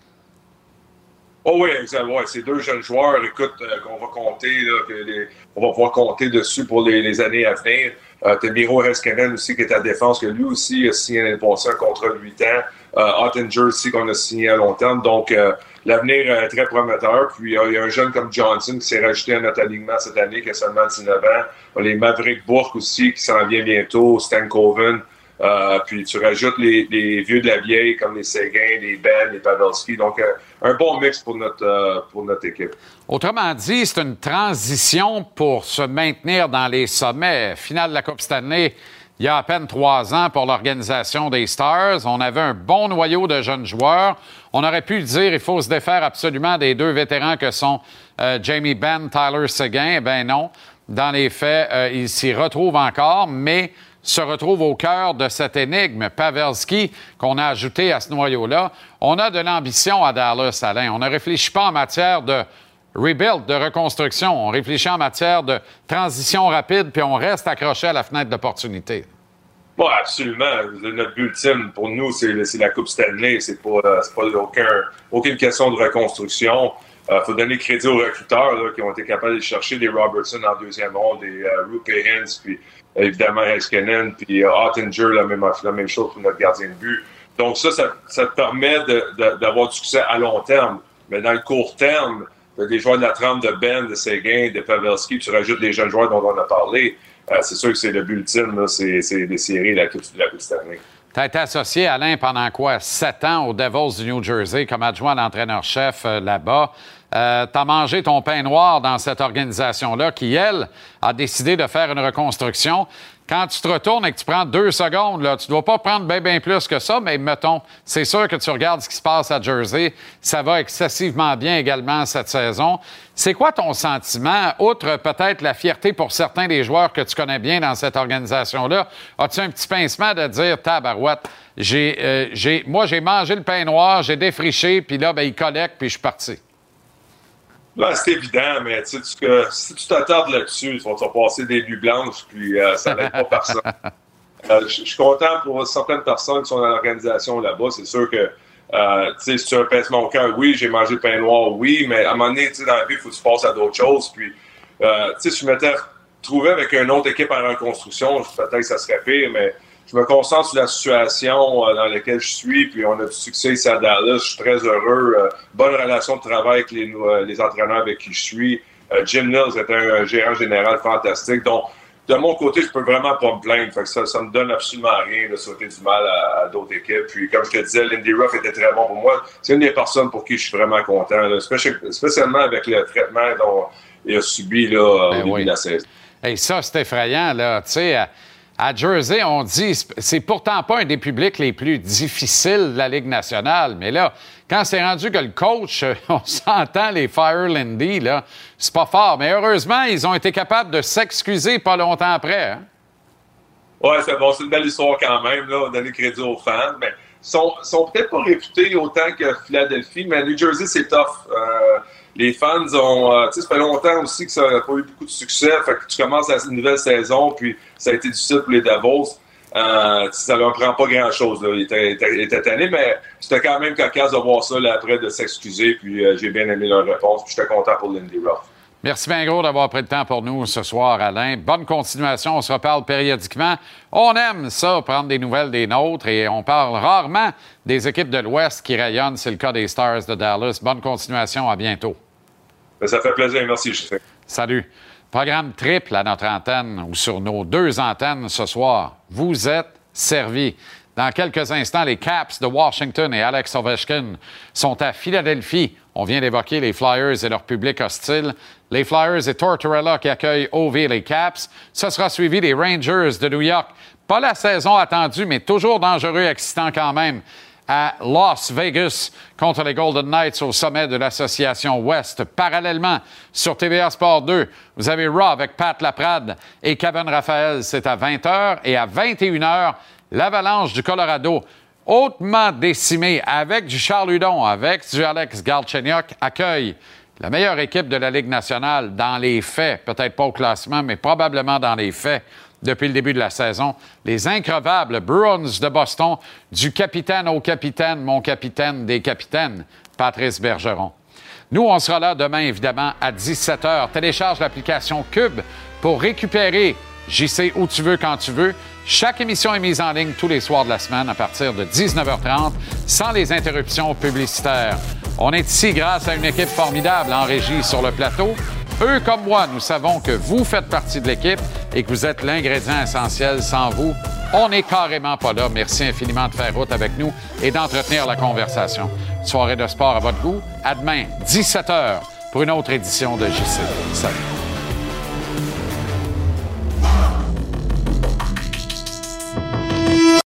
Oh oui, exact. Ouais, c'est deux jeunes joueurs, écoute, euh, qu'on va compter, là, que les- on va pouvoir compter dessus pour les, les années à venir. Euh, T'as Miro aussi qui est à défense, que lui aussi a signé l'année passée un contrat de 8 ans. Euh, Ottinger aussi qu'on a signé à long terme. Donc, euh, l'avenir est très prometteur. Puis, euh, il y a un jeune comme Johnson qui s'est rajouté à notre alignement cette année, qui a seulement 19 ans. On a les Maverick Bourque aussi qui s'en vient bientôt, Stan Coven. Euh, puis tu rajoutes les, vieux de la vieille comme les Séguin, les Ben, les Pavelski. Donc, euh, un bon mix pour notre, euh, pour notre équipe.
Autrement dit, c'est une transition pour se maintenir dans les sommets. Finale de la Coupe Stanley, il y a à peine trois ans pour l'organisation des Stars. On avait un bon noyau de jeunes joueurs. On aurait pu dire il faut se défaire absolument des deux vétérans que sont euh, Jamie Benn, Tyler Seguin. Eh bien non. Dans les faits, euh, ils s'y retrouvent encore, mais se retrouve au cœur de cette énigme. Pavelski, qu'on a ajouté à ce noyau-là, on a de l'ambition à Dallas, Alain. On ne réfléchit pas en matière de rebuild, de reconstruction. On réfléchit en matière de transition rapide, puis on reste accroché à la fenêtre d'opportunité.
Oui, absolument. Notre but ultime pour nous, c'est la Coupe Stanley. C'est pas, euh, pas aucun, aucune question de reconstruction. Il faut donner crédit aux recruteurs qui ont été capables de chercher des Robertson en deuxième ronde, des euh, Rupe Hintz, puis euh, évidemment Heiskanen, puis euh, Ottinger, la même, chose pour notre gardien de but. Donc ça, ça, te permet d'avoir du succès à long terme. Mais dans le court terme, tu des joueurs de la trempe de Ben, de Seguin, de Pavelski, puis tu rajoutes les jeunes joueurs dont on a parlé. Euh, c'est sûr que c'est le but ultime, c'est les séries, la Coupe la Coupe Stanley.
Tu as été associé, Alain, pendant quoi? Sept ans aux Devils du New Jersey comme adjoint à l'entraîneur-chef euh, là-bas. euh, tu as mangé ton pain noir dans cette organisation-là qui, elle, a décidé de faire une reconstruction. Quand tu te retournes et que tu prends deux secondes, là, tu ne dois pas prendre bien, bien plus que ça, mais mettons, c'est sûr que tu regardes ce qui se passe à Jersey. Ça va excessivement bien également cette saison. C'est quoi ton sentiment, outre peut-être la fierté pour certains des joueurs que tu connais bien dans cette organisation-là? As-tu un petit pincement de dire, tabarouette, j'ai, euh, j'ai, moi, j'ai mangé le pain noir, j'ai défriché, puis là, ben, il collecte, puis je suis parti?
Là, c'est évident, mais tu sais, que si tu t'attardes là-dessus, tu vas te passer des nuits blanches, puis euh, ça n'aide pas personne. Euh, Je suis content pour certaines personnes qui sont dans l'organisation là-bas. C'est sûr que, euh, tu sais, si tu as un pincement au cœur, oui, j'ai mangé le pain noir, oui, mais à un moment donné, tu sais, dans la vie, il faut que tu passes à d'autres choses. Puis, euh, tu sais, si je m'étais retrouvé avec une autre équipe en reconstruction, peut-être que ça serait pire, mais je me concentre sur la situation euh, dans laquelle je suis, puis on a du succès ici à Dallas. Je suis très heureux. Euh, bonne relation de travail avec les, euh, les entraîneurs avec qui je suis. Jim Mills est un, gérant général fantastique. Donc, de mon côté, je peux vraiment pas me plaindre. Fait que ça, ça me donne absolument rien de souhaiter du mal à, à d'autres équipes. Puis, comme je te disais, Lindy Ruff était très bon pour moi. C'est une des personnes pour qui je suis vraiment content, là. Spécialement avec le traitement dont il a subi là, au
Ben
début
oui.
de la saison.
Hey, ça, c'est effrayant, là. Tu sais, à, Jersey, on dit, c'est pourtant pas un des publics les plus difficiles de la Ligue nationale, mais là, quand c'est rendu que le coach, on s'entend, les Fire Lindy, là, c'est pas fort. Mais heureusement, ils ont été capables de s'excuser pas longtemps après. hein.
Ouais, c'est bon, une belle histoire quand même, là, donner crédit aux fans, mais sont, sont peut-être pas réputés autant que Philadelphie, mais New Jersey, c'est tough. Euh, les fans ont, euh, tu sais, ça fait longtemps aussi que ça n'a pas eu beaucoup de succès, fait que tu commences la une nouvelle saison, puis ça a été difficile pour les Devils. Euh, ça leur prend pas grand-chose, ils étaient tannés, mais c'était quand même cocasse de voir ça, là, après, de s'excuser, puis euh, j'ai bien aimé leur réponse, puis j'étais content pour Lindy Ruff.
Merci bien gros d'avoir pris le temps pour nous ce soir, Alain. Bonne continuation. On se reparle périodiquement. On aime ça, prendre des nouvelles des nôtres et on parle rarement des équipes de l'Ouest qui rayonnent. C'est le cas des Stars de Dallas. Bonne continuation. À bientôt.
Ben, Ça fait plaisir, merci.
Salut. Programme triple à notre antenne ou sur nos deux antennes ce soir. Vous êtes servis. Dans quelques instants, les Caps de Washington et Alex Ovechkin sont à Philadelphie. On vient d'évoquer les Flyers et leur public hostile. Les Flyers et Tortorella qui accueillent OV les Caps. Ce sera suivi des Rangers de New York. Pas la saison attendue, mais toujours dangereux et excitant quand même à Las Vegas contre les Golden Knights au sommet de l'association Ouest. Parallèlement, sur TVA Sport 2, vous avez Raw avec Pat Laprade et Kevin Raphaël. C'est à 20h et à 21h, l'Avalanche du Colorado, hautement décimée avec du Charles Hudon, avec du Alex Galchenyuk, accueille la meilleure équipe de la Ligue nationale dans les faits, peut-être pas au classement, mais probablement dans les faits depuis le début de la saison. Les increvables Bruins de Boston, du capitaine au capitaine, mon capitaine des capitaines, Patrice Bergeron. Nous, on sera là demain, évidemment, à 17h. Télécharge l'application Cube pour récupérer JC où tu veux, quand tu veux. Chaque émission est mise en ligne tous les soirs de la semaine à partir de 19h30, sans les interruptions publicitaires. On est ici grâce à une équipe formidable en régie sur le plateau. Eux comme moi, nous savons que vous faites partie de l'équipe et que vous êtes l'ingrédient essentiel. Sans vous, on n'est carrément pas là. Merci infiniment de faire route avec nous et d'entretenir la conversation. Soirée de sport à votre goût. À demain, 17h, pour une autre édition de JC. Salut.